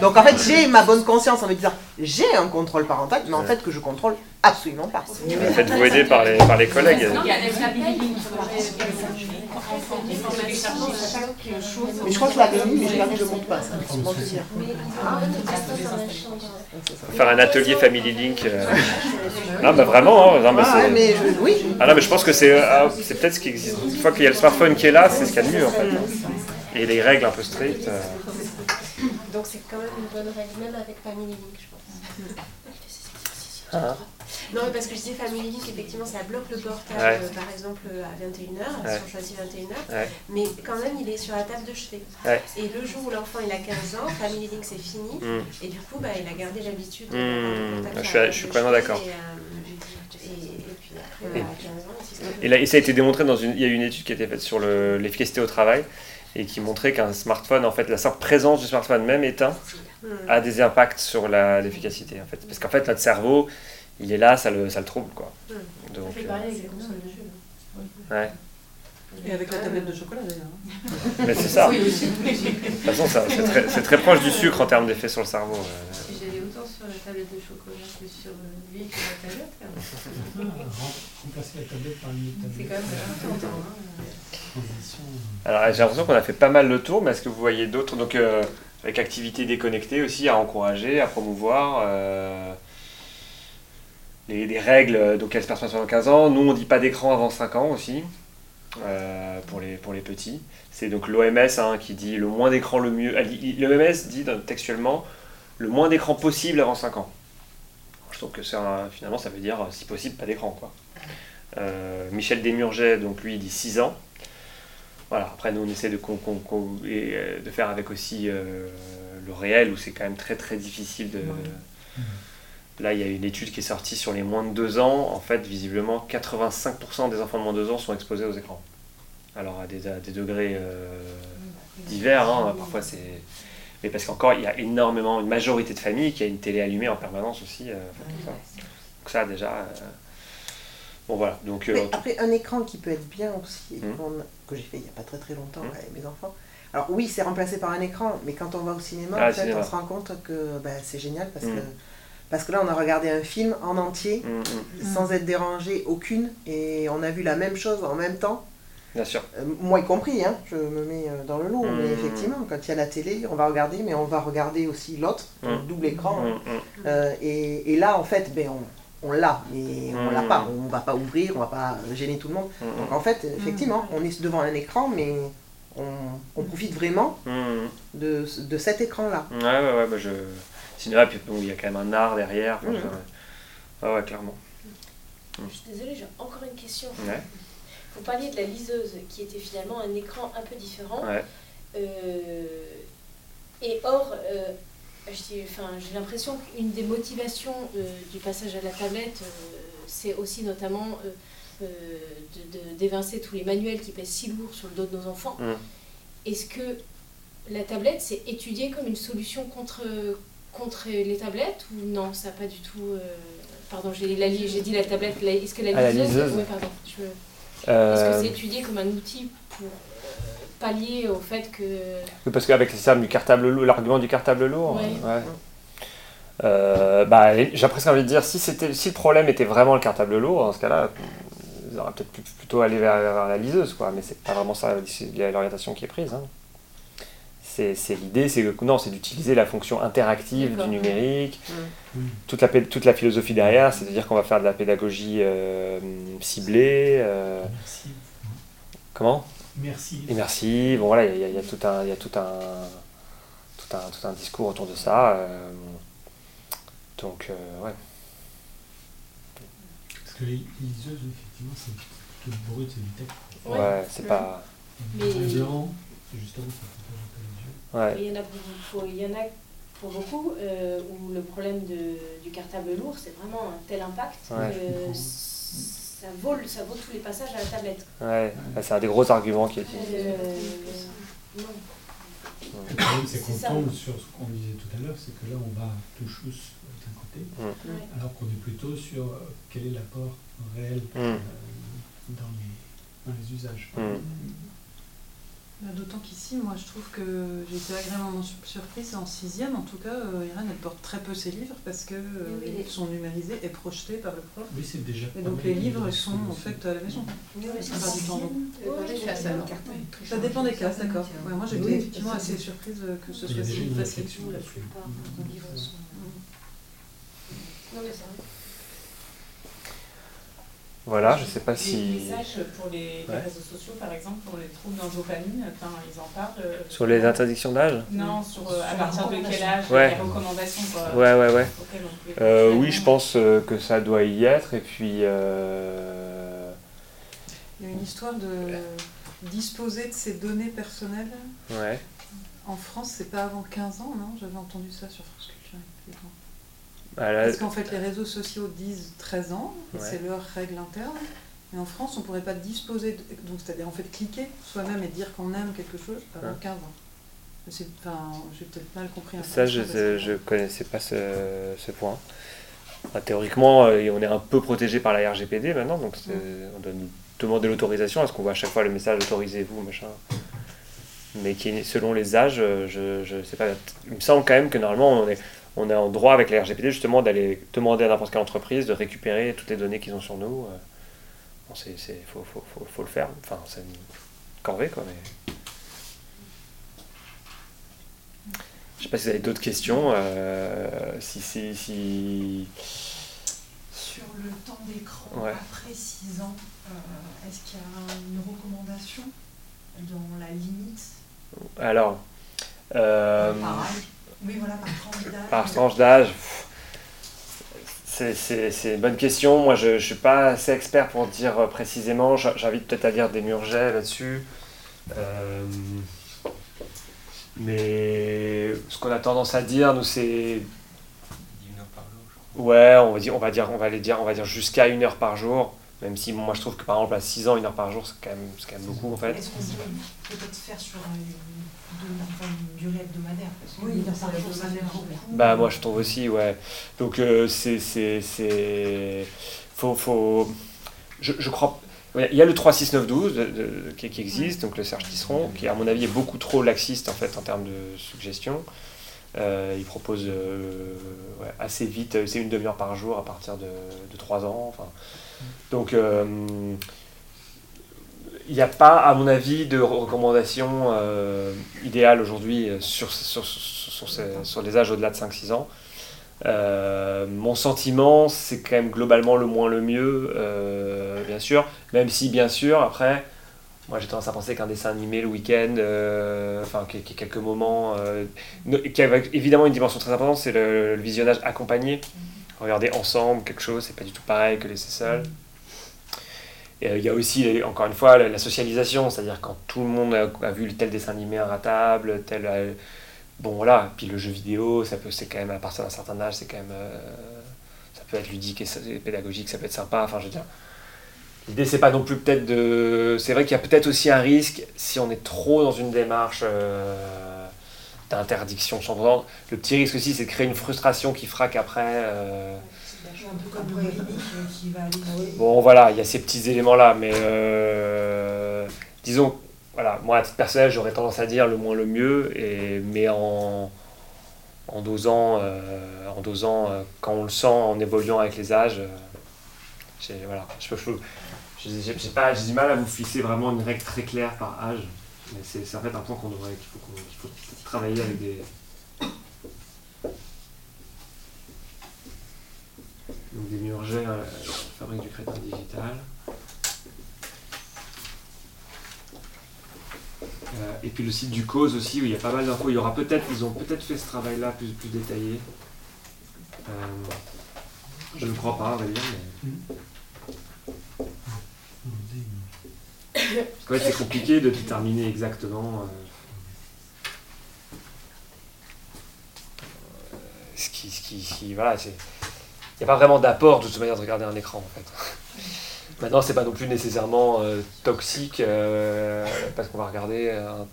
Donc, en fait, j'ai ma bonne conscience en me disant j'ai un contrôle parental, mais en fait, que je contrôle absolument pas. Faites-vous aider par les, par les collègues. Mais je crois que je l'avais mis, mais j'ai gardé le dire. Faut faire un atelier Family Link. euh. Non, bah vraiment, hein, non, mais Ah, c'est- mais je- oui. Ah non, mais je pense que c'est ah, c'est peut-être ce qui existe. Une fois qu'il y a le smartphone qui est là, c'est ce qu'il y a de mieux en fait. Et les règles un peu strictes. euh. Donc c'est quand même une bonne règle, même avec Family Link, je. Ah. Non, parce que je disais Family Link, effectivement, ça bloque le portable, Ouais. euh, par exemple, à 21h, Ouais. si on choisit 21h. Ouais. Mais quand même, il est sur la table de chevet. Et le jour où l'enfant il a 15 ans, Family Link c'est fini. Mm. Et du coup, bah, il a gardé l'habitude de Mm. Je suis- je suis complètement d'accord. Et, euh, et, et puis après, Et- à 15 ans, il s'est Et, là, et ça a été démontré dans une. Il y a eu une étude qui a été faite sur le- l'efficacité au travail. Et qui montrait qu'un smartphone, en fait, la simple présence du smartphone même éteint a des impacts sur la- l'efficacité, en fait. Parce qu'en fait, notre cerveau, il est là, ça le, ça le trouble, quoi. Donc, Ça fait euh, pareil avec les consoles de jeux. ouais. Et avec la tablette de chocolat d'ailleurs. (laughs) Mais c'est ça. Oui, aussi. De toute façon, c'est très, c'est très (laughs) proche du sucre en termes d'effet sur le cerveau. euh. J'allais autant sur la tablette de chocolat que sur lui que la tablette. Ah, remplacer la tablette par une autre C'est tablette. quand même important. hein. Alors j'ai l'impression qu'on a fait pas mal le tour, mais est-ce que vous voyez d'autres Donc euh, avec activités déconnectées aussi à encourager, à promouvoir. euh, les, les règles, donc elles se passent pendant 15 ans. Nous on dit pas d'écran avant 5 ans aussi, euh, pour, les, pour les petits. C'est donc l'OMS hein, qui dit le moins d'écran le mieux. L'OMS dit textuellement le moins d'écran possible avant 5 ans. Je trouve que un- finalement ça veut dire euh, si possible pas d'écran quoi. Euh, Michel Desmurget, donc lui il dit 6 ans. Voilà, après nous on essaie de, con- con- con- et, de faire avec aussi euh, le réel où c'est quand même très très difficile de... Là il y a une étude qui est sortie sur les moins de 2 ans, en fait visiblement 85% des enfants de moins de 2 ans sont exposés aux écrans. Alors à des, à des degrés euh, divers, hein, parfois c'est... Mais parce qu'encore il y a énormément, une majorité de familles qui a une télé allumée en permanence aussi. euh, enfin, tout ça. Donc ça déjà... euh, Bon voilà, donc... Mais après, un écran qui peut être bien aussi, qu'on- que j'ai fait il n'y a pas très très longtemps Mhm. avec mes enfants. Alors oui, c'est remplacé par un écran, mais quand on va au cinéma, Ah, en fait, cinéma. on se rend compte que bah, c'est génial parce Mhm. que parce que là, on a regardé un film en entier, Mhm. sans être dérangé aucune, et on a vu la même chose en même temps. Bien sûr. Euh, moi y compris, hein, je me mets euh, dans le lot, mais effectivement, quand il y a la télé, on va regarder, mais on va regarder aussi l'autre, donc double écran. Euh, et, et là, en fait, ben, on, on l'a, mais on l'a pas. On va pas ouvrir, on va pas gêner tout le monde. Donc en fait, effectivement, on est devant un écran, mais on, on profite vraiment de, de cet écran-là. Ouais, ouais, ouais, bah je. Cinéma, puis bon, il y a quand même un art derrière. enfin, je- Ouais, clairement. Je suis désolée, j'ai encore une question. Ouais. Vous parliez de la liseuse, qui était finalement un écran un peu différent. Ouais. Euh, et or, euh, enfin, j'ai l'impression qu'une des motivations euh, du passage à la tablette, euh, c'est aussi notamment euh, euh, de- de- d'évincer tous les manuels qui pèsent si lourd sur le dos de nos enfants. Mhm. Est-ce que la tablette, c'est étudié comme une solution contre, contre les tablettes ou non Ça n'a pas du tout. euh, Pardon, j'ai la li- j'ai dit la tablette. Est-ce que la Ah, la liseuse? liseuse. ouais, pardon. je Euh, Est-ce que c'est étudié comme un outil pour euh, pallier au fait que. Oui, parce qu'avec les termes du cartable lourd, l'argument du cartable lourd, Ouais. ouais. Euh, bah, j'ai presque envie de dire, si, c'était, si le problème était vraiment le cartable lourd, dans ce cas-là, ils auraient peut-être plutôt aller vers, vers la liseuse, quoi. Mais c'est pas vraiment ça l'orientation qui est prise. hein. C'est, c'est l'idée, c'est que non, c'est d'utiliser la fonction interactive du numérique. Mm. Toute, la, toute la philosophie derrière, c'est-à-dire qu'on va faire de la pédagogie euh, ciblée. euh, Merci. comment? Merci. Immersive. Bon voilà, il y, a- il y a tout un, il y a tout un, tout un, tout un discours autour de ça. euh, donc euh, ouais. Parce que les liseuses, effectivement, c'est plutôt brut, c'est du texte. Ouais, c'est pas. Mais- justement, ça Il y en a pour, pour- il y en a pour beaucoup euh, où le problème de, du cartable lourd, c'est vraiment un tel impact Ouais. que ça vaut, ça vaut tous les passages à la tablette. Ouais, c'est un des gros arguments qui est utilisé. Euh, non. Le problème, c'est qu'on tombe sur ce qu'on disait tout à l'heure, c'est que là, on va tout chousse d'un côté, Mm. Ouais. alors qu'on est plutôt sur euh, quel est l'apport réel Mm. euh, dans, les, dans les usages. Mm. Bah, D'autant qu'ici, moi, je trouve que j'ai été agréablement sur- surprise en sixième. En tout cas, euh, Irène, elle porte très peu ses livres parce que euh, Oui, les oui. livres sont numérisés et projetés par le prof. Oui, c'est déjà. Et donc les livres livres sont en fait à la maison. Oui, c'est du temps. Ça dépend des classes, d'accord. Ouais, moi, j'étais Oui, effectivement assez surprise que ce soit si une facile. La plupart Mm. des livres sont. Non, mais c'est vrai. Voilà, je sais pas Les si. messages pour les, les réseaux sociaux, par exemple, pour les troubles dans dopamine, enfin, ils en parlent. euh, Sur les interdictions d'âge? Non, sur euh, à partir de quel âge Ouais. les recommandations quoi, Ouais, ouais, ouais. auxquelles on pouvait Euh, oui, je pense euh, que ça doit y être. Et puis. euh, Il y a une histoire de disposer de ses données personnelles. Ouais. En France, c'est pas avant 15 ans, non? J'avais entendu ça sur France Culture. Ah, là- Parce qu'en fait, les réseaux sociaux disent 13 ans, Ouais. c'est leur règle interne. Mais en France, on ne pourrait pas disposer, de- donc c'est-à-dire en fait cliquer soi-même et dire qu'on aime quelque chose avant Ouais. 15 ans. C'est- Enfin, j'ai peut-être mal compris. Ça, je je connaissais pas ce, ce point. Enfin, théoriquement, euh, on est un peu protégé par la RGPD maintenant, donc on doit nous demander l'autorisation. Est-ce qu'on voit à chaque fois le message autorisez-vous, machin Mais qui selon les âges, euh, je, je sais pas. Il me semble quand même que normalement, on est, on est en droit avec la RGPD justement d'aller demander à n'importe quelle entreprise de récupérer toutes les données qu'ils ont sur nous. euh. Bon, c'est, c'est, faut, faut, faut, faut le faire. Enfin, c'est une corvée, quoi. Mais... Je sais pas si vous avez d'autres questions. euh, si, si, si... Sur le temps d'écran Ouais. après 6 ans, euh, est-ce qu'il y a une recommandation dans la limite? Alors, euh, Oui, voilà, par tranche d'âge. par tranche d'âge, c'est, c'est, c'est une bonne question. Moi, je ne suis pas assez expert pour dire euh, précisément. J'invite peut-être à lire des Murget là-dessus. Euh, mais ce qu'on a tendance à dire, nous, c'est Ouais, on va dire, on va dire, on va aller dire, on va dire jusqu'à une heure par jour. Même si bon, moi je trouve que par exemple à 6 ans, une heure par jour, c'est quand même, c'est quand même beaucoup en fait. Est-ce qu'on peut peut-être faire sur une, de- enfin, une durée hebdomadaire? Parce que Oui, une heure ça par jour, ça fait beaucoup. Bah moi je trouve aussi, ouais. Donc euh, c'est, c'est, c'est, faut, faut, je, je crois, il y a le 36912 de- de- qui, qui existe, donc le Serge Tisseron, qui à mon avis est beaucoup trop laxiste en fait en termes de suggestions. Euh, il propose euh, ouais, assez vite, euh, c'est une demi-heure par jour à partir de, de 3 ans. Enfin, donc euh, il n'y a pas, à mon avis, de recommandation euh, idéale aujourd'hui euh, sur, sur, sur, les âges au-delà de 5-6 ans. Mon sentiment, c'est quand même globalement le moins le mieux, bien sûr. Même si, bien sûr, après, moi j'ai tendance à penser qu'un dessin animé le week-end, enfin, quelques moments, qui a évidemment une dimension très importante, c'est le visionnage accompagné. Regarder ensemble quelque chose, c'est pas du tout pareil que laisser seul. Euh, il y a aussi, encore une fois, la, socialisation, c'est-à-dire quand tout le monde a, vu tel dessin animé inratable, tel. euh, bon voilà, puis le jeu vidéo, ça peut, c'est quand même à partir d'un certain âge, c'est quand même. euh, ça peut être ludique et, pédagogique, ça peut être sympa, enfin je veux dire. L'idée, c'est pas non plus peut-être de. C'est vrai qu'il y a peut-être aussi un risque si on est trop dans une démarche d'interdiction. Le petit risque aussi, c'est de créer une frustration qui fera qu'après. euh. Bon, voilà, il y a ces petits éléments-là, mais euh, disons, voilà, moi à titre personnel, j'aurais tendance à dire le moins le mieux, et, mais en, en dosant, euh, en dosant quand on le sent, en évoluant avec les âges. voilà, je peux, j'ai, du mal à vous fixer vraiment une règle très claire par âge, mais c'est, en fait un point qu'on devrait, qu'il faut travailler avec des. Donc des Murger, euh, fabrique du crétin digital. Euh, et puis le site du Cause aussi, où il y a pas mal d'infos. Il y aura peut-être, ils ont peut-être fait ce travail-là plus, plus détaillé. Euh, je ne crois pas, on va dire, mais. Fait, c'est compliqué de déterminer exactement. euh, ce qui, ce qui, ce qui- voilà, c'est. Il n'y a pas vraiment d'apport de toute manière de regarder un écran en fait. (laughs) Maintenant, c'est pas non plus nécessairement euh, toxique euh, parce qu'on va regarder. un-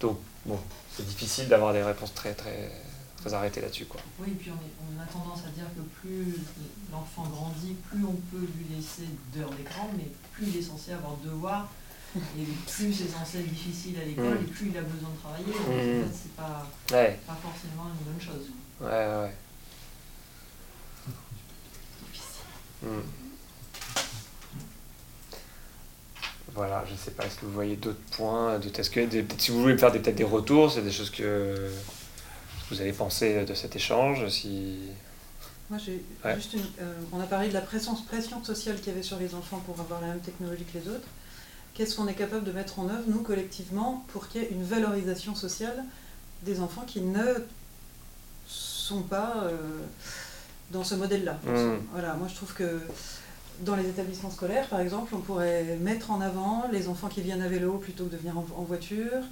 Donc, bon, c'est difficile d'avoir des réponses très, très, très arrêtées là-dessus. Quoi. Oui, puis on, est- on a tendance à dire que plus l'enfant grandit, plus on peut lui laisser d'heures d'écran, mais plus il est censé avoir de devoirs, et plus c'est censé être difficile à l'école, Mm. et plus il a besoin de travailler. Donc Mm. en fait, c'est pas, Ouais. pas forcément une bonne chose. Ouais, ouais, ouais. Hmm. Voilà, je sais pas, est-ce que vous voyez d'autres points Est-ce que des- si vous voulez me faire des- peut-être des retours, c'est des choses que vous avez pensé de cet échange si... Moi, j'ai Ouais. juste une. euh, on a parlé de la pression, pression sociale qu'il y avait sur les enfants pour avoir la même technologie que les autres. Qu'est-ce qu'on est capable de mettre en œuvre, nous, collectivement, pour qu'il y ait une valorisation sociale des enfants qui ne sont pas euh, dans ce modèle-là Mm. Voilà, moi, je trouve que dans les établissements scolaires, par exemple, on pourrait mettre en avant les enfants qui viennent à vélo plutôt que de venir en, en voiture,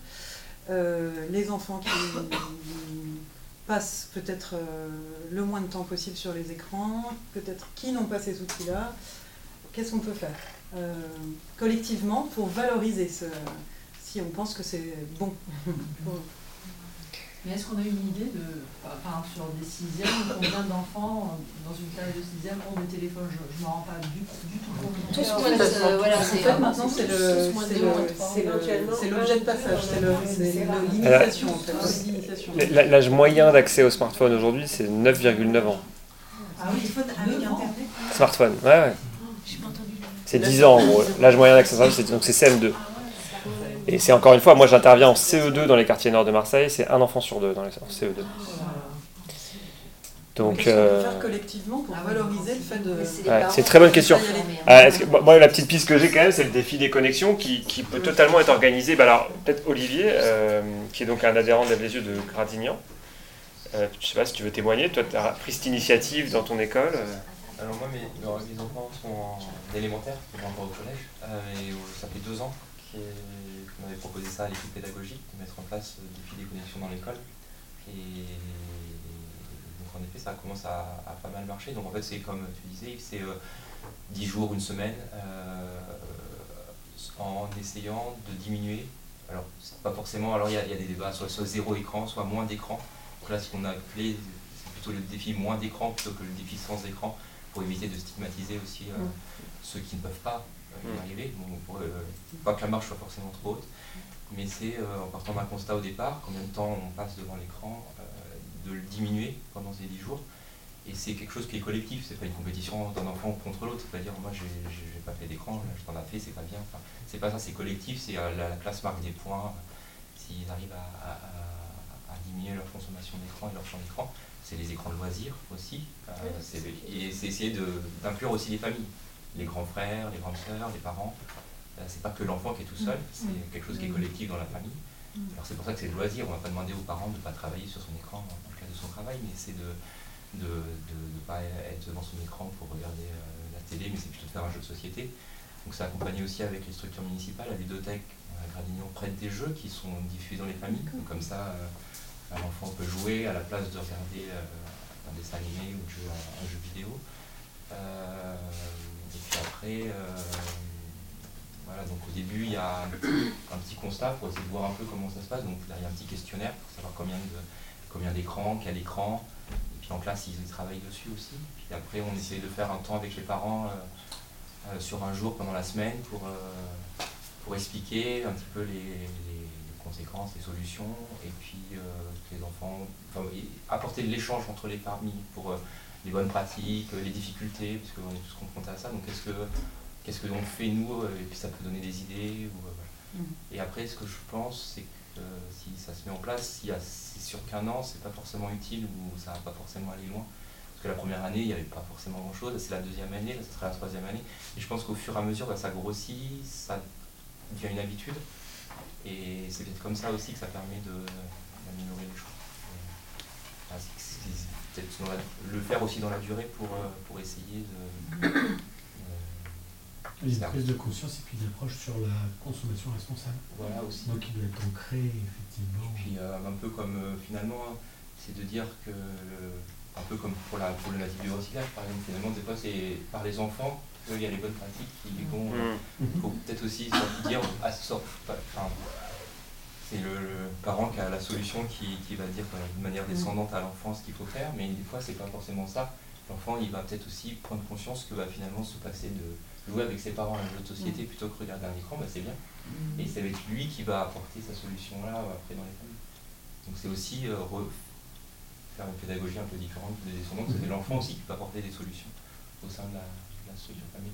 euh, les enfants qui (laughs) passent peut-être euh, le moins de temps possible sur les écrans, peut-être qui n'ont pas ces outils-là. Qu'est-ce qu'on peut faire euh, collectivement pour valoriser ce, si on pense que c'est bon. (laughs) Mais est-ce qu'on a une idée de, exemple sur des sixièmes, combien d'enfants dans une classe de sixième ont des téléphones? Je ne me rends pas du, du tout compte. Tous moins de, voilà, en fait, maintenant c'est le, c'est l'objet de passage, c'est l'imitation en fait. L'âge moyen d'accès au smartphone aujourd'hui, c'est 9,9 ans. Ah oui, avec Internet Smartphone, ouais, ouais. C'est 10 ans en gros. L'âge moyen d'accès au smartphone, donc c'est CM2. Et c'est encore une fois, moi j'interviens en CE2 dans les quartiers nord de Marseille, c'est un enfant sur deux dans les en CE2. Donc, euh... faire collectivement pour valoriser le fait de. Ouais, c'est une très bonne question. Euh, que, moi, la petite piste que j'ai quand même, c'est le défi des connexions qui, qui peut totalement être organisé. Bah, alors, peut-être Olivier, euh, qui est donc un adhérent de les yeux de Gradignan. Euh, je sais pas si tu veux témoigner. Toi, tu as pris cette initiative dans ton école. Alors, moi, mes, mes enfants sont en élémentaire, pas encore au collège. et ça fait deux ans avait proposé ça à l'équipe pédagogique, de mettre en place des filles des connexions dans l'école. Et donc en effet, ça commence à, pas mal marcher. Donc en fait, c'est comme tu disais, c'est euh, 10 jours, une semaine, euh, en essayant de diminuer. Alors, pas forcément, alors il y, a des débats, soit, soit zéro écran, soit moins d'écran. Donc là, ce qu'on a appelé, c'est plutôt le défi moins d'écran plutôt que le défi sans écran, pour éviter de stigmatiser aussi euh, ceux qui ne peuvent pas y arriver. Bon, euh, pas que la marche soit forcément trop haute, mais c'est euh, en partant d'un constat au départ, combien de temps on passe devant l'écran, euh, de le diminuer pendant ces 10 jours. Et c'est quelque chose qui est collectif, c'est pas une compétition d'un enfant contre l'autre, c'est pas dire moi j'ai pas fait d'écran, je t'en ai fait, c'est pas bien. Enfin, c'est pas ça, c'est collectif, c'est la, classe marque des points, s'ils arrivent à, diminuer leur consommation d'écran et leur champ d'écran. C'est les écrans de loisirs aussi, et c'est essayer d'inclure aussi les familles les grands frères, les grandes sœurs, les parents. Euh, c'est pas que l'enfant qui est tout seul, mm. c'est quelque chose qui est mm. collectif dans la famille. Mm. Alors c'est pour ça que c'est le loisir, on va pas demander aux parents de ne pas travailler sur son écran dans le cadre de son travail, mais c'est de ne de, de, pas être devant son écran pour regarder euh, la télé, mais c'est plutôt de faire un jeu de société. Donc c'est accompagné aussi avec les structures municipales, la ludothèque à Gradignan prête des jeux qui sont diffusés dans les familles. Donc comme ça, euh, un enfant peut jouer à la place de regarder un dessin animé ou de jouer un, jeu vidéo. Après, euh, voilà, donc au début, il y a un petit, constat pour essayer de voir un peu comment ça se passe. Donc il y a un petit questionnaire pour savoir combien de combien d'écrans, quel écran. Et puis en classe, ils, travaillent dessus aussi. Puis après, on essaie de faire un temps avec les parents euh, euh, sur un jour pendant la semaine pour, pour expliquer un petit peu les, conséquences, les solutions, et puis les enfants, enfin, apporter de l'échange entre les familles pour les bonnes pratiques, les difficultés, parce qu'on est tous confrontés à ça. Donc qu'est-ce que qu'est-ce que l'on fait nous euh, Et puis ça peut donner des idées. Ou, euh, mm. Et après, ce que je pense, c'est que euh, si ça se met en place, si c'est sûr qu'un an, c'est pas forcément utile ou ça va pas forcément aller loin. Parce que la première année, il n'y avait pas forcément grand-chose. C'est la deuxième année, là, ce sera la troisième année. Et je pense qu'au fur et à mesure, bah, ça grossit, ça devient une habitude. Et c'est peut-être comme ça aussi que ça permet d'améliorer les choses le faire aussi dans la durée pour, euh, pour essayer de. Euh, une prise de conscience et puis une approche sur la consommation responsable. Voilà aussi. Donc il doit être ancré, effectivement. Et puis euh, un peu comme finalement, hein, c'est de dire que, un peu comme pour la problématique du recyclage, par exemple, finalement, des fois c'est par les enfants qu'il y a les bonnes pratiques qui vont. Il mmh. faut peut-être aussi dire à sorte. Enfin, c'est le, parent qui a la solution qui, va dire d'une manière mm. descendante à l'enfant ce qu'il faut faire, mais des fois c'est pas forcément ça. L'enfant il va peut-être aussi prendre conscience que va finalement se passer de jouer avec ses parents à un jeu de société mm. plutôt que regarder un écran, bah, c'est bien. Mm. Et c'est avec lui qui va apporter sa solution là après dans les familles. Donc c'est aussi euh, faire une pédagogie un peu différente des descendants, c'est l'enfant aussi qui peut apporter des solutions au sein de la, de la structure famille.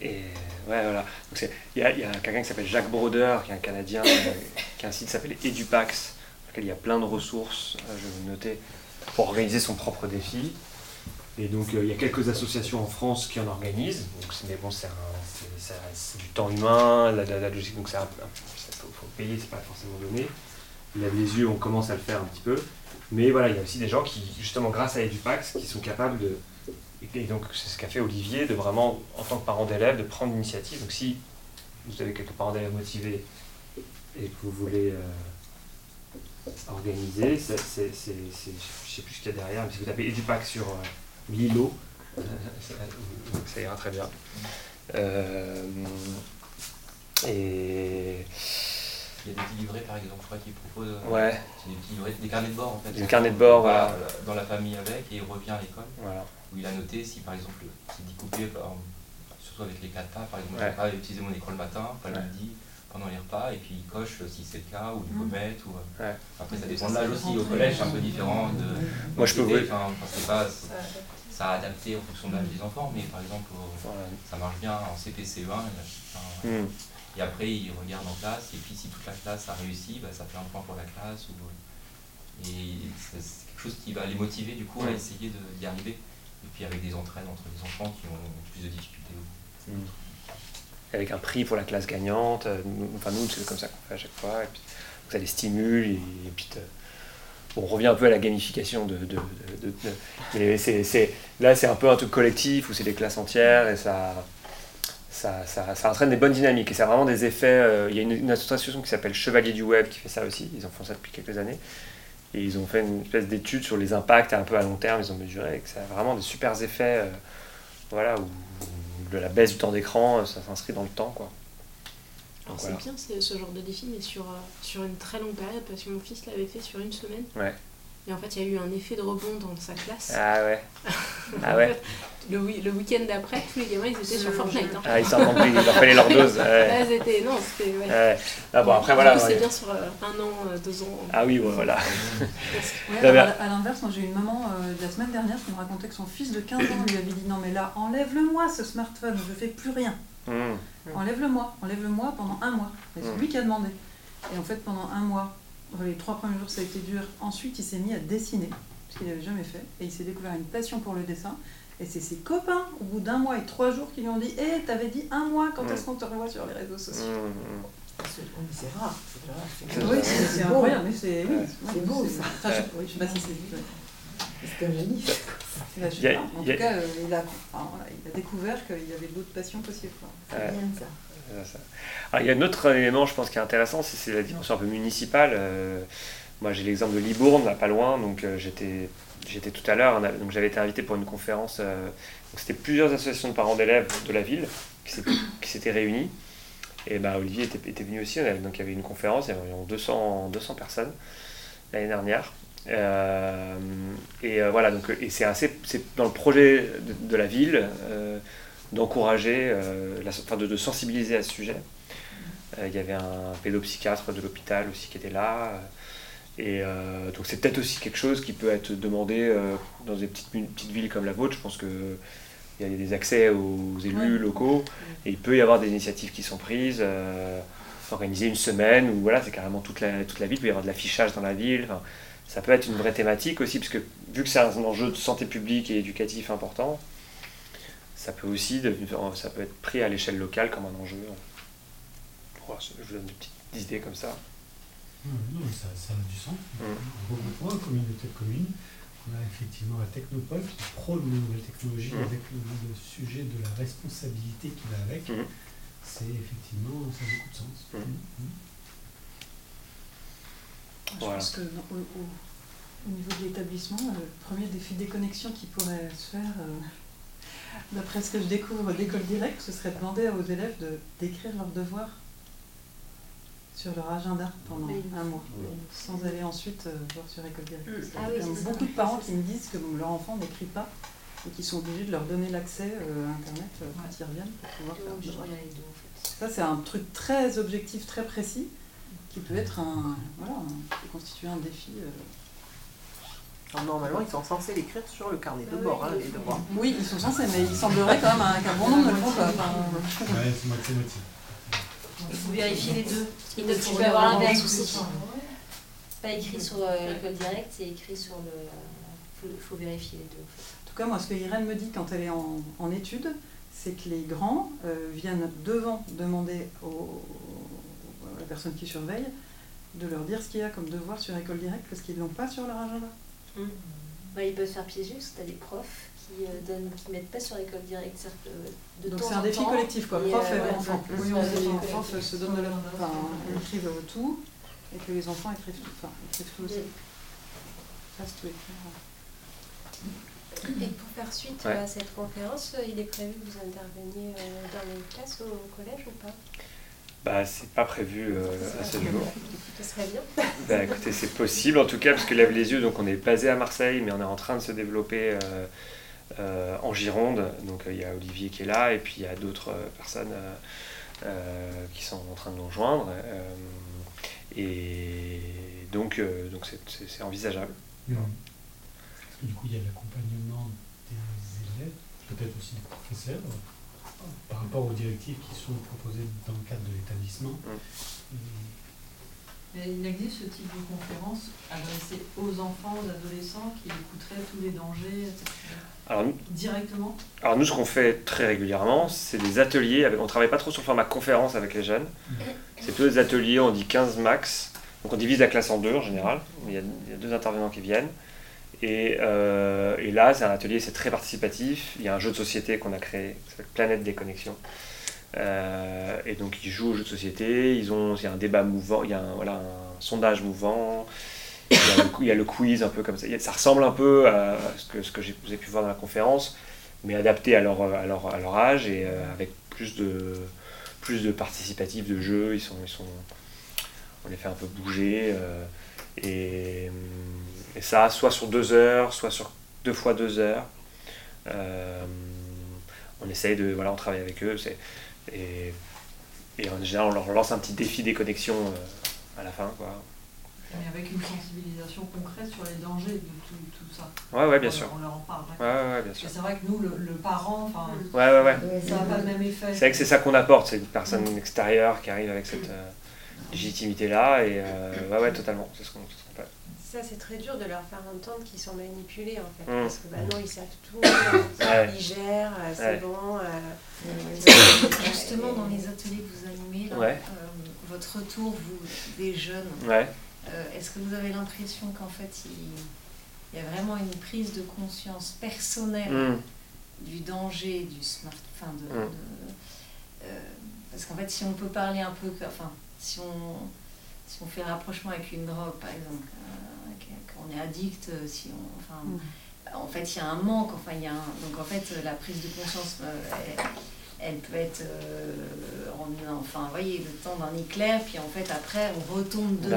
Et ouais, voilà. Il y a, a quelqu'un qui s'appelle Jacques Broder, qui est un Canadien, euh, qui a un site qui s'appelle Edupax, dans lequel il y a plein de ressources, euh, je vais vous noter, pour organiser son propre défi. Et donc, euh, il y a quelques associations en France qui en organisent. Mais bon, c'est du temps humain, la, la, logique, donc il faut, faut, payer, c'est pas forcément donné. Il a les yeux, on commence à le faire un petit peu. Mais voilà, il y a aussi des gens qui, justement, grâce à Edupax, qui sont capables de, et donc, c'est ce qu'a fait Olivier, de vraiment, en tant que parent d'élève, de prendre l'initiative. Donc, si vous avez quelques parents d'élèves motivés et que vous voulez euh, organiser, c'est, je ne sais plus ce qu'il y a derrière, mais si vous tapez Edupac sur euh, Lilo, ça ira très bien. Euh, et. Il y a des petits livrets par exemple, je crois qu'ils proposent euh, ouais. des petits livrets, des carnets de bord en fait. Des carnets de bord, voilà. Dans la famille avec et il revient à l'école. Voilà. Où il a noté si par exemple c'est découpé, surtout avec les quatre pas, par exemple, ouais. je pas utiliser mon écran le matin, pas le midi, pendant les repas, et puis il coche si c'est le cas, ou du Mmh. mettre. Ou, ouais. Après ça dépend de l'âge aussi, au collège c'est un peu différent de. Moi je peux vous. Enfin, pas. Ça a adapté en fonction de l'âge des enfants, mais par exemple, ça marche bien en CP, CE1. Enfin, mmh. Et après, il regarde en classe, et puis si toute la classe a réussi, bah, ça fait un point pour la classe. Ou... Et c'est quelque chose qui va les motiver du coup à essayer d'y arriver. Avec des entraînes entre les enfants qui ont plus de difficultés. Mmh. Avec un prix pour la classe gagnante, enfin nous c'est comme ça qu'on fait à chaque fois, ça les stimule, et, puis on revient un peu à la gamification là c'est un peu un truc collectif où c'est des classes entières et ça, entraîne des bonnes dynamiques et ça a vraiment des effets. Euh, il y a une, une, association qui s'appelle Chevalier du Web qui fait ça aussi, ils en font ça depuis quelques années. Et ils ont fait une espèce d'étude sur les impacts un peu à long terme, ils ont mesuré que ça a vraiment des super effets. Euh, voilà, où, de la baisse du temps d'écran, ça s'inscrit dans le temps. Quoi. Alors c'est voilà. bien ce genre de défi, mais sur, euh, sur une très longue période, parce que mon fils l'avait fait sur une semaine. Ouais. Et en fait, il y a eu un effet de rebond dans sa classe. Ah ouais. (laughs) ah ouais. le, le week-end d'après, tous les gamins, ils étaient sur Fortnite. Hein. Ah, ils s'en remplissent, ils leur fallait leur dose. Ouais. Ah, c'était, non, c'était, ouais. ouais. Ah bon, après, voilà. C'est ouais. bien sur euh, un an, euh, deux ans. Ah oui, ouais, voilà. (laughs) ouais, alors, à l'inverse, moi j'ai eu une maman euh, la semaine dernière qui me racontait que son fils de 15 ans lui avait dit Non, mais là, enlève-le-moi ce smartphone, je fais plus rien. Mmh. Enlève-le-moi, enlève-le-moi pendant un mois. Et c'est Mmh. lui qui a demandé. Et en fait, pendant un mois, les trois premiers jours, ça a été dur. Ensuite, il s'est mis à dessiner, ce qu'il n'avait jamais fait. Et il s'est découvert une passion pour le dessin. Et c'est ses copains, au bout d'un mois et trois jours, qui lui ont dit Hé, hey, t'avais dit un mois, quand Mmh. est-ce qu'on te revoit sur les réseaux sociaux Mmh. C'est rare, c'est rare. Oui, c'est incroyable, mais c'est oui, c'est beau ça. Enfin, je, je sais pas si c'est. C'est un génie. Là, je sais pas. En tout cas, euh, il, a, enfin, voilà, il a découvert qu'il y avait d'autres passions possibles. C'est Ouais. bien ça. Alors, il y a un autre élément, je pense, qui est intéressant, c'est la dimension un peu municipale. Euh, moi, j'ai l'exemple de Libourne, là, pas loin, donc euh, j'étais j'étais tout à l'heure, donc j'avais été invité pour une conférence. euh, c'était plusieurs associations de parents d'élèves de la ville qui s'étaient (coughs) réunies. Et bah, Olivier était, était venu aussi, avait- donc il y avait une conférence, il y avait environ 200, 200 personnes l'année dernière. Et voilà, donc, c'est assez, c'est dans le projet de, la ville d'encourager, euh, la- enfin, de, de sensibiliser à ce sujet. Euh, il y avait un pédopsychiatre de l'hôpital aussi qui était là. euh, Et euh, donc c'est peut-être aussi quelque chose qui peut être demandé euh, dans des petites, une petite villes comme la vôtre. Je pense que il y a des accès aux élus Ouais. locaux et il peut y avoir des initiatives qui sont prises. euh, organiser une semaine où voilà, c'est carrément toute la, toute la ville, il peut y avoir de l'affichage dans la ville. Enfin, ça peut être une vraie thématique aussi, parce que vu que c'est un enjeu de santé publique et éducatif important, ça peut aussi devenir- ça peut être pris à l'échelle locale comme un enjeu. Je vous donne des petites idées comme ça. Non, non, ça, ça a du sens. Mm. Beaucoup de points, communauté de communes. On a effectivement la technopole qui prône les nouvelles technologies Mm. avec le, le sujet de la responsabilité qui va avec. Mm. C'est effectivement, ça a beaucoup de sens. Mm. Je Voilà. pense que au, au- au niveau de l'établissement, le premier défi de déconnexion qui pourrait se faire, euh, d'après ce que je découvre d'école directe, ce serait de demander aux élèves de d'écrire leurs devoirs sur leur agenda pendant Oui. un mois, sans aller ensuite euh, voir sur école directe. Mm. Y a Ah beaucoup de parents qui me disent que leur enfant n'écrit pas et qui sont obligés de leur donner l'accès euh, à Internet euh, quand ils reviennent pour pouvoir faire leurs devoirs. Ça, c'est un truc très objectif, très précis, qui peut être un. Voilà, un- qui peut constituer un défi. Alors, normalement, ils sont censés l'écrire sur le carnet de bord, oui, hein, les devoirs. Oui, ils sont censés, mais il semblerait quand même hein, qu'un bon nombre ne le font pas. Enfin, Ouais, c'est moitié-moitié. Il faut vérifier les deux. Et Donc, tu peux avoir l'inverse aussi. aussi. Pas écrit sur euh, l'école directe, c'est écrit sur le. Il faut, faut vérifier les deux. en fait. En tout cas, moi, ce que Irène me dit quand elle est en, en études, c'est que les grands euh, viennent devant demander aux, à la personne qui surveille de leur dire ce qu'il y a comme devoir sur école directe parce qu'ils ne l'ont pas sur leur agenda. Bah, ils peuvent se faire piéger parce que tu as des profs qui euh, donnent, qui mettent pas sur l'école directe. que de Donc temps c'est un défi temps, collectif, quoi. et, Prof euh, et ouais, enfants. ouais, Oui, on dit les profs se donnent de leur... Enfin, écrivent tout, et que les enfants écrivent tout. Enfin, écrivent tout aussi. Mm. Ça, c'est tout écrire. Et pour faire suite Ouais. à cette conférence, euh, il est prévu que vous interveniez euh, dans les classes au collège ou pas? Bah, c'est pas prévu euh, à ce jour. Ce serait bien. Bah, écoutez, c'est possible en tout cas, parce que Lève les yeux, donc on est basé à Marseille, mais on est en train de se développer euh, euh, en Gironde. Donc euh, il y a Olivier qui est là, et puis il y a d'autres euh, personnes euh, euh, qui sont en train de nous rejoindre. euh, et donc euh, donc c'est- c'est c'est envisageable. Parce que du coup, il y a l'accompagnement des élèves, peut-être aussi des professeurs, par rapport aux directives qui sont proposées dans le cadre de l'établissement. Mais il existe ce type de conférence adressée aux enfants, aux adolescents qui écouteraient tous les dangers, etc. Alors, nous- Directement Alors nous, ce qu'on fait très régulièrement, c'est des ateliers. Avec, on travaille pas trop sur le format conférence avec les jeunes. C'est plutôt des ateliers, on dit 15 max. Donc on divise la classe en deux en général. Il y a, il y a deux intervenants qui viennent. Et, euh, et là, c'est un atelier, c'est très participatif. Il y a un jeu de société qu'on a créé, s'appelle Planète des connexions. Euh, et donc ils jouent au jeu de société, ils ont, il y a un débat mouvant, il y a un, voilà, un sondage mouvant, il y, a le, quiz un peu comme ça. Ça ressemble un peu à ce que, ce que j'ai- pu voir dans la conférence, mais adapté à leur, à leur, à leur âge et euh, avec plus de, plus de participatif, de jeu. Ils sont, ils sont, on les fait un peu bouger. et, et ça, soit sur deux heures, soit sur deux fois deux heures. Euh, on essaye de. Voilà, on travaille avec eux. c'est- Et, et en général, on leur lance un petit défi des connexions euh, à la fin. Quoi. Mais avec une sensibilisation concrète sur les dangers de tout, tout ça. Ouais, ouais, bien On- sûr. On leur en parle. Ouais, ouais, bien sûr. Et C'est vrai que nous, le, le parent, Ouais, ouais, ouais. ça n'a pas le même effet. C'est vrai que c'est ça qu'on apporte, c'est une personne extérieure qui arrive avec cette euh, légitimité-là. Et euh, ouais, ouais, totalement. C'est ce qu'on ce. Ça, c'est très dur de leur faire entendre qu'ils sont manipulés en fait. Mm. Parce que bah, non, ils savent tout, Ouais. ils gèrent, euh, c'est Ouais. bon. euh, (coughs) Justement, dans les ateliers que vous animez, là, Ouais. euh, votre retour, vous, des jeunes, Ouais. euh, est-ce que vous avez l'impression qu'en fait, il, il y a vraiment une prise de conscience personnelle Mm. du danger du smartphone de, Mm. de- euh, Parce qu'en fait, si on peut parler un peu, enfin, si on, si on fait le rapprochement avec une drogue, par exemple, qu'on est addict, euh, si on, enfin, en fait, il y a un manque. Enfin, il y a un- donc en fait, la prise de conscience, euh, elle, elle peut être, euh, en, enfin, vous voyez, le temps d'un éclair, puis en fait, après, on retombe dedans.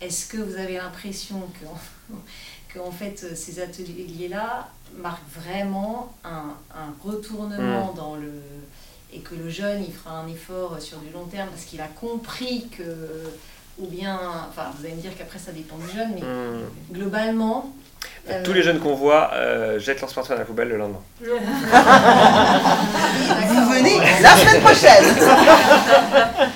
Est-ce que vous avez l'impression que, (laughs) que en fait, ces ateliers-là marquent vraiment un, un retournement Mm. dans le et que le jeune, il fera un effort sur du long terme parce qu'il a compris que, ou bien, enfin, vous allez me dire qu'après ça dépend du jeune, mais Mm. globalement. euh, Tous les jeunes qu'on voit euh, jettent leur smartphone à la poubelle le lendemain. (laughs) Vous venez la semaine prochaine. (laughs)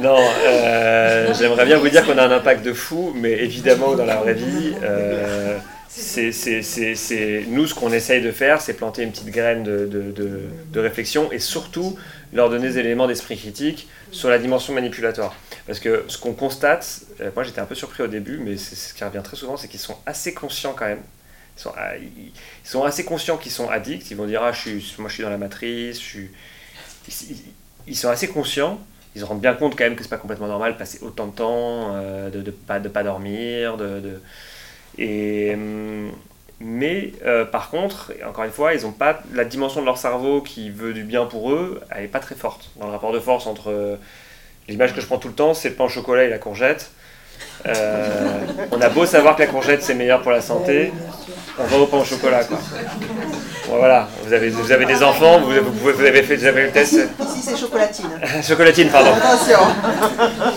Non, euh, j'aimerais bien vous dire qu'on a un impact de fou, mais évidemment, dans la vraie vie, (laughs) euh, c'est, c'est- c'est- c'est- nous, ce qu'on essaye de faire, c'est planter une petite graine de, de- de- de réflexion et surtout leur donner des éléments d'esprit critique sur la dimension manipulatoire. Parce que ce qu'on constate, euh, moi j'étais un peu surpris au début, mais c'est ce qui revient très souvent, c'est qu'ils sont assez conscients quand même. Ils sont, ah, assez conscients qu'ils sont addicts. Ils vont dire ah, je suis, moi je suis dans la matrice, je suis. Ils, sont assez conscients. Ils se rendent bien compte quand même que c'est pas complètement normal de passer autant de temps, euh, de, de pas de pas dormir, de- et hum, mais euh, par contre, encore une fois, ils ont pas la dimension de leur cerveau qui veut du bien pour eux, elle est pas très forte dans le rapport de force entre euh, l'image que je prends tout le temps, c'est le pain au chocolat et la courgette. Euh, on a beau savoir que la courgette c'est meilleur pour la santé, on va au pain au chocolat quoi. Bon, voilà, vous avez, vous avez des enfants, vous, vous, vous avez fait déjà le test. Ici, c'est chocolatine. (laughs) Chocolatine, pardon. Attention.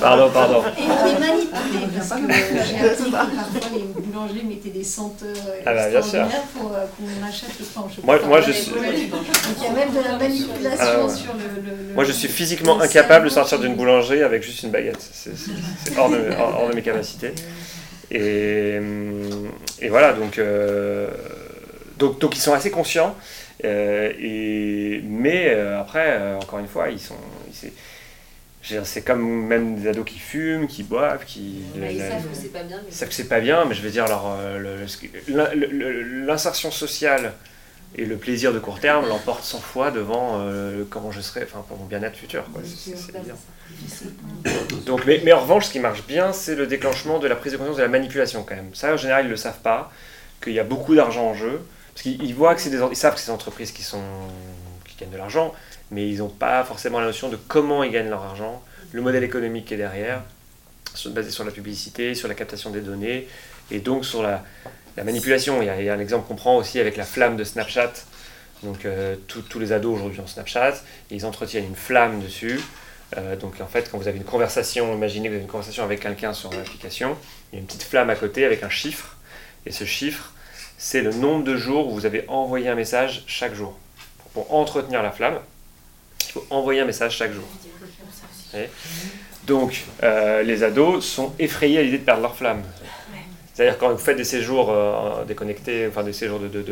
Pardon, pardon. Et on est manipulé parce que boulangers mettaient des senteurs Ah bah, bien sûr. extraordinaires pour euh, qu'on achète le pain. Moi- moi, je suis- Donc il y a même de la manipulation Ah ouais. sur le, le- le- Moi, je suis physiquement le incapable de sortir d'une boulangerie avec juste une baguette. C'est hors, de, hors- hors de mes capacités. Et, et voilà, donc, euh, donc, donc ils sont assez conscients. euh, et, mais euh, après, euh, encore une fois, ils sont. ils- c'est- comme même des ados qui fument, qui boivent, qui. Bah, ils savent que c'est pas bien, mais- Ils savent que c'est pas bien, mais je veux dire, euh, l'insertion sociale et le plaisir de court terme l'emportent 100 fois devant euh, comment je serai, enfin pour mon bien-être futur. C'est- évident. Donc, mais, mais en revanche, ce qui marche bien, c'est le déclenchement de la prise de conscience de la manipulation quand même. Ça, en général, ils ne le savent pas, qu'il y a beaucoup d'argent en jeu Parce qu'ils voient que c'est des, ils savent que c'est des entreprises qui, sont, qui gagnent de l'argent, mais ils n'ont pas forcément la notion de comment ils gagnent leur argent, le modèle économique qui est derrière, basé sur la publicité, sur la captation des données, et donc sur la, la manipulation. Il y, a, il y, a, un exemple qu'on prend aussi avec la flamme de Snapchat. Donc euh, tous les ados aujourd'hui ont Snapchat, et ils entretiennent une flamme dessus. Euh, donc en fait, quand vous avez une conversation, imaginez que vous avez une conversation avec quelqu'un sur l'application, il y a une petite flamme à côté avec un chiffre, et ce chiffre, c'est le nombre de jours où vous avez envoyé un message chaque jour. Pour entretenir la flamme, il faut envoyer un message chaque jour. Donc, euh, les ados sont effrayés à l'idée de perdre leur flamme. C'est-à-dire quand vous faites des séjours euh, déconnectés, enfin des séjours de,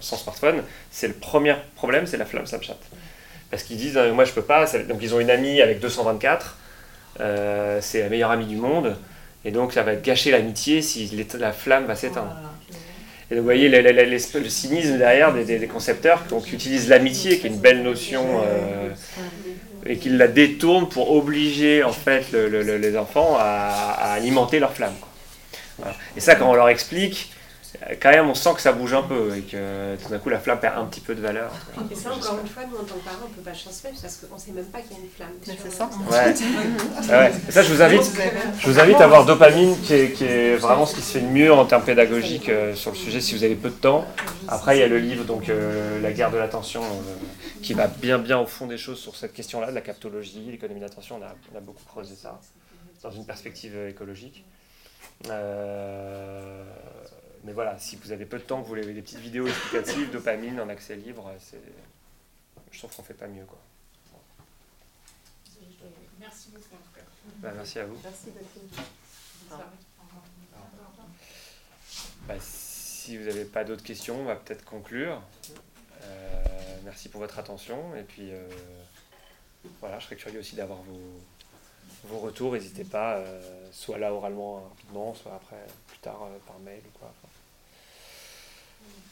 sans smartphone, c'est le premier problème, c'est la flamme Snapchat. Parce qu'ils disent, moi je peux pas, donc ils ont une amie avec 224, euh, c'est la meilleure amie du monde, et donc ça va gâcher l'amitié si la flamme va s'éteindre. Et vous voyez le, cynisme derrière des, concepteurs qui utilisent l'amitié, qui est une belle notion, euh, et qui la détournent pour obliger en fait les enfants à, alimenter leur flamme. Et ça, quand on leur explique, quand même, on sent que ça bouge un peu et que tout d'un coup, la flamme perd un petit peu de valeur. Et ça, encore une fois, nous, en tant que parents, on ne peut pas transmettre parce qu'on ne sait même pas qu'il y a une flamme. C'est ça. Ouais. ouais. Et ça, je vous invite, je vous invite à voir Dopamine, qui est, qui est, vraiment ce qui se fait de mieux en termes pédagogiques euh, sur le sujet, si vous avez peu de temps. Après, il y a le livre, donc, euh, La guerre de l'attention, euh, qui va bien, bien au fond des choses sur cette question-là, de la captologie, l'économie d'attention. On a, on a beaucoup creusé ça dans une perspective écologique. Euh, mais voilà, si vous avez peu de temps, que vous voulez des petites vidéos explicatives, dopamine en accès libre, je trouve qu'on fait pas mieux. Quoi. Merci beaucoup en tout cas. Bah, merci à vous. Merci bah, si vous n'avez pas d'autres questions, on va peut-être conclure. Euh, merci pour votre attention. Et puis, euh, voilà, je serais curieux aussi d'avoir vos, vos retours. N'hésitez pas, euh, soit là oralement rapidement, soit après, plus tard euh, par mail ou quoi.